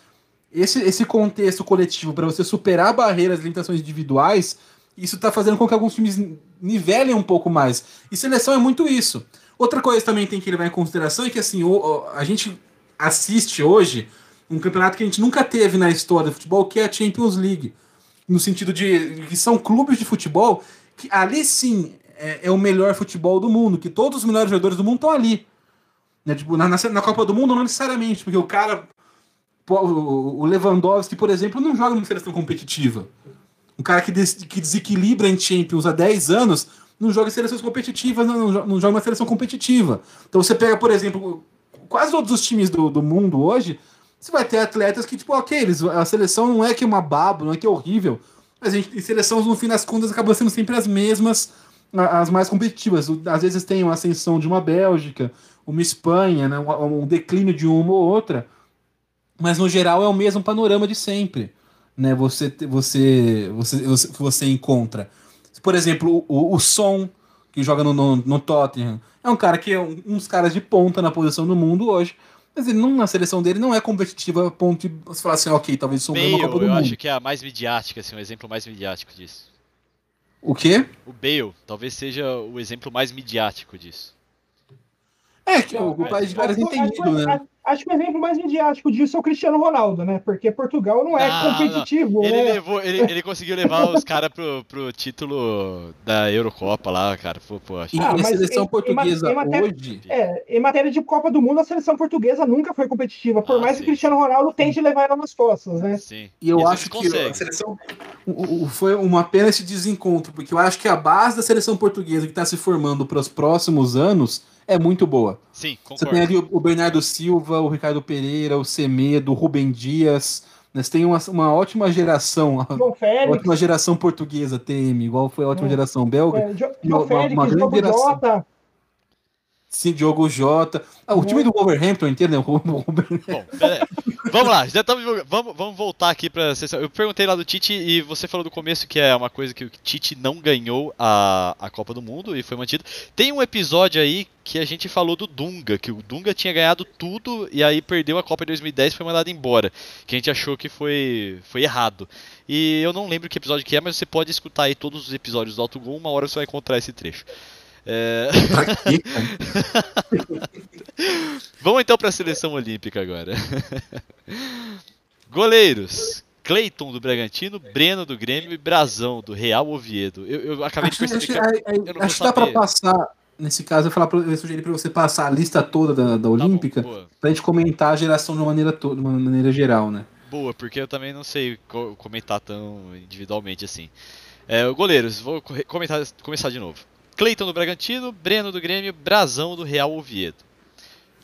Speaker 2: esse, esse contexto coletivo para você superar barreiras e limitações individuais, isso está fazendo com que alguns times nivelem um pouco mais. E seleção é muito isso. Outra coisa também tem que levar em consideração é que assim, o- a gente assiste hoje um campeonato que a gente nunca teve na história do futebol, que é a Champions League. No sentido de que são clubes de futebol que ali sim é, é o melhor futebol do mundo, que todos os melhores jogadores do mundo estão ali. Né? Tipo, na, na, na Copa do Mundo, não necessariamente, porque o cara. O Lewandowski, por exemplo, não joga numa seleção competitiva. Um cara que, des- que desequilibra em Champions há 10 anos não joga em seleções competitivas, não, não, não joga uma seleção competitiva. Então você pega, por exemplo, quase todos os times do, do mundo hoje, você vai ter atletas que, tipo, ok, eles, a seleção não é que é uma baba, não é que é horrível, mas a gente tem seleções, no fim das contas, acabam sendo sempre as mesmas, as mais competitivas. Às vezes tem uma ascensão de uma Bélgica, uma Espanha, né, um, um declínio de uma ou outra, mas no geral é o mesmo panorama de sempre. Né? Você, você, você, você, você encontra. Por exemplo, o, o Som, que joga no, no, no Tottenham, é um cara que é um, um dos caras de ponta na posição do mundo hoje. Mas ele não, na seleção dele não é competitiva a ponto de você falar assim, ok, talvez sou
Speaker 3: Bale,
Speaker 2: uma Copa do
Speaker 3: eu
Speaker 2: Mundo.
Speaker 3: acho que é a mais midiática, assim, o exemplo mais midiático disso.
Speaker 2: O quê?
Speaker 3: O Bale talvez seja o exemplo mais midiático disso.
Speaker 2: É, que o, o país de caras
Speaker 4: Acho-
Speaker 2: entendido,
Speaker 4: acho-
Speaker 2: né?
Speaker 4: Acho- que o exemplo mais midiático disso é o Cristiano Ronaldo, né? Porque Portugal não é
Speaker 3: Não,
Speaker 4: competitivo,
Speaker 3: Ele,
Speaker 4: né?
Speaker 3: levou, ele, ele conseguiu levar os caras pro, pro título da Eurocopa lá, cara. Pô, pô, acho.
Speaker 2: E
Speaker 4: Ah,
Speaker 2: a
Speaker 4: mas
Speaker 2: seleção
Speaker 4: em-
Speaker 2: portuguesa
Speaker 4: em matéria-
Speaker 2: hoje.
Speaker 4: É, em matéria de Copa do Mundo, a seleção portuguesa nunca foi competitiva, por
Speaker 3: Ah,
Speaker 4: mais
Speaker 3: sim.
Speaker 4: que o Cristiano Ronaldo tente levar ela nas costas, né?
Speaker 3: Sim.
Speaker 2: E eu
Speaker 3: Eles
Speaker 2: acho que a seleção o- o- foi uma pena esse desencontro, porque eu acho que a base da seleção portuguesa que está se formando para os próximos anos é muito boa.
Speaker 3: Sim,
Speaker 2: Você
Speaker 3: concordo.
Speaker 2: tem ali o Bernardo Silva, o Ricardo Pereira, o Semedo, o Rubem Dias. Né? Você tem uma, uma ótima geração, ótima geração portuguesa, TM, igual foi a ótima
Speaker 4: É.
Speaker 2: geração belga.
Speaker 4: é, Jo-
Speaker 2: uma-
Speaker 4: João
Speaker 2: uma-
Speaker 4: Félix,
Speaker 2: uma grande geração.
Speaker 4: Jota.
Speaker 2: Sim, Diogo Jota. Ah, o time do Wolverhampton inteiro, né?
Speaker 3: Bom, vamos lá, já estamos. Vamos, vamos voltar aqui pra sessão. Eu perguntei lá do Tite e você falou do começo que é uma coisa que o Tite não ganhou a, a Copa do Mundo e foi mantido. Tem um episódio aí que a gente falou do Dunga, que o Dunga tinha ganhado tudo e aí perdeu a Copa em 2010 e foi mandado embora. Que a gente achou que foi, foi errado. E eu não lembro que episódio que é, mas você pode escutar aí todos os episódios do Alto Gol, uma hora você vai encontrar esse trecho. É... Vamos então para a seleção olímpica agora. Goleiros: Cleiton do Bragantino, Breno do Grêmio e Brazão do Real Oviedo. Eu, eu acabei de
Speaker 2: Acho,
Speaker 3: perceber
Speaker 2: acho-
Speaker 3: que. eu
Speaker 2: acho que dá pra
Speaker 3: saber.
Speaker 2: passar. Nesse caso, eu, falar pra, eu sugeri pra você passar a lista toda da, da
Speaker 3: Tá
Speaker 2: Olímpica
Speaker 3: boa,
Speaker 2: pra gente comentar a geração de uma maneira, to- de uma maneira geral, né?
Speaker 3: boa, porque eu também não sei co- comentar tão individualmente assim. É, goleiros, vou comentar, começar de novo. Cleiton do Bragantino, Breno do Grêmio, Brazão do Real Oviedo.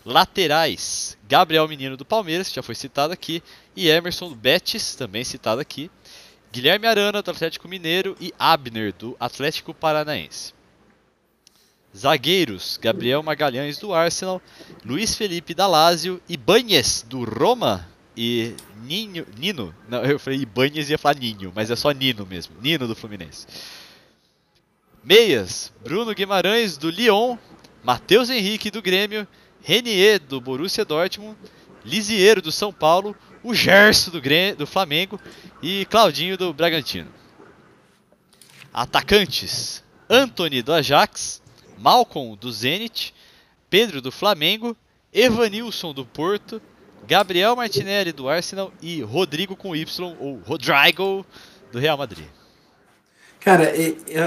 Speaker 3: Laterais: Gabriel Menino do Palmeiras, já foi citado aqui, e Emerson do Betis, também citado aqui. Guilherme Arana do Atlético Mineiro e Abner do Atlético Paranaense. Zagueiros: Gabriel Magalhães do Arsenal, Luiz Felipe da Lazio, Ibanez do Roma e Ninho, Nino. Não, eu falei Ibanez e ia falar Ninho, mas é só Nino mesmo. Nino do Fluminense. Meias: Bruno Guimarães do Lyon, Matheus Henrique do Grêmio, Renier do Borussia Dortmund, Lisieiro do São Paulo, o Gerson do, Grê- do Flamengo e Claudinho do Bragantino. Atacantes: Anthony do Ajax, Malcolm do Zenit, Pedro do Flamengo, Evanilson do Porto, Gabriel Martinelli do Arsenal e Rodrigo com Y ou Rodrigo do Real Madrid.
Speaker 2: Cara,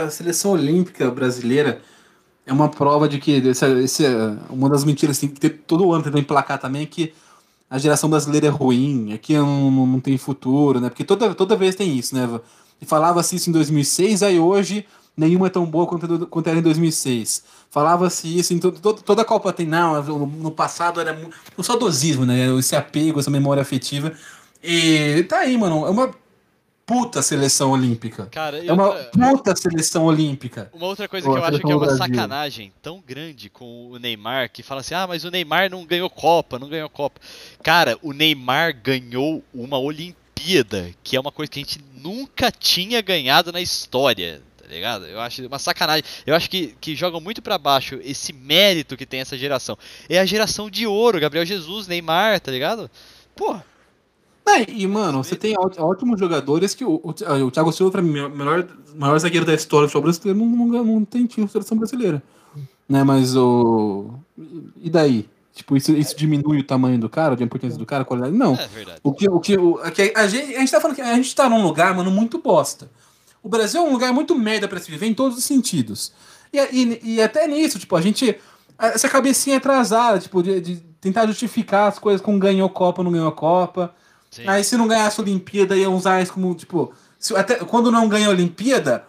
Speaker 2: a seleção olímpica brasileira é uma prova de que esse, é uma das mentiras que tem que ter todo ano tentando emplacar também é que a geração brasileira é ruim, é que não, não, tem futuro, né? Porque toda, toda vez tem isso, né? E falava-se isso em 2006, aí hoje nenhuma é tão boa quanto, quanto era em 2006. Falava-se isso em to, to- toda a Copa tem, não, no, passado era o saudosismo, né? Esse apego, essa memória afetiva. E tá aí, mano, é uma puta seleção olímpica.
Speaker 3: Cara,
Speaker 2: É uma
Speaker 3: outra-
Speaker 2: puta seleção olímpica.
Speaker 3: Uma outra coisa
Speaker 2: Pô,
Speaker 3: que eu acho que é uma
Speaker 2: Brasil.
Speaker 3: sacanagem tão grande com o Neymar, que fala assim, ah, mas o Neymar não ganhou Copa, não ganhou Copa. Cara, o Neymar ganhou uma Olimpíada, que é uma coisa que a gente nunca tinha ganhado na história, tá ligado? Eu acho uma sacanagem. Eu acho que, que jogam muito pra baixo esse mérito que tem essa geração. É a geração de ouro, Gabriel Jesus, Neymar, tá ligado? Pô,
Speaker 2: Ah, e, mano, você tem ótimos jogadores que o, o, o Thiago Silva, pra mim, é o melhor, maior zagueiro da história do futebol brasileiro, não, não, não tem time de seleção brasileira. Né, mas o. E daí? Tipo, isso, isso diminui o tamanho do cara, a importância do cara, a qualidade? Não.
Speaker 3: é verdade.
Speaker 2: O que, o que, o, é a, gente, a gente tá falando que a gente tá num lugar, mano, muito bosta. O Brasil é um lugar muito merda pra se viver em todos os sentidos. E, e, e até nisso, tipo, a gente. Essa cabecinha atrasada, tipo, de, de tentar justificar as coisas com ganhou Copa, não ganhou Copa.
Speaker 3: Sim.
Speaker 2: Aí se não ganhasse a Olimpíada, iam usar isso como, tipo. se- até, quando não ganha a Olimpíada,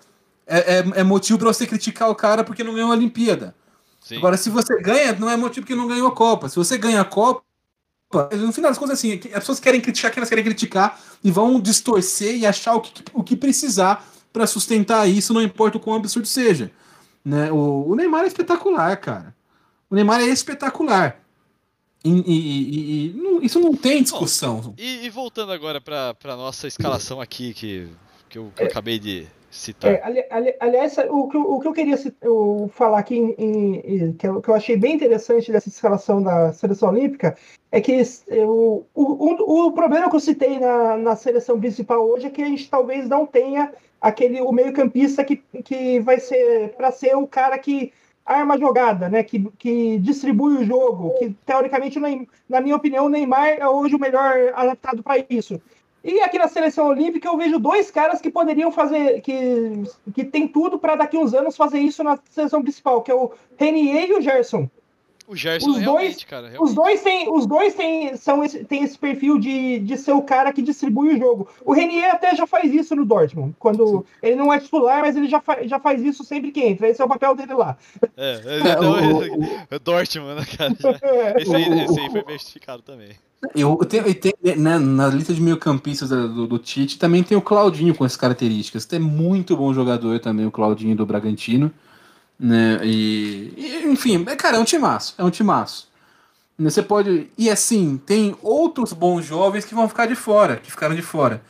Speaker 2: é, é, é motivo pra você criticar o cara porque não ganhou a Olimpíada.
Speaker 3: Sim.
Speaker 2: Agora, se você ganha, não é motivo porque não ganhou a Copa. Se você ganha a Copa, no final das contas, assim, as pessoas querem criticar quem elas querem criticar e vão distorcer e achar o que, o que precisar para sustentar isso, não importa o quão absurdo seja. Né? O, o Neymar é espetacular, cara. O Neymar é espetacular. E, e- e- e não- isso não tem discussão.
Speaker 3: E, e voltando agora pra, pra nossa escalação aqui, que, que, eu, que eu acabei de citar.
Speaker 4: É, ali- ali- aliás, o que, eu- o que eu queria eu falar aqui, em- em- que, eu, que eu achei bem interessante dessa escalação da seleção olímpica, é que eu, o, o, o problema que eu citei na, na seleção principal hoje é que a gente talvez não tenha aquele o meio-campista que, que vai ser para ser o cara que arma a jogada, né? Que, que distribui o jogo, que teoricamente, na minha opinião, o Neymar é hoje o melhor adaptado para isso. E aqui na seleção olímpica eu vejo dois caras que poderiam fazer, que, que tem tudo para daqui uns anos fazer isso na seleção principal, que é o Renier e o Gerson.
Speaker 3: O Gerson
Speaker 4: os
Speaker 3: realmente,
Speaker 4: dois-
Speaker 3: cara.
Speaker 4: Os
Speaker 3: Realmente.
Speaker 4: dois têm, os dois têm, são esse, têm esse perfil de, de ser o cara que distribui o jogo. O Renier até já faz isso no Dortmund, quando ele não é titular, mas ele já, fa, já faz isso sempre que entra. Esse é o papel dele lá.
Speaker 3: É, então,
Speaker 2: o-
Speaker 3: é, Dortmund, né, cara? Já-
Speaker 4: É.
Speaker 3: Esse, aí,
Speaker 2: o-
Speaker 3: esse aí foi bem justificado também.
Speaker 2: Eu, eu tenho, eu tenho, né, na lista de meio-campistas do, do Tite também tem o Claudinho com essas características. É muito bom jogador também, o Claudinho do Bragantino. Né, e, e, enfim, é, cara, é um timaço. É um timaço. Né, Você pode. E assim, tem outros bons jovens que vão ficar de fora, que ficaram de fora.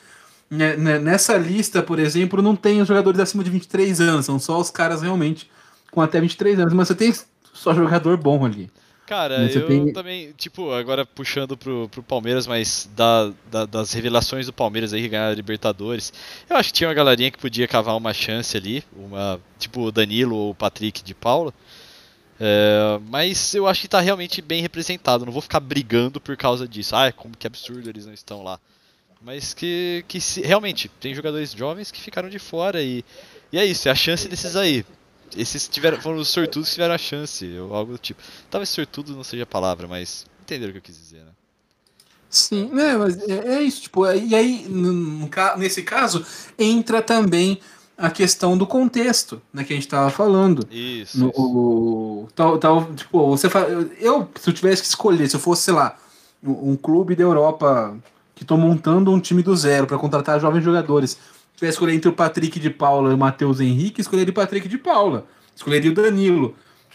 Speaker 2: Né, né, Nessa lista, por exemplo, não tem os jogadores acima de 23 anos, são só os caras realmente com até 23 anos, mas você tem só jogador bom ali.
Speaker 3: Cara,
Speaker 2: você
Speaker 3: eu
Speaker 2: tem-
Speaker 3: também, tipo, agora puxando pro, pro Palmeiras, mas da, da- das revelações do Palmeiras aí que ganharam a Libertadores, eu acho que tinha uma galerinha que podia cavar uma chance ali, uma tipo o Danilo ou o Patrick de Paula. É, mas eu acho que tá realmente bem representado. Não vou ficar brigando por causa disso. Ah, como que absurdo eles não estão lá. Mas que, que se- realmente tem jogadores jovens que ficaram de fora e, e é isso, é a chance desses aí. Esses tiveram, foram os sortudos que tiveram a chance, ou algo do tipo. Talvez sortudo não seja a palavra, mas entenderam o que eu quis dizer, né?
Speaker 2: Sim, né, mas é, é isso, tipo, e aí, no- nesse caso, entra também a questão do contexto, né, que a gente tava falando.
Speaker 3: Isso.
Speaker 2: No,
Speaker 3: isso.
Speaker 2: o- tal, tal, tipo, você eu, se eu tivesse que escolher, se eu fosse, sei lá, um, clube da Europa que tô montando um time do zero para contratar jovens jogadores, tivesse que escolher entre o Patrick de Paula e o Matheus Henrique, escolheria o Patrick de Paula, escolheria o Danilo.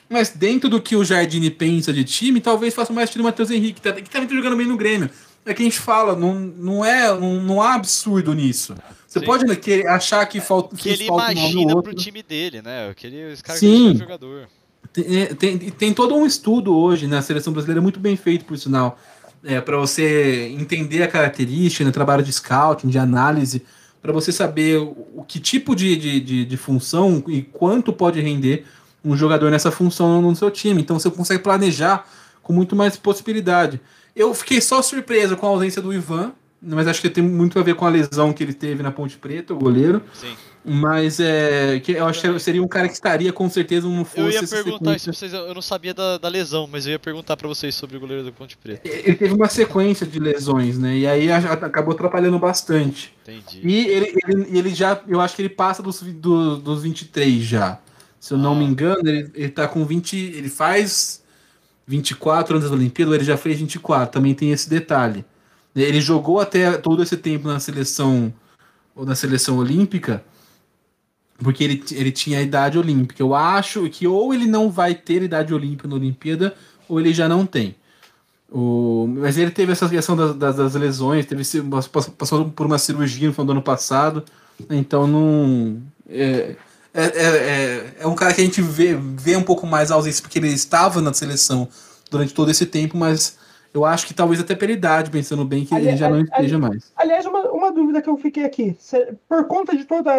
Speaker 2: Mas dentro do que o Jardine pensa de time, talvez faça mais time do Matheus Henrique, que tá- que também tá jogando bem no Grêmio. É que a gente fala, não, não, é, não, não há absurdo nisso. Você
Speaker 3: Sim.
Speaker 2: pode querer achar que falta
Speaker 3: que ele
Speaker 2: fez falta um
Speaker 3: imagina
Speaker 2: outro.
Speaker 3: pro time dele, né? Aquele, esse cara
Speaker 2: Sim.
Speaker 3: que é jogador.
Speaker 2: Tem, é, tem, tem todo um estudo hoje na seleção brasileira, muito bem feito, por sinal, é, para você entender a característica, né, trabalho de scouting, de análise, para você saber o, que tipo de, de, de, de função e quanto pode render um jogador nessa função no seu time. Então você consegue planejar com muito mais possibilidade. Eu fiquei só surpreso com a ausência do Ivan, mas acho que tem muito a ver com a lesão que ele teve na Ponte Preta, o goleiro.
Speaker 3: Sim.
Speaker 2: Mas é, que eu acho que seria um cara que estaria com certeza não fosse
Speaker 3: Eu ia perguntar isso pra vocês, eu não sabia da, da lesão, mas eu ia perguntar pra vocês sobre o goleiro do Ponte Preta.
Speaker 2: Ele teve uma sequência de lesões, né? E aí acabou atrapalhando bastante.
Speaker 3: Entendi.
Speaker 2: E ele, ele, ele já, eu acho que ele passa dos, do, dos 23 já. Se eu não
Speaker 3: Ah.
Speaker 2: me engano, ele, ele tá com 20. Ele faz 24 anos da Olimpíada, ele já fez 24. Também tem esse detalhe. Ele jogou até todo esse tempo na seleção ou na seleção olímpica, porque ele, ele tinha a idade olímpica. Eu acho que ou ele não vai ter idade olímpica na Olimpíada, ou ele já não tem. O, mas ele teve essa questão das, das, das lesões, teve passou por uma cirurgia no final do ano passado, então não. É, é, é, é, é um cara que a gente vê, vê um pouco mais ausência, porque ele estava na seleção durante todo esse tempo, mas eu acho que talvez até pela idade, pensando bem, que
Speaker 4: Ali-
Speaker 2: ele já não
Speaker 4: ali-
Speaker 2: esteja mais.
Speaker 4: Aliás, uma, uma dúvida que eu fiquei aqui. Por conta de todas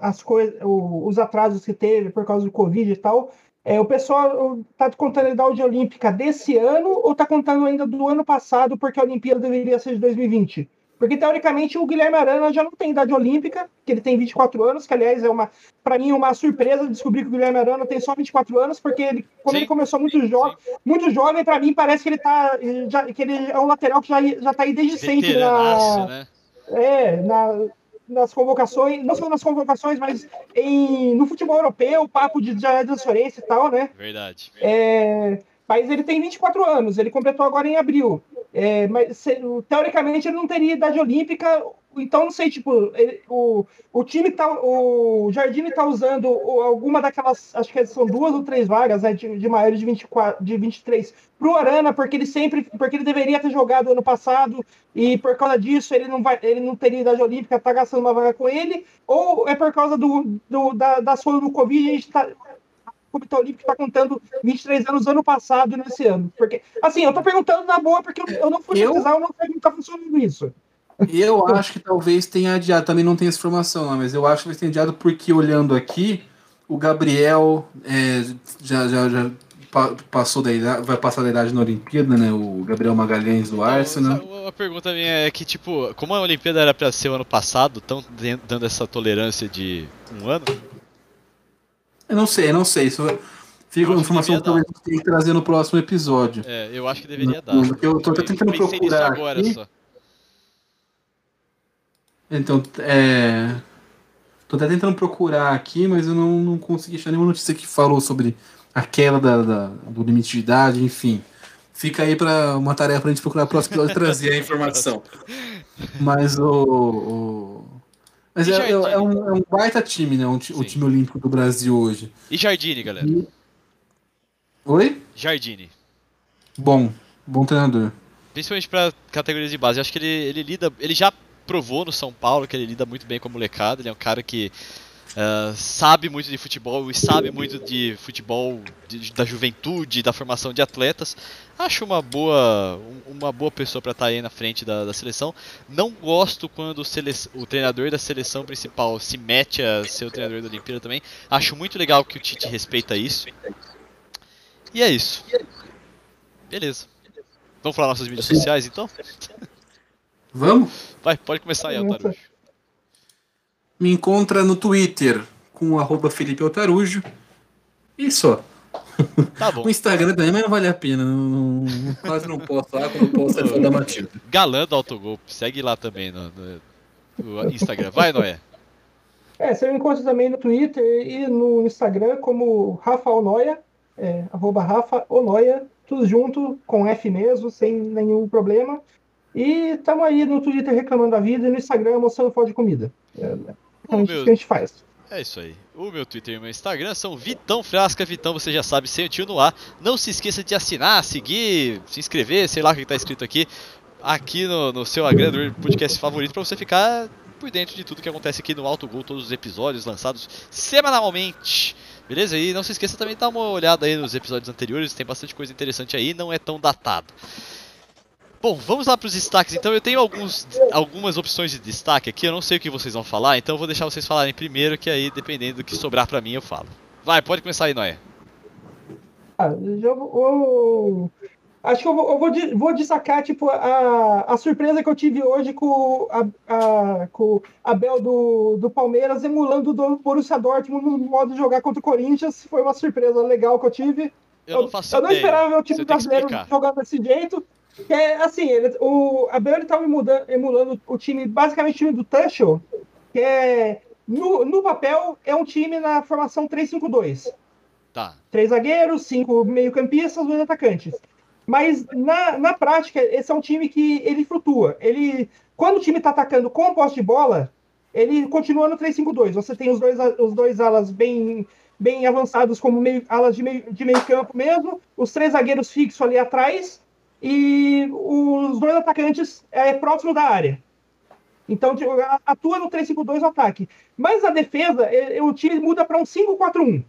Speaker 4: as coisas, os atrasos que teve por causa do Covid e tal, é, o pessoal tá contando a idade olímpica desse ano ou tá contando ainda do ano passado, porque a Olimpíada deveria ser de 2020? Porque, teoricamente, o Guilherme Arana já não tem idade olímpica, que ele tem 24 anos, que, aliás, é uma, para mim, uma surpresa descobrir que o Guilherme Arana tem só 24 anos, porque ele, quando
Speaker 3: Sim.
Speaker 4: ele começou muito, jo
Speaker 3: Sim.
Speaker 4: muito jovem, para mim, parece que ele tá. Já, que ele é um lateral que já, já tá aí desde sempre na,
Speaker 3: né?
Speaker 4: é, na- nas convocações, não só nas convocações, mas em, no futebol europeu, papo de de transferência e tal, né?
Speaker 3: Verdade.
Speaker 4: É, mas ele tem 24 anos, ele completou agora em abril. É, mas se- teoricamente ele não teria idade olímpica, então não sei, tipo, ele- o, o time tá. O Jardine tá usando alguma daquelas. Acho que são duas ou três vagas, né? De, de maiores de, 24, de 23 pro Arana, porque ele sempre. Porque ele deveria ter jogado ano passado, e por causa disso ele não vai. Ele não teria idade olímpica, tá gastando uma vaga com ele, ou é por causa do, do, da, da solo do Covid, a gente tá. O Comitê Olímpico está contando 23 anos ano passado e nesse ano. Porque, assim, eu tô perguntando na boa, porque eu, eu não fui
Speaker 2: Eu?
Speaker 4: pesquisar, eu não sei como tá funcionando isso.
Speaker 2: Eu acho que talvez tenha adiado, também não tenho essa informação, mas eu acho que vai ter adiado porque olhando aqui, o Gabriel é, já, já, já pa- passou da idade, vai passar da idade na Olimpíada, né? O Gabriel Magalhães do Arsenal.
Speaker 3: Uma, uma pergunta minha é que, tipo, como a Olimpíada era pra ser o ano passado, estão dando essa tolerância de um ano?
Speaker 2: Eu não sei, eu não sei. Isso fica uma informação que talvez tem que trazer no próximo episódio.
Speaker 3: É, eu acho que deveria dar.
Speaker 2: Eu tô até tentando procurar
Speaker 3: agora
Speaker 2: aqui.
Speaker 3: só.
Speaker 2: Então, é. Tô até tentando procurar aqui, mas eu não, não consegui achar nenhuma notícia que falou sobre a queda da, da- do limite de idade, enfim. Fica aí para uma tarefa pra gente procurar o próximo episódio e trazer a informação. Mas o. o- Mas
Speaker 3: E
Speaker 2: é, é- é um, é um baita time, né? um o time olímpico do Brasil hoje.
Speaker 3: E Jardine, galera?
Speaker 2: Oi?
Speaker 3: Jardine.
Speaker 2: Bom, bom treinador.
Speaker 3: Principalmente pra categorias de base. Eu acho que ele, ele lida. Ele já provou no São Paulo que ele lida muito bem com a molecada. Ele é um cara que ah, sabe muito de futebol e sabe muito de futebol de- da juventude, da formação de atletas. Acho uma boa, um- uma boa pessoa pra estar aí na frente da, da seleção. Não gosto quando o, sele- o treinador da seleção principal se mete a ser o treinador da Olimpíada também. Acho muito legal que o Tite respeita isso. E é isso. Beleza. Vamos falar nossas mídias sociais então?
Speaker 2: Vamos?
Speaker 3: Vai, pode começar aí. Altarujo.
Speaker 2: Me encontra no Twitter com arroba Felipe Altarujo. E só.
Speaker 3: Tá bom.
Speaker 2: O Instagram também, mas não vale a pena. Não, não- quase não posto lá quando posto é da Matilda.
Speaker 3: Galã do Autogol, segue lá também no, no- no Instagram. Vai, Noé.
Speaker 4: É, você me encontra também no Twitter e no Instagram como Rafa Onoia, é, arroba Rafa Onoia, tudo junto, com F mesmo, sem nenhum problema. E estamos aí no Twitter reclamando da vida e no Instagram mostrando foto de comida. É, é isso
Speaker 3: meu-
Speaker 4: que a gente faz.
Speaker 3: É isso aí. O meu Twitter e o meu Instagram são Vitão Frasca. Vitão, você já sabe, sem o tio no ar. Não se esqueça de assinar, seguir, se inscrever, sei lá o que tá escrito aqui, aqui no, no seu agregador podcast favorito, pra você ficar por dentro de tudo que acontece aqui no Alto Gol, todos os episódios lançados semanalmente. Beleza? E não se esqueça também de dar uma olhada aí nos episódios anteriores, tem bastante coisa interessante aí, não é tão datado. Bom, vamos lá para os destaques. Então eu tenho alguns, algumas opções de destaque aqui. Eu não sei o que vocês vão falar, então eu vou deixar vocês falarem primeiro, que aí dependendo do que sobrar para mim eu falo. Vai, pode começar aí, Noé.
Speaker 4: Ah, vou- acho que eu vou, eu vou, vou destacar tipo, a, a surpresa que eu tive hoje com a, a, com o Abel do, do Palmeiras emulando o do Borussia Dortmund no modo de jogar contra o Corinthians. Foi uma surpresa legal que eu tive.
Speaker 3: Eu não faço
Speaker 4: eu não
Speaker 3: ideia.
Speaker 4: esperava o time brasileiro jogando desse jeito. É assim, ele, o Abel ele tava emulando, emulando o time, basicamente o time do Tuchel, que é no, no papel é um time na formação 3-5-2.
Speaker 3: Tá.
Speaker 4: Três zagueiros, cinco meio-campistas, dois atacantes. Mas na, na prática, esse é um time que ele flutua. Ele, quando o time está atacando com o posse de bola, ele continua no 3-5-2. Você tem os dois, a- os dois alas bem, bem avançados como meio, alas de meio, de meio campo mesmo, os três zagueiros fixos ali atrás e os dois atacantes é, próximo da área. Então tipo, atua no 3-5-2 o ataque. Mas a defesa, o time muda para um 5-4-1.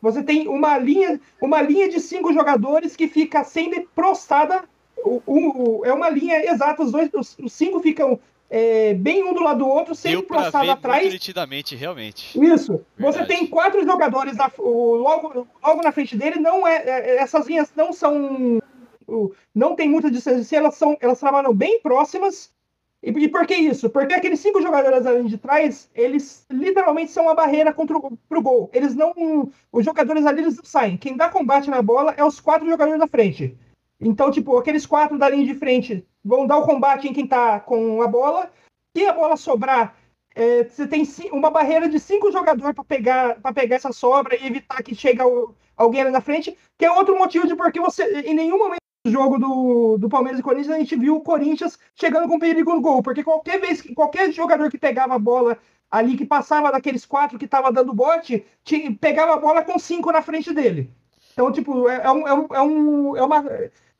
Speaker 4: Você tem uma linha, uma linha de cinco jogadores que fica sempre prostada. O, o- é uma linha exata, os dois, os, os cinco ficam é, bem um do lado do outro, sempre
Speaker 3: muito
Speaker 4: atrás.
Speaker 3: nitidamente, realmente.
Speaker 4: Isso. Você
Speaker 3: Verdade.
Speaker 4: tem quatro jogadores na- o- logo, logo na frente dele. Não é, é- essas linhas não são, não tem muita distância. Elas são, elas trabalham bem próximas. E, e por que isso? Porque aqueles cinco jogadores ali de trás, eles literalmente são uma barreira contra o pro gol. Eles não, os jogadores ali eles não saem. Quem dá combate na bola é os quatro jogadores da frente. Então, tipo, aqueles quatro da linha de frente vão dar o combate em quem tá com a bola. Se a bola sobrar, é, você tem uma barreira de cinco jogadores para pegar, pra pegar essa sobra e evitar que chegue al- alguém ali na frente, que é outro motivo de porque você, em nenhum momento, jogo do, do Palmeiras e Corinthians, a gente viu o Corinthians chegando com perigo no gol, porque qualquer vez que qualquer jogador que pegava a bola ali, que passava daqueles quatro que tava dando bote, tinha, pegava a bola com cinco na frente dele. Então, tipo, é, é um, é, um, é, um, é uma.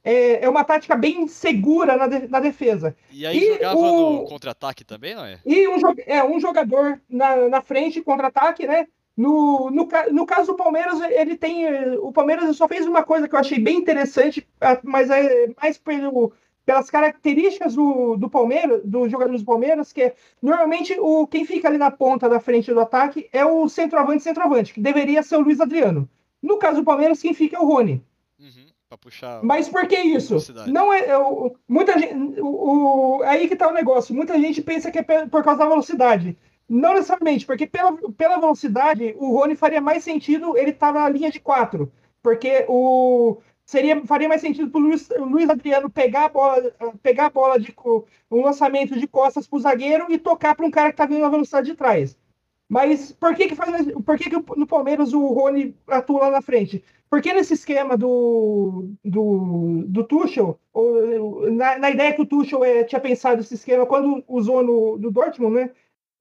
Speaker 4: É, é uma tática bem segura na, de, na defesa.
Speaker 3: E aí e jogava o... no contra-ataque também, não é?
Speaker 4: E um, é, um jogador na, na frente, contra-ataque, né? No, no, no caso do Palmeiras, ele tem. O Palmeiras só fez uma coisa que eu achei bem interessante, mas é mais pelo, pelas características do, do Palmeiras, dos jogadores do Palmeiras, que é, normalmente o, quem fica ali na ponta da frente do ataque é o centroavante centroavante, que deveria ser o Luiz Adriano. No caso do Palmeiras, quem fica é o Rony.
Speaker 3: Uhum, puxar
Speaker 4: Mas por que isso? Não é, é muita gente, o, o, aí que tá o negócio. Muita gente pensa que é por causa da velocidade. Não necessariamente, porque pela, pela velocidade, o Rony faria mais sentido ele estar tá na linha de quatro. Porque o, seria, faria mais sentido para o Luiz, Luiz, Adriano pegar a bola, pegar a bola de um lançamento de costas para o zagueiro e tocar para um cara que está vindo na velocidade de trás. Mas por que, que, faz, por que, que no Palmeiras o Rony atua lá na frente? Porque nesse esquema do, do, do Tuchel, ou, na, na ideia que o Tuchel é, tinha pensado esse esquema quando usou no, no Dortmund, né?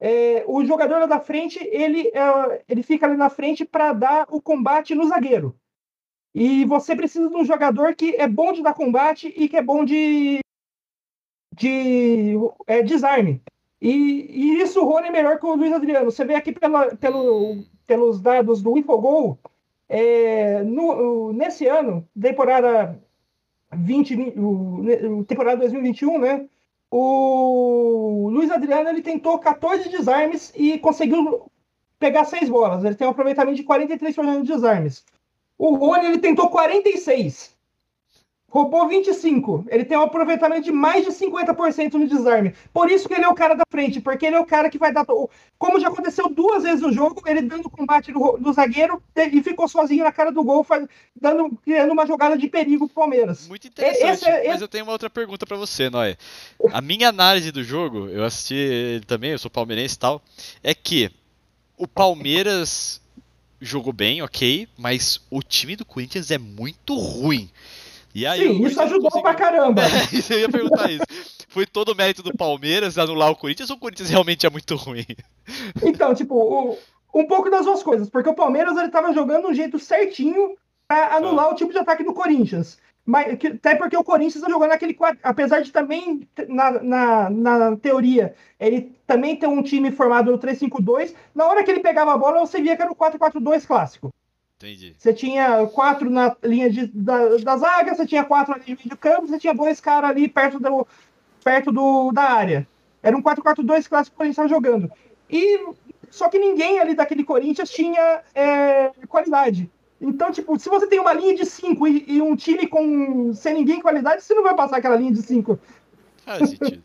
Speaker 4: É, o jogador lá da frente ele, é, ele fica ali na frente para dar o combate no zagueiro. E você precisa de um jogador que é bom de dar combate e que é bom de, de é, desarme. E, e isso o Rony é melhor que o Luiz Adriano. Você vê aqui pela, pelo, pelos dados do Infogol, é, no, nesse ano, temporada 20, temporada 2021, né? O Luiz Adriano ele tentou 14 desarmes e conseguiu pegar 6 bolas. Ele tem um aproveitamento de 43% de desarmes. O Rony ele tentou 46 roubou 25. Ele tem um aproveitamento de mais de 50% no desarme. Por isso que ele é o cara da frente, porque ele é o cara que vai dar. Como já aconteceu duas vezes no jogo, ele dando combate no, no zagueiro e ficou sozinho na cara do gol, faz, dando, criando uma jogada de perigo pro Palmeiras.
Speaker 3: Muito interessante. Esse, é, esse... Mas eu tenho uma outra pergunta para você, Noé. A minha análise do jogo, eu assisti ele também, eu sou palmeirense e tal, é que o Palmeiras jogou bem, ok, mas o time do Corinthians é muito ruim.
Speaker 4: E aí, Sim, isso ajudou conseguiu... pra caramba.
Speaker 3: É, eu ia perguntar isso. Foi todo o mérito do Palmeiras anular o Corinthians ou o Corinthians realmente é muito ruim?
Speaker 4: Então, tipo, o, um pouco das duas coisas, porque o Palmeiras ele tava jogando um jeito certinho para anular ah. o tipo de ataque do Corinthians. Mas, que, até porque o Corinthians tá jogando aquele apesar de também, na, na, na teoria, ele também ter um time formado no 3-5-2, na hora que ele pegava a bola, você via que era o 4-4-2 clássico.
Speaker 3: Entendi.
Speaker 4: Você tinha quatro na linha de, da, da zaga, você tinha quatro ali de campo, você tinha dois caras ali perto, do, perto do, da área. Era um 4-4-2 clássico que a gente estava jogando. E só que ninguém ali daquele Corinthians tinha é, qualidade. Então, tipo, se você tem uma linha de 5 e, e, um time com sem ninguém qualidade, você não vai passar aquela linha de 5.
Speaker 3: Faz sentido.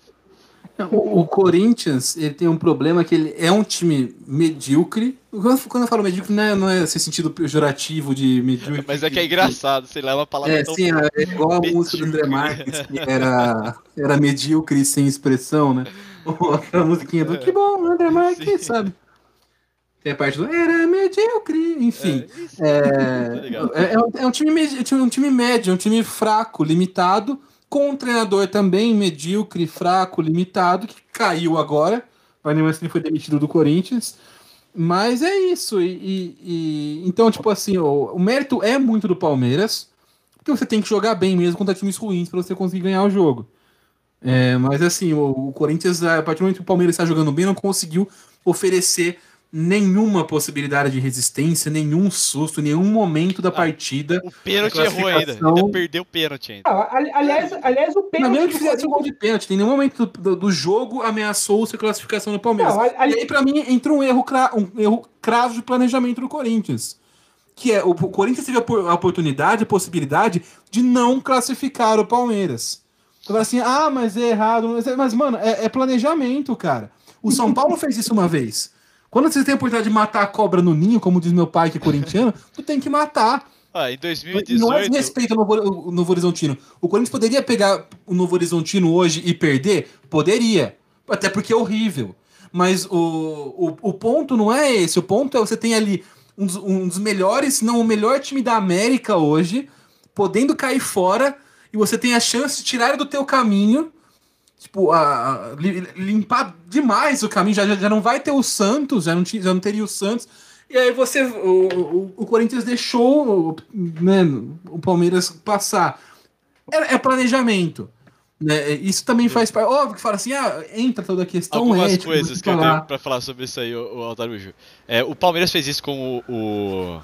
Speaker 2: O, o Corinthians ele tem um problema que ele é um time medíocre. Quando eu falo medíocre, não é, não é esse sentido pejorativo de medíocre.
Speaker 3: Mas é que é engraçado, sei lá, é uma palavra
Speaker 2: é, sim, é igual a música do André Marques, que era, era medíocre sem expressão, né? Aquela musiquinha do que bom, André Marques, sim. sabe? Tem a parte do era medíocre, enfim. É, é, é, é, um, é um, time, um time médio, um time fraco, limitado com um treinador também medíocre, fraco, limitado, que caiu agora. O Animação foi demitido do Corinthians. Mas é isso. E, e, e então, tipo assim, o, o, mérito é muito do Palmeiras, porque você tem que jogar bem mesmo contra times ruins para você conseguir ganhar o jogo. É, mas assim, o, o, Corinthians, a partir do momento que o Palmeiras está jogando bem, não conseguiu oferecer nenhuma possibilidade de resistência, nenhum susto, nenhum momento da ah, partida.
Speaker 3: O pênalti errou ainda. Ainda perdeu o pênalti ainda.
Speaker 4: Ah, aliás, aliás, o pênalti.
Speaker 2: Não, mesmo que fizesse um gol de pênalti, em nenhum momento do, do jogo ameaçou a classificação do Palmeiras. Não, ali... E aí, pra mim, entrou um erro, um erro cravo de planejamento do Corinthians. Que é, o Corinthians teve a oportunidade, a possibilidade de não classificar o Palmeiras. Então, assim, ah, mas é errado. Mas, mas mano, é, é planejamento, cara. O São Paulo fez isso uma vez. Quando você tem a oportunidade de matar a cobra no ninho, como diz meu pai que é corintiano, tu tem que matar.
Speaker 3: Ah, em 2018...
Speaker 2: Não é respeito ao Novo, Novo Horizontino. O Corinthians poderia pegar o Novo Horizontino hoje e perder? Poderia. Até porque é horrível. Mas o, o, o ponto não é esse. O ponto é você tem ali um dos, um dos melhores, se não o melhor time da América hoje, podendo cair fora e você tem a chance de tirar ele do teu caminho, tipo, a, a- li- limpar demais o caminho, já, já, já não vai ter o Santos, já não, tinha, já não teria o Santos, e aí você, o, o, o Corinthians deixou o- né, o Palmeiras passar. É, é planejamento. Né? Isso também faz parte. Óbvio que fala assim, ah, entra toda a questão
Speaker 3: Algumas
Speaker 2: ética.
Speaker 3: coisas
Speaker 2: você
Speaker 3: que eu
Speaker 2: falar.
Speaker 3: tenho pra falar sobre isso aí, o, o Altarujo. É, o Palmeiras fez isso com o, o,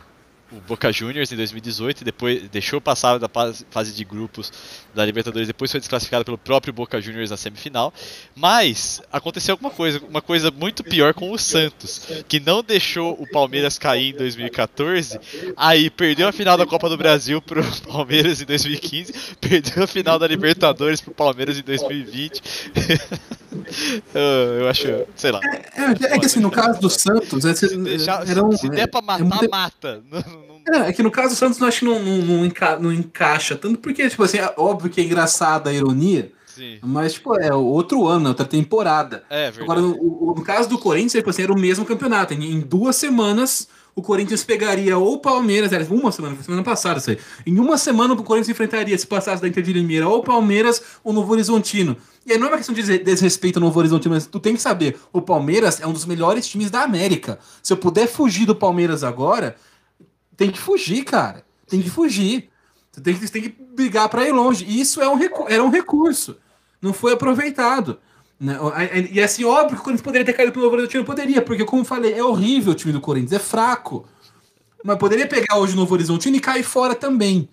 Speaker 3: o Boca Juniors em 2018, e depois deixou passar da fase de grupos da Libertadores, depois foi desclassificado pelo próprio Boca Juniors na semifinal. Mas aconteceu alguma coisa, uma coisa muito pior com o Santos, que não deixou o Palmeiras cair em 2014, aí perdeu a final da Copa do Brasil pro Palmeiras em 2015, perdeu a final da Libertadores pro Palmeiras em 2020. eu, acho, sei lá.
Speaker 2: É, é que assim, no caso do Santos, é,
Speaker 3: Se, deixar,
Speaker 2: um-
Speaker 3: se der pra
Speaker 2: é
Speaker 3: matar,
Speaker 2: muito-
Speaker 3: mata. Não-
Speaker 2: É, é que no caso do Santos eu acho que não, não, não, enca- não encaixa tanto, porque, tipo assim, é óbvio que é engraçada a ironia,
Speaker 3: sim.
Speaker 2: mas, tipo, é outro ano, outra temporada.
Speaker 3: É verdade.
Speaker 2: Agora, no, o- no caso do Corinthians, tipo assim, era o mesmo campeonato. Em, em duas semanas, o Corinthians pegaria ou o Palmeiras, era uma semana, foi semana passada isso aí. Em uma semana, o Corinthians enfrentaria, se passasse da Inter de Limeira, ou o Palmeiras ou o Novo Horizontino. E aí não é uma questão de des- desrespeito ao Novo Horizontino, mas tu tem que saber, o Palmeiras é um dos melhores times da América. Se eu puder fugir do Palmeiras agora, tem que fugir, cara. Tem que fugir. Você tem que, tem que brigar para ir longe. E isso é um, era um recurso. Não foi aproveitado. né? E assim, óbvio que o Corinthians poderia ter caído pelo Novo Horizontino. Poderia, porque, como eu falei, é horrível o time do Corinthians, é fraco. Mas poderia pegar hoje o Novo Horizontino e cair fora também.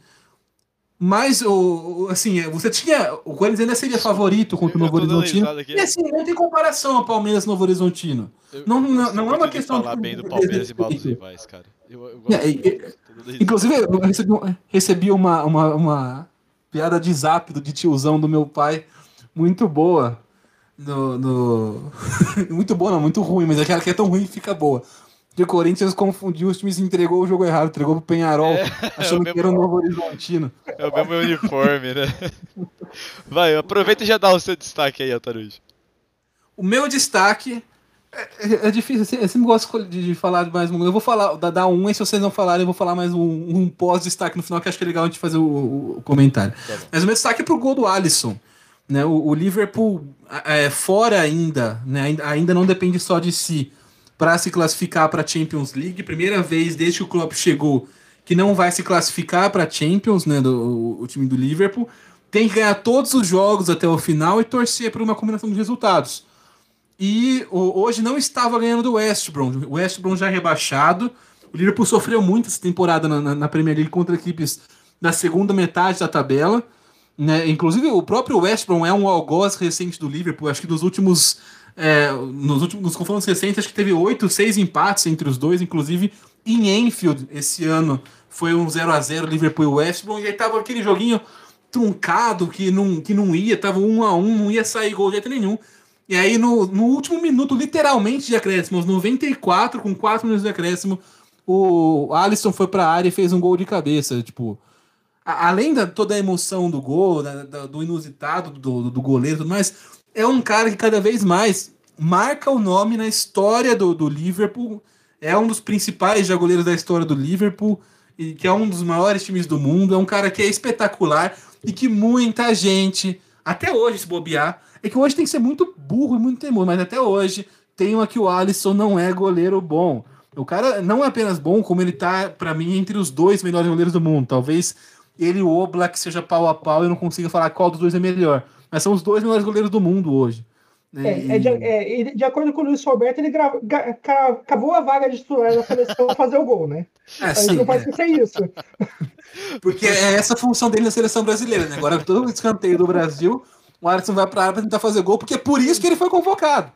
Speaker 2: Mas, o, assim, você tinha. O Corinthians ainda seria favorito contra o Novo Horizontino. E assim, não tem comparação ao Palmeiras Novo Horizontino.
Speaker 3: Eu-
Speaker 2: Não, não, não é uma questão
Speaker 3: falar
Speaker 2: de-
Speaker 3: bem do Palmeiras e mal dos
Speaker 2: desrespeito.
Speaker 3: rivais, cara. Eu, eu
Speaker 2: É, e-
Speaker 3: risada.
Speaker 2: Inclusive, eu recebi, recebi uma, uma, uma piada de zap do de tiozão do meu pai, muito boa. No, no- muito boa, não, muito ruim, mas aquela que é tão ruim fica boa. O Corinthians confundiu os times e entregou o jogo errado, entregou pro Penharol,
Speaker 3: É,
Speaker 2: achando
Speaker 3: é o
Speaker 2: que era o Novo Horizontino.
Speaker 3: É o mesmo uniforme, né? Vai, aproveita e já dá o seu destaque aí, Altarujo.
Speaker 2: O meu destaque. É, é- difícil, assim, eu sempre gosto de, de falar de mais um. Eu vou falar, dar, um, e se vocês não falarem, eu vou falar mais um, um pós-destaque no final, que acho que é legal a gente fazer o, o- o comentário.
Speaker 3: Tá.
Speaker 2: Mas o meu destaque é pro gol do Alisson. Né? O, o Liverpool, é, fora ainda, né? ainda, não depende só de si para se classificar para a Champions League. Primeira vez desde que o Klopp chegou que não vai se classificar para a Champions, né? Do, o, o time do Liverpool. Tem que ganhar todos os jogos até o final e torcer por uma combinação de resultados. E hoje não estava ganhando do West Brom. O West Brom já rebaixado. O Liverpool sofreu muito essa temporada na, na- Premier League contra equipes na segunda metade da tabela. Né? Inclusive, o próprio West Brom é um algoz recente do Liverpool. Acho que nos últimos. é, nos últimos nos confrontos recentes, acho que teve oito, seis empates entre os dois. Inclusive, em Enfield, esse ano, foi um 0 a 0 Liverpool e West Brom. E aí tava aquele joguinho truncado que não, que não ia, tava um a um, não ia sair gol de jeito nenhum. E aí, no, no último minuto, literalmente de acréscimo, aos 94, com 4 minutos de acréscimo, o Alisson foi pra área e fez um gol de cabeça. Tipo, a- além da toda a emoção do gol, da- da- do inusitado do, do, do goleiro mais, é um cara que cada vez mais marca o nome na história do, do Liverpool. É um dos principais já goleiros da história do Liverpool, e que é um dos maiores times do mundo. É um cara que é espetacular e que muita gente, até hoje, se bobear, é que hoje tem que ser muito burro e muito teimoso, mas até hoje tem uma que o Alisson não é goleiro bom. O cara não é apenas bom, como ele tá, pra mim, entre os dois melhores goleiros do mundo. Talvez ele e o Oblak seja pau a pau e eu não consiga falar qual dos dois é melhor. Mas são os dois melhores goleiros do mundo hoje.
Speaker 4: É, é de, é, de acordo com o Luiz Roberto, ele gra- ga- ca- cavou a vaga de titular da seleção pra fazer o gol, né?
Speaker 2: É,
Speaker 4: A gente
Speaker 2: sim,
Speaker 4: não pode
Speaker 2: é.
Speaker 4: esquecer isso.
Speaker 2: Porque é essa a função dele na seleção brasileira, né? Agora todo o escanteio do Brasil, o Alisson vai pra área pra tentar fazer gol, porque é por isso que ele foi convocado.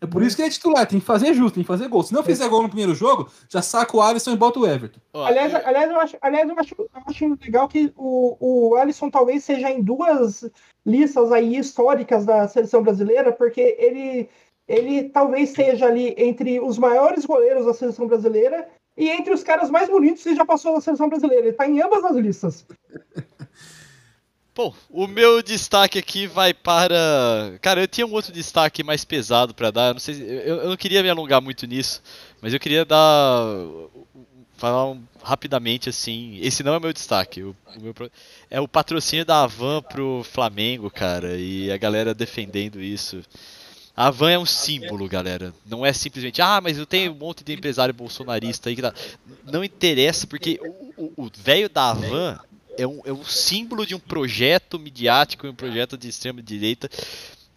Speaker 2: É por isso que ele é titular, tem que fazer justo, tem que fazer gol. Se não fizer gol no primeiro jogo, já saca o Alisson e bota o Everton.
Speaker 4: Aliás,
Speaker 3: eu-
Speaker 4: aliás, eu acho, aliás, eu acho, eu acho legal que o, o Alisson talvez seja em duas listas aí históricas da seleção brasileira, porque ele, ele talvez seja ali entre os maiores goleiros da seleção brasileira e entre os caras mais bonitos que já passou na seleção brasileira. Ele tá em ambas as listas.
Speaker 3: Bom, o meu destaque aqui vai para. Cara, eu tinha um outro destaque mais pesado pra dar. Eu não sei, se- eu, eu não queria me alongar muito nisso, mas eu queria dar falar um- rapidamente assim. Esse não é o meu destaque. O, o meu é o patrocínio da Avan pro Flamengo, cara. E a galera defendendo isso. A Avan é um símbolo, galera. Não é simplesmente, ah, mas eu tenho um monte de empresário bolsonarista aí que tá. Não interessa, porque o- velho da Avan é um, é um símbolo de um projeto midiático, um projeto de extrema direita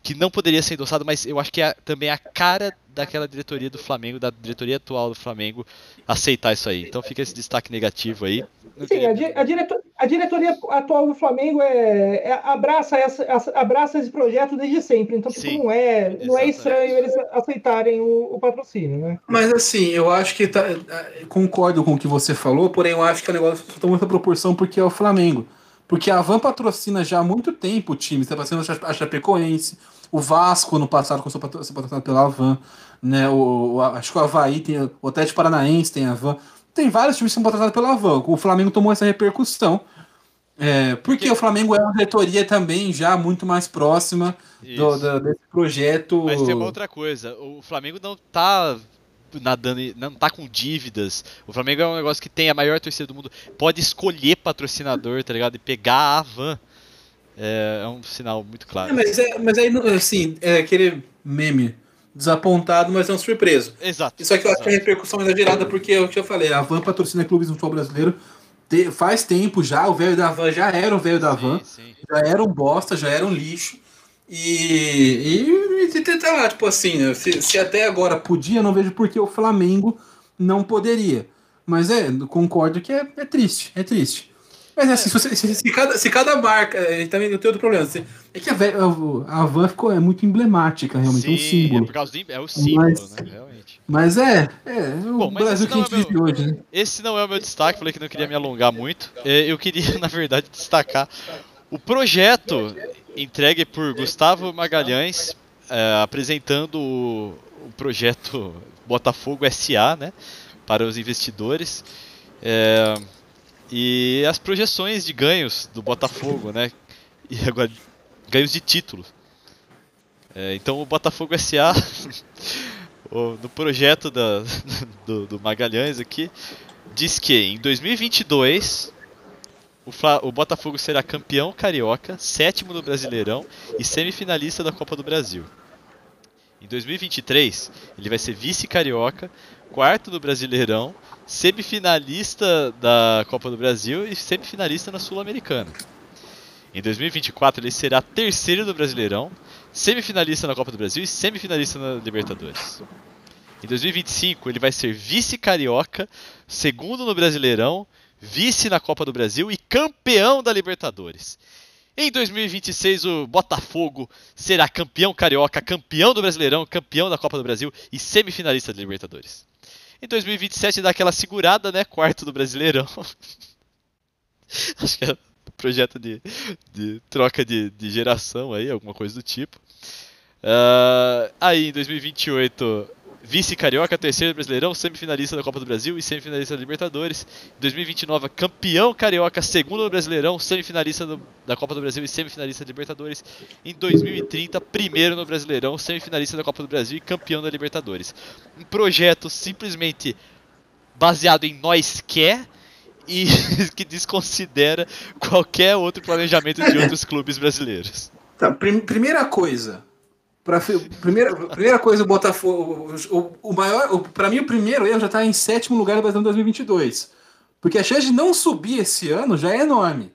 Speaker 3: que não poderia ser endossado, mas eu acho que é também a cara daquela diretoria do Flamengo, da diretoria atual do Flamengo, aceitar isso aí. Então fica esse destaque negativo aí. Não
Speaker 4: Sim,
Speaker 3: queria-
Speaker 4: a, a direto- a diretoria atual do Flamengo é, é- abraça, essa, essa- abraça esse projeto desde sempre. Então, tipo,
Speaker 3: Sim,
Speaker 4: não é, não é estranho eles aceitarem o, o patrocínio, né?
Speaker 2: Mas assim, eu acho que tá, concordo com o que você falou, porém eu acho que o negócio toma muita proporção porque é o Flamengo. Porque a Van patrocina já há muito tempo o time, está patrocinando a Chapecoense, o Vasco no passado começou a patro- ser patrocinado pela Van, né? O, o- acho que o Havaí tem, o Atlético Paranaense tem a Van. Tem vários times que são patrocinados pela Van. O Flamengo tomou essa repercussão. É, porque o Flamengo é uma diretoria também já muito mais próxima do, da- desse projeto.
Speaker 3: Mas tem uma outra coisa, o Flamengo não tá nadando, não tá com dívidas. O Flamengo é um negócio que tem a maior torcida do mundo. Pode escolher patrocinador, tá ligado? E pegar a van. É, é um sinal muito
Speaker 2: É,
Speaker 3: claro.
Speaker 2: mas, é, mas aí, assim, é aquele meme desapontado, mas não surpreso.
Speaker 3: Exato.
Speaker 2: Isso aqui eu acho que a repercussão é exagerada, porque é o que eu falei, a Van patrocina clubes no futebol brasileiro faz tempo já, o velho da Van já era o velho da Van,
Speaker 3: Sim, sim.
Speaker 2: já era um bosta, já era um lixo. E, e, e tá lá, tipo assim, né, se, se até agora podia, não vejo por que o Flamengo não poderia. Mas é, concordo que é, é triste, é triste. Mas assim, se, você- se- se cada, se cada marca. é, Também tem outro problema. se- É que a, ve- a Van ficou é muito emblemática, realmente, é um
Speaker 3: Sim,
Speaker 2: símbolo.
Speaker 3: É, por causa do, é o símbolo,
Speaker 2: Mas-
Speaker 3: né? Realmente.
Speaker 2: Mas é, é o
Speaker 3: Bom,
Speaker 2: Brasil
Speaker 3: esse
Speaker 2: que a
Speaker 3: não
Speaker 2: gente
Speaker 3: é meu-
Speaker 2: vive hoje, né?
Speaker 3: Esse não é o meu destaque, falei que não queria me alongar muito. É, Eu queria, na verdade, destacar o projeto entregue por Gustavo Magalhães, é, apresentando o, o projeto Botafogo SA, né, para os investidores. É, e as projeções de ganhos do Botafogo, né, e agora ganhos de título. É, então o Botafogo SA, no projeto da, do, do Magalhães aqui, diz que em 2022 o, Fla- o Botafogo será campeão carioca, sétimo no Brasileirão e semifinalista da Copa do Brasil. Em 2023, ele vai ser vice-carioca, quarto no Brasileirão, semifinalista da Copa do Brasil e semifinalista na Sul-Americana. Em 2024, ele será terceiro no Brasileirão, semifinalista na Copa do Brasil e semifinalista na Libertadores. Em 2025, ele vai ser vice-carioca, segundo no Brasileirão, vice na Copa do Brasil e campeão da Libertadores. Em 2026, o Botafogo será campeão carioca, campeão do Brasileirão, campeão da Copa do Brasil e semifinalista da Libertadores. Em 2027, dá aquela segurada, né? Quarto do Brasileirão. Acho que é um projeto de, de troca de, de geração aí, alguma coisa do tipo. Ah, aí em 2028, vice-carioca, terceiro brasileirão, semifinalista da Copa do Brasil e semifinalista da Libertadores. Em 2029, campeão carioca, segundo no brasileirão, semifinalista do- da Copa do Brasil e semifinalista da Libertadores. Em 2030, primeiro no brasileirão, semifinalista da Copa do Brasil e campeão da Libertadores. Um projeto simplesmente baseado em nós quer e que desconsidera qualquer outro planejamento de outros clubes brasileiros.
Speaker 2: Tá, prim- primeira coisa. Pra, primeira, primeira coisa, o Botafogo. O, o, maior. O, pra mim, o primeiro erro já tá em sétimo lugar do Brasileirão 2022. Porque a chance de não subir esse ano já é enorme.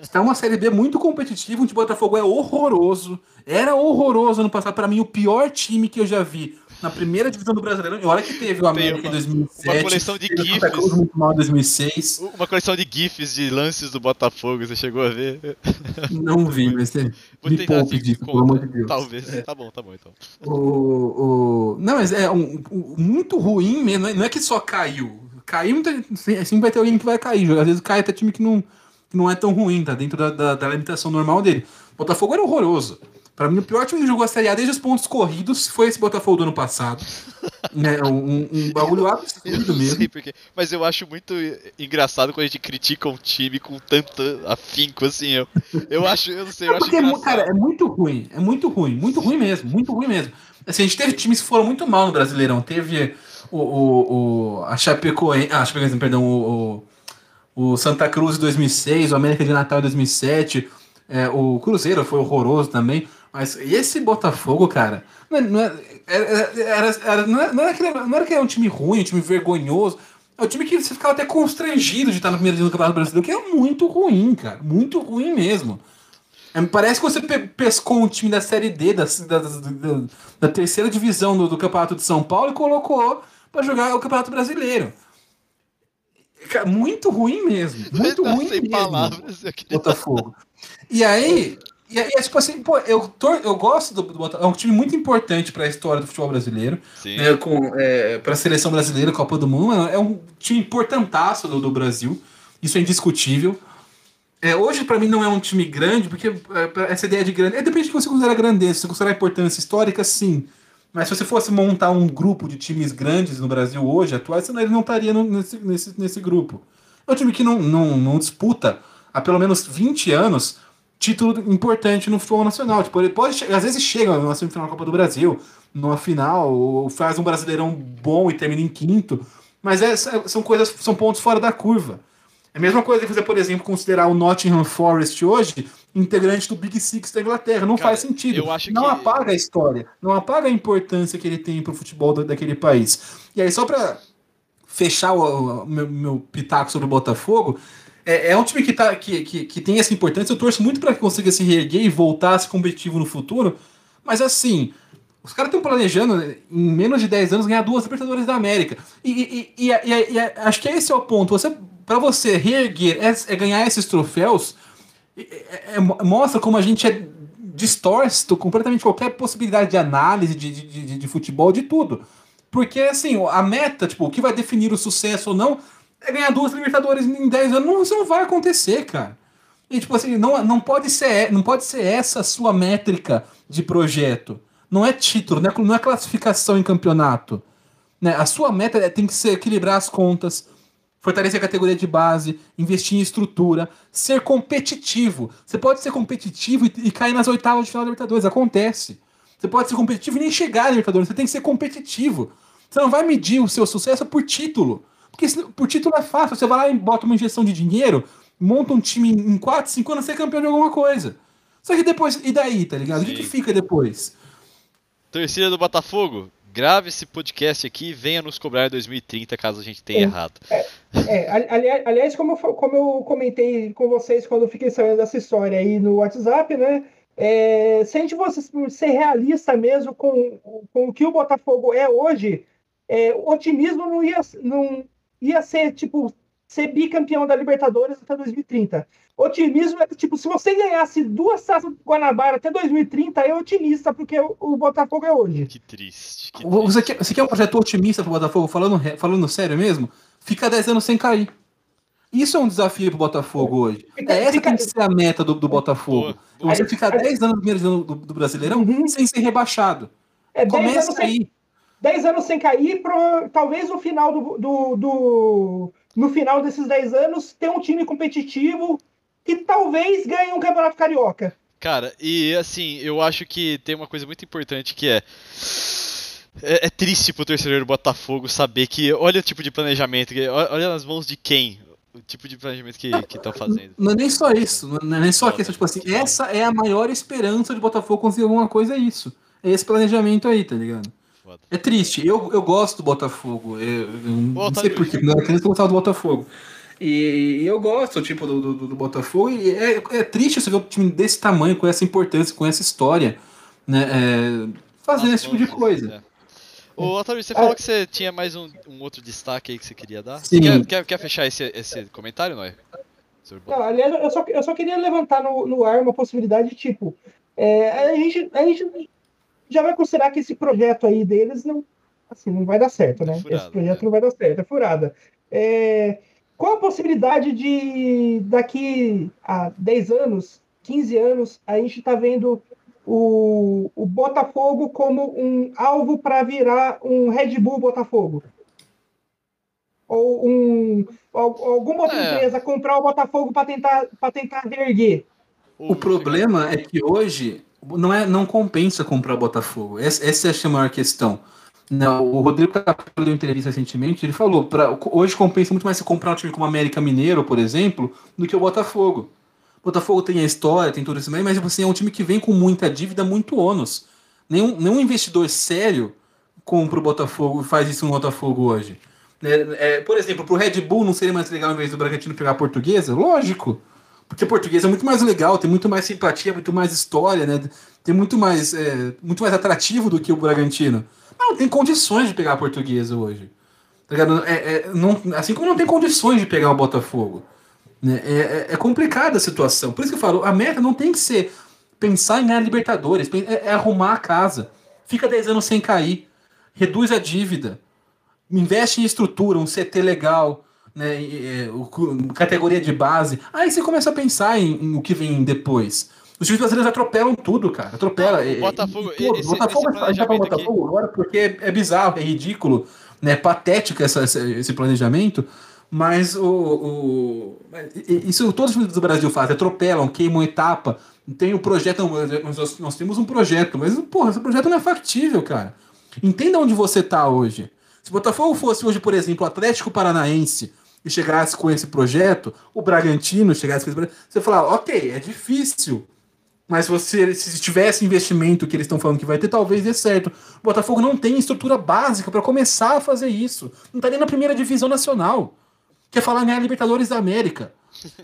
Speaker 2: Está uma Série B muito competitiva, onde o Botafogo é horroroso. Era horroroso ano passado. Pra mim, o pior time que eu já vi na primeira divisão do Brasileirão. E olha que teve o América
Speaker 3: uma-
Speaker 2: em 2007.
Speaker 3: uma coleção de
Speaker 2: teve o
Speaker 3: gifs.
Speaker 2: Muito mal em 2006.
Speaker 3: Uma coleção de GIFs de lances do Botafogo, você chegou a ver?
Speaker 2: Não vi, mas é,
Speaker 3: Vou
Speaker 2: me poupe disso, pelo amor de Deus.
Speaker 3: Talvez. Tá bom, tá bom então.
Speaker 2: O, o... Não, mas é um, um- muito ruim mesmo. não é- é que só caiu. Caiu, tem- sempre vai ter alguém que vai cair. Às vezes cai até time que não, que não é tão ruim, tá dentro da, da, da limitação normal dele. Botafogo era horroroso. Pra mim, o pior time que jogou a Série A desde os pontos corridos foi esse Botafogo do ano passado. né, um, um bagulho absurdo mesmo.
Speaker 3: sei porque, mas eu acho muito engraçado quando a gente critica um time com tanto afinco assim. Eu, eu acho, eu não sei, eu
Speaker 2: É
Speaker 3: acho
Speaker 2: é
Speaker 3: engraçado.
Speaker 2: cara, é muito ruim. É muito ruim. Muito ruim mesmo. Muito ruim mesmo. Assim, a gente teve times que foram muito mal no Brasileirão. Teve o, o, o a Chapecoense, ah, Chapecoense, perdão, o, o, o Santa Cruz em 2006, o América de Natal em 2007, é, o Cruzeiro foi horroroso também. Mas esse Botafogo, cara, não, é, é, era, não, era, não, era que, não era que era um time ruim, um time vergonhoso. É um time que você ficava até constrangido de estar no primeiro dia do Campeonato Brasileiro, que é muito ruim, cara. Muito ruim mesmo. É, parece que você pe pescou um time da Série D, da, da, da, da terceira divisão do, do, Campeonato de São Paulo e colocou para jogar o Campeonato Brasileiro. Muito ruim mesmo. Muito ruim sem mesmo. Palavras, Botafogo. E aí, e aí, é tipo assim, pô, eu, tor eu gosto do, do Botafogo. É um time muito importante para a história do futebol brasileiro. Né, com, é, para a seleção brasileira, Copa do Mundo. É um time importantaço do, do Brasil. Isso é indiscutível. É, hoje, para mim, não é um time grande, porque é, essa ideia de grande. É, depende de que você considera grandeza. Se você considerar importância histórica, sim. Mas se você fosse montar um grupo de times grandes no Brasil hoje, atuais, ele não estaria no, nesse, nesse, nesse grupo. É um time que não, não, não disputa há pelo menos 20 anos título importante no futebol nacional. Tipo, ele pode, às vezes chega na semifinal da Copa do Brasil, numa final, ou faz um brasileirão bom e termina em quinto. Mas é, são coisas, são pontos fora da curva. É a mesma coisa que você, por exemplo, considerar o Nottingham Forest hoje integrante do Big Six da Inglaterra. Não Cara, faz sentido. não que... apaga a história, não apaga a importância que ele tem para o futebol daquele país. E aí, só para fechar o, o meu, meu, pitaco sobre o Botafogo, é, é um time que, tá, que, que, que tem essa importância. Eu torço muito para que consiga se reerguer e voltar a ser competitivo no futuro. Mas assim, os caras estão planejando, em menos de 10 anos, ganhar duas Libertadores da América. E, e, e, e, acho que esse é o ponto. Você, para você reerguer, é, é, ganhar esses troféus, é, é, mostra como a gente é distorce completamente qualquer possibilidade de análise de, de, de, de futebol, de tudo. Porque, assim, a meta, tipo, o que vai definir o sucesso ou não, é ganhar duas Libertadores em 10 anos. Não, isso não vai acontecer, cara. E, tipo assim, não, não, pode ser, não pode ser essa a sua métrica de projeto. Não é título, não é, é classificação em campeonato. Né? A sua meta é, tem que ser equilibrar as contas, fortalecer a categoria de base, investir em estrutura, ser competitivo. Você pode ser competitivo e, e cair nas oitavas de final da Libertadores. Acontece. Você pode ser competitivo e nem chegar na Libertadores. Você tem que ser competitivo. Você não vai medir o seu sucesso por título. Porque por título é fácil. Você vai lá e bota uma injeção de dinheiro, monta um time em 4, 5 anos, você é campeão de alguma coisa. Só que depois, e daí, tá ligado? Sim. O que, que fica depois?
Speaker 3: Torcida do Botafogo, grave esse podcast aqui e venha nos cobrar em 2030 caso a gente tenha é, errado.
Speaker 4: É, é, aliás, aliás como, eu, como eu comentei com vocês quando eu fiquei sabendo dessa história aí no WhatsApp, né? É, se a gente fosse ser realista mesmo com, com o que o Botafogo é hoje, é, o otimismo não ia, não, ia ser, tipo, ser bicampeão da Libertadores até 2030. Otimismo é tipo, se você ganhasse duas taças do Guanabara até 2030, é otimista, porque o, Botafogo é hoje.
Speaker 3: Que triste. Que
Speaker 2: você, quer, você quer um projeto otimista pro Botafogo, falando, falando sério mesmo? Fica 10 anos sem cair. Isso é um desafio pro Botafogo hoje. Fica, é essa fica... tem que ser a meta do, do Botafogo. Você ficar 10 anos no primeiro ano do, do Brasileirão uhum. sem ser rebaixado.
Speaker 4: É, Começa aí. Sem 10 anos sem cair, pro, talvez no final do, do, do, no final desses 10 anos ter um time competitivo que talvez ganhe um campeonato carioca.
Speaker 3: Cara, e assim, eu acho que tem uma coisa muito importante que é. É, é triste pro torcedor do Botafogo saber que. Olha o tipo de planejamento, olha nas mãos de quem o tipo de planejamento que estão fazendo.
Speaker 2: Não é nem só isso, não é nem só a questão, tipo assim, essa é a maior esperança de Botafogo conseguir alguma coisa, é isso. É esse planejamento aí, tá ligado? Foda. É triste. Eu, eu gosto do Botafogo. Eu, eu não sei porquê, quando eu era criança eu gostava do Botafogo. E, e eu gosto, tipo, do, do, do, Botafogo. E é, é triste você ver um time desse tamanho, com essa importância, com essa história, né? É, fazendo esse tipo de coisa. É.
Speaker 3: Ô, Otávio, você falou que você tinha mais um, um, outro destaque aí que você queria dar. Sim. Quer, quer, quer fechar esse, esse comentário, não é?
Speaker 4: Não, aliás, eu só, eu só queria levantar no, no ar uma possibilidade, tipo, é, a, gente, a gente já vai considerar que esse projeto aí deles não, assim, não vai dar certo, né? É esse projeto é. não vai dar certo, é furada. É, qual a possibilidade de daqui a 10 anos, 15 anos, a gente tá vendo o, o Botafogo como um alvo para virar um Red Bull Botafogo? Ou um, alguma outra é. empresa comprar o Botafogo para tentar, tentar reerguer?
Speaker 2: O problema é que hoje não, é, não compensa comprar o Botafogo. Essa, essa é a maior questão. Não, o Rodrigo Capello deu entrevista recentemente, ele falou, pra, hoje compensa muito mais se comprar um time como o América Mineiro, por exemplo, do que o Botafogo. O Botafogo tem a história, tem tudo isso mas assim, é um time que vem com muita dívida, muito ônus. Nenhum, nenhum investidor sério compra o Botafogo e faz isso no Botafogo hoje. É, é, por exemplo, pro Red Bull não seria mais legal, ao invés do Bragantino pegar a portuguesa? Lógico. Porque a portuguesa é muito mais legal, tem muito mais simpatia, muito mais história, né? Tem muito mais, é, muito mais atrativo do que o Bragantino. Não, tem condições de pegar a portuguesa hoje. Tá é, é, não, assim como não tem condições de pegar o Botafogo. Né? É, é, é, complicada a situação. Por isso que eu falo, a meta não tem que ser pensar em ganhar Libertadores, é, é arrumar a casa. Fica 10 anos sem cair. Reduz a dívida. Investe em estrutura, um CT legal né, é, categoria de base. Aí você começa a pensar em, em o que vem depois. Os times brasileiros atropelam tudo, cara. Atropela.
Speaker 3: O Botafogo,
Speaker 2: e, e, esse, Botafogo, esse tá Botafogo agora porque é, é bizarro, é ridículo, né? Patético essa, esse planejamento. Mas o, o, isso todos os times do Brasil fazem, atropelam, queimam etapa. Tem o um projeto, nós, nós temos um projeto, mas porra, esse projeto não é factível, cara. Entenda onde você tá hoje. Se o Botafogo fosse hoje, por exemplo, o Atlético Paranaense, e chegasse com esse projeto, o Bragantino chegasse com esse projeto, você falar, ok, é difícil. Mas você, se tivesse investimento que eles estão falando que vai ter, talvez dê certo. O Botafogo não tem estrutura básica para começar a fazer isso. Não está nem na primeira divisão nacional. Quer falar ganhar Libertadores da América.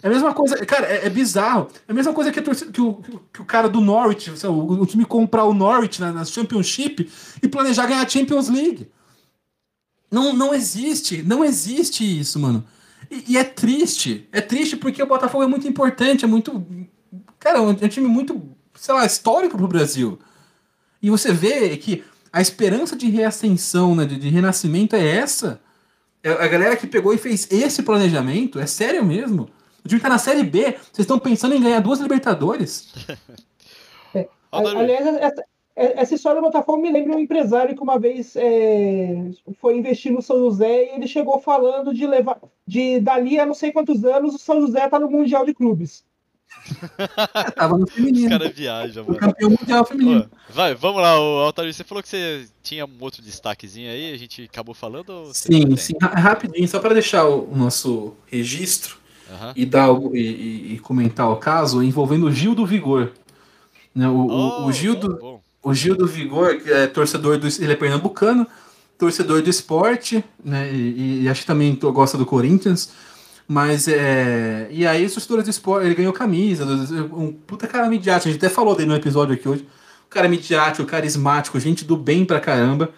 Speaker 2: É a mesma coisa, cara, é, é bizarro. É a mesma coisa que, que, o, que o cara do Norwich, o, o, time comprar o Norwich na, na Championship e planejar ganhar a Champions League. Não, não existe, não existe isso, mano. E, e, é triste. É triste porque o Botafogo é muito importante, é muito. Cara, é um, é um time muito, sei lá, histórico pro Brasil. E você vê que a esperança de reascensão, né, de, de renascimento é essa. É a galera que pegou e fez esse planejamento, é sério mesmo. O time tá na Série B, vocês estão pensando em ganhar duas Libertadores.
Speaker 4: É, aliás, essa, essa história do Botafogo me lembra um empresário que uma vez é, foi investir no São José e ele chegou falando de levar de dali a não sei quantos anos o São José tá no Mundial de Clubes.
Speaker 2: Tava no feminino.
Speaker 3: Os caras viajam, mano.
Speaker 2: O campeão mundial feminino.
Speaker 3: vai, vamos lá, o Altair, você falou que você tinha um outro destaquezinho aí, a gente acabou falando?
Speaker 2: Sim, sim, rapidinho, só para deixar o nosso registro uhum. e, dar, e, e, e, comentar o caso envolvendo o Gil do Vigor. Né, o, oh, o, Gil do, bom o Gil do Vigor, que é torcedor do. Ele é pernambucano, torcedor do esporte, né? E, e acho que também gosta do Corinthians. Mas é. E aí, os torcedores do esporte, ele ganhou camisa, um puta cara midiático. A gente até falou dele no episódio aqui hoje. Um cara midiático, carismático, gente do bem pra caramba.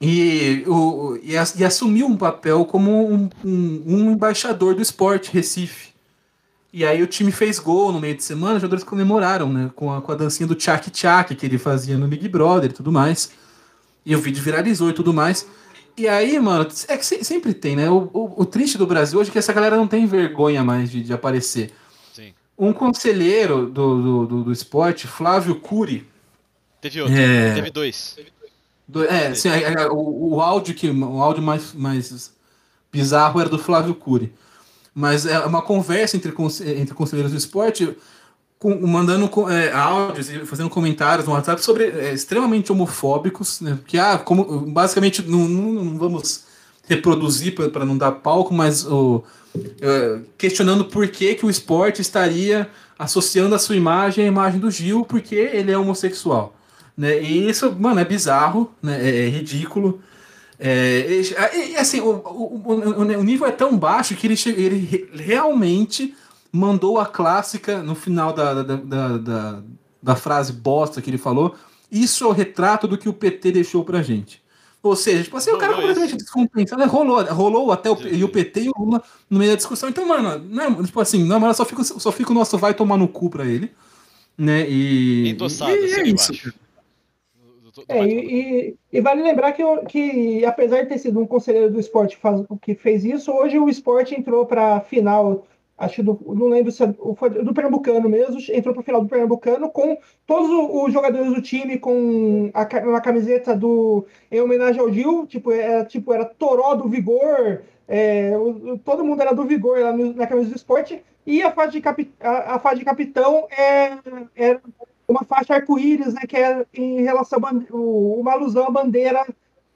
Speaker 2: E, o, e, assumiu um papel como um, um, um embaixador do esporte Recife. E aí o time fez gol no meio de semana, os jogadores comemoraram, né? Com a, com a dancinha do Tchak Tchak que ele fazia no Big Brother e tudo mais. E o vídeo viralizou e tudo mais. E aí, mano, é que sempre tem, né? O, o, o triste do Brasil hoje é que essa galera não tem vergonha mais de, de aparecer. Sim. Um conselheiro do, do, do, do, esporte, Flávio Cury.
Speaker 3: Teve outro, é... teve dois.
Speaker 2: Do, é, sim, é, é, o, o áudio que o áudio mais, mais bizarro era do Flávio Cury mas é uma conversa entre, entre conselheiros do esporte, com, mandando é, áudios e fazendo comentários no WhatsApp sobre é, extremamente homofóbicos, né? que ah, como, basicamente não, não, não vamos reproduzir para não dar palco, mas o, é, questionando por que, que o esporte estaria associando a sua imagem à imagem do Gil, porque ele é homossexual. Né? E isso, mano, é bizarro, né? é, é ridículo. É, e, assim, o, o, o, nível é tão baixo que ele, ele realmente mandou a clássica no final da, da, da, da, da frase bosta que ele falou. Isso é o retrato do que o PT deixou pra gente. Ou seja, tipo assim, o cara completamente descompensado, né? rolou, rolou até o, e o PT e o Lula no meio da discussão. Então, mano, não, tipo assim, mas só fica, só fica o nosso vai tomar no cu pra ele. Né? E,
Speaker 3: Endossado, e,
Speaker 2: assim,
Speaker 3: é isso.
Speaker 4: É, e, e, vale lembrar que, que, apesar de ter sido um conselheiro do esporte faz, que fez isso, hoje o esporte entrou para a final, acho do, não lembro se é, foi do Pernambucano mesmo, entrou para o final do Pernambucano com todos os jogadores do time com a, uma camiseta do em homenagem ao Gil, tipo, era, tipo, era Toró do Vigor, é, o, todo mundo era do Vigor lá no, na camisa do esporte, e a faixa de, capi, a, a faixa de capitão é, é uma faixa arco-íris, né, que é em relação a uma alusão à bandeira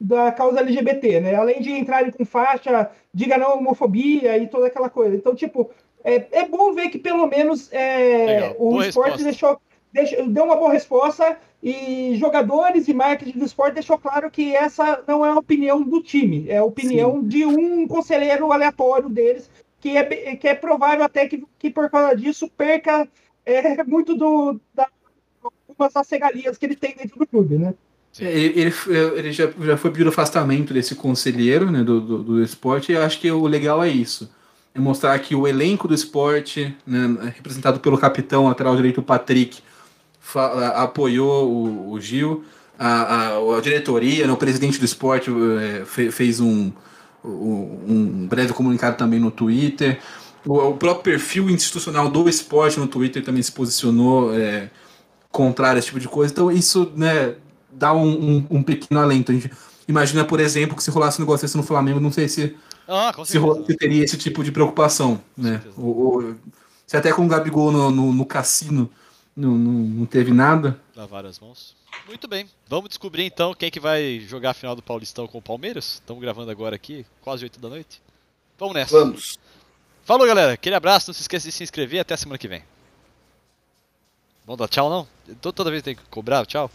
Speaker 4: da causa LGBT, né? Além de entrarem com faixa, diga não homofobia e toda aquela coisa. Então, tipo, é, é bom ver que pelo menos é, o
Speaker 3: Boa
Speaker 4: esporte deixou, deixou- deu uma boa resposta e jogadores e marketing do esporte deixou claro que essa não é a opinião do time, é a opinião de um conselheiro aleatório deles, que é, que é provável até que, que por causa disso perca é, muito do, da, algumas das regalias que ele tem dentro do clube, né?
Speaker 2: É, Ele, ele, já, já foi pedido afastamento desse conselheiro né, do, do, do esporte, e acho que o legal é isso. É mostrar que o elenco do esporte, né, representado pelo capitão lateral direito Patrick, apoiou o, o Gil, a, a, a diretoria, né, o presidente do esporte eh, fe- fez um, um, um breve comunicado também no Twitter. O, o próprio perfil institucional do esporte no Twitter também se posicionou eh, contrário a esse tipo de coisa. Então isso né, dá um, um, um pequeno alento. A gente imagina, por exemplo, que se rolasse um negócio desse no Flamengo, não sei se,
Speaker 3: Ah,
Speaker 2: se, se teria esse tipo de preocupação. Né?
Speaker 3: certeza.
Speaker 2: O, o- se até com o Gabigol no, no, no cassino não, não, não teve nada.
Speaker 3: Lavar as mãos. Muito bem. Vamos descobrir então quem que vai jogar a final do Paulistão com o Palmeiras. Estamos gravando agora aqui, quase 8 da noite. Vamos nessa.
Speaker 2: Vamos.
Speaker 3: Falou, galera. Aquele abraço. Não se esqueça de se inscrever. Até semana que vem. Vamos dar tchau, não? To- Toda vez tem que cobrar tchau?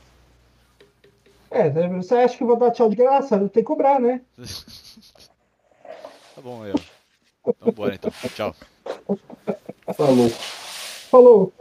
Speaker 4: É, você acha que eu vou dar tchau de graça? Tem que cobrar, né?
Speaker 3: Tá bom, aí, ó. Vambora então. Tchau.
Speaker 2: Falou.
Speaker 4: Falou.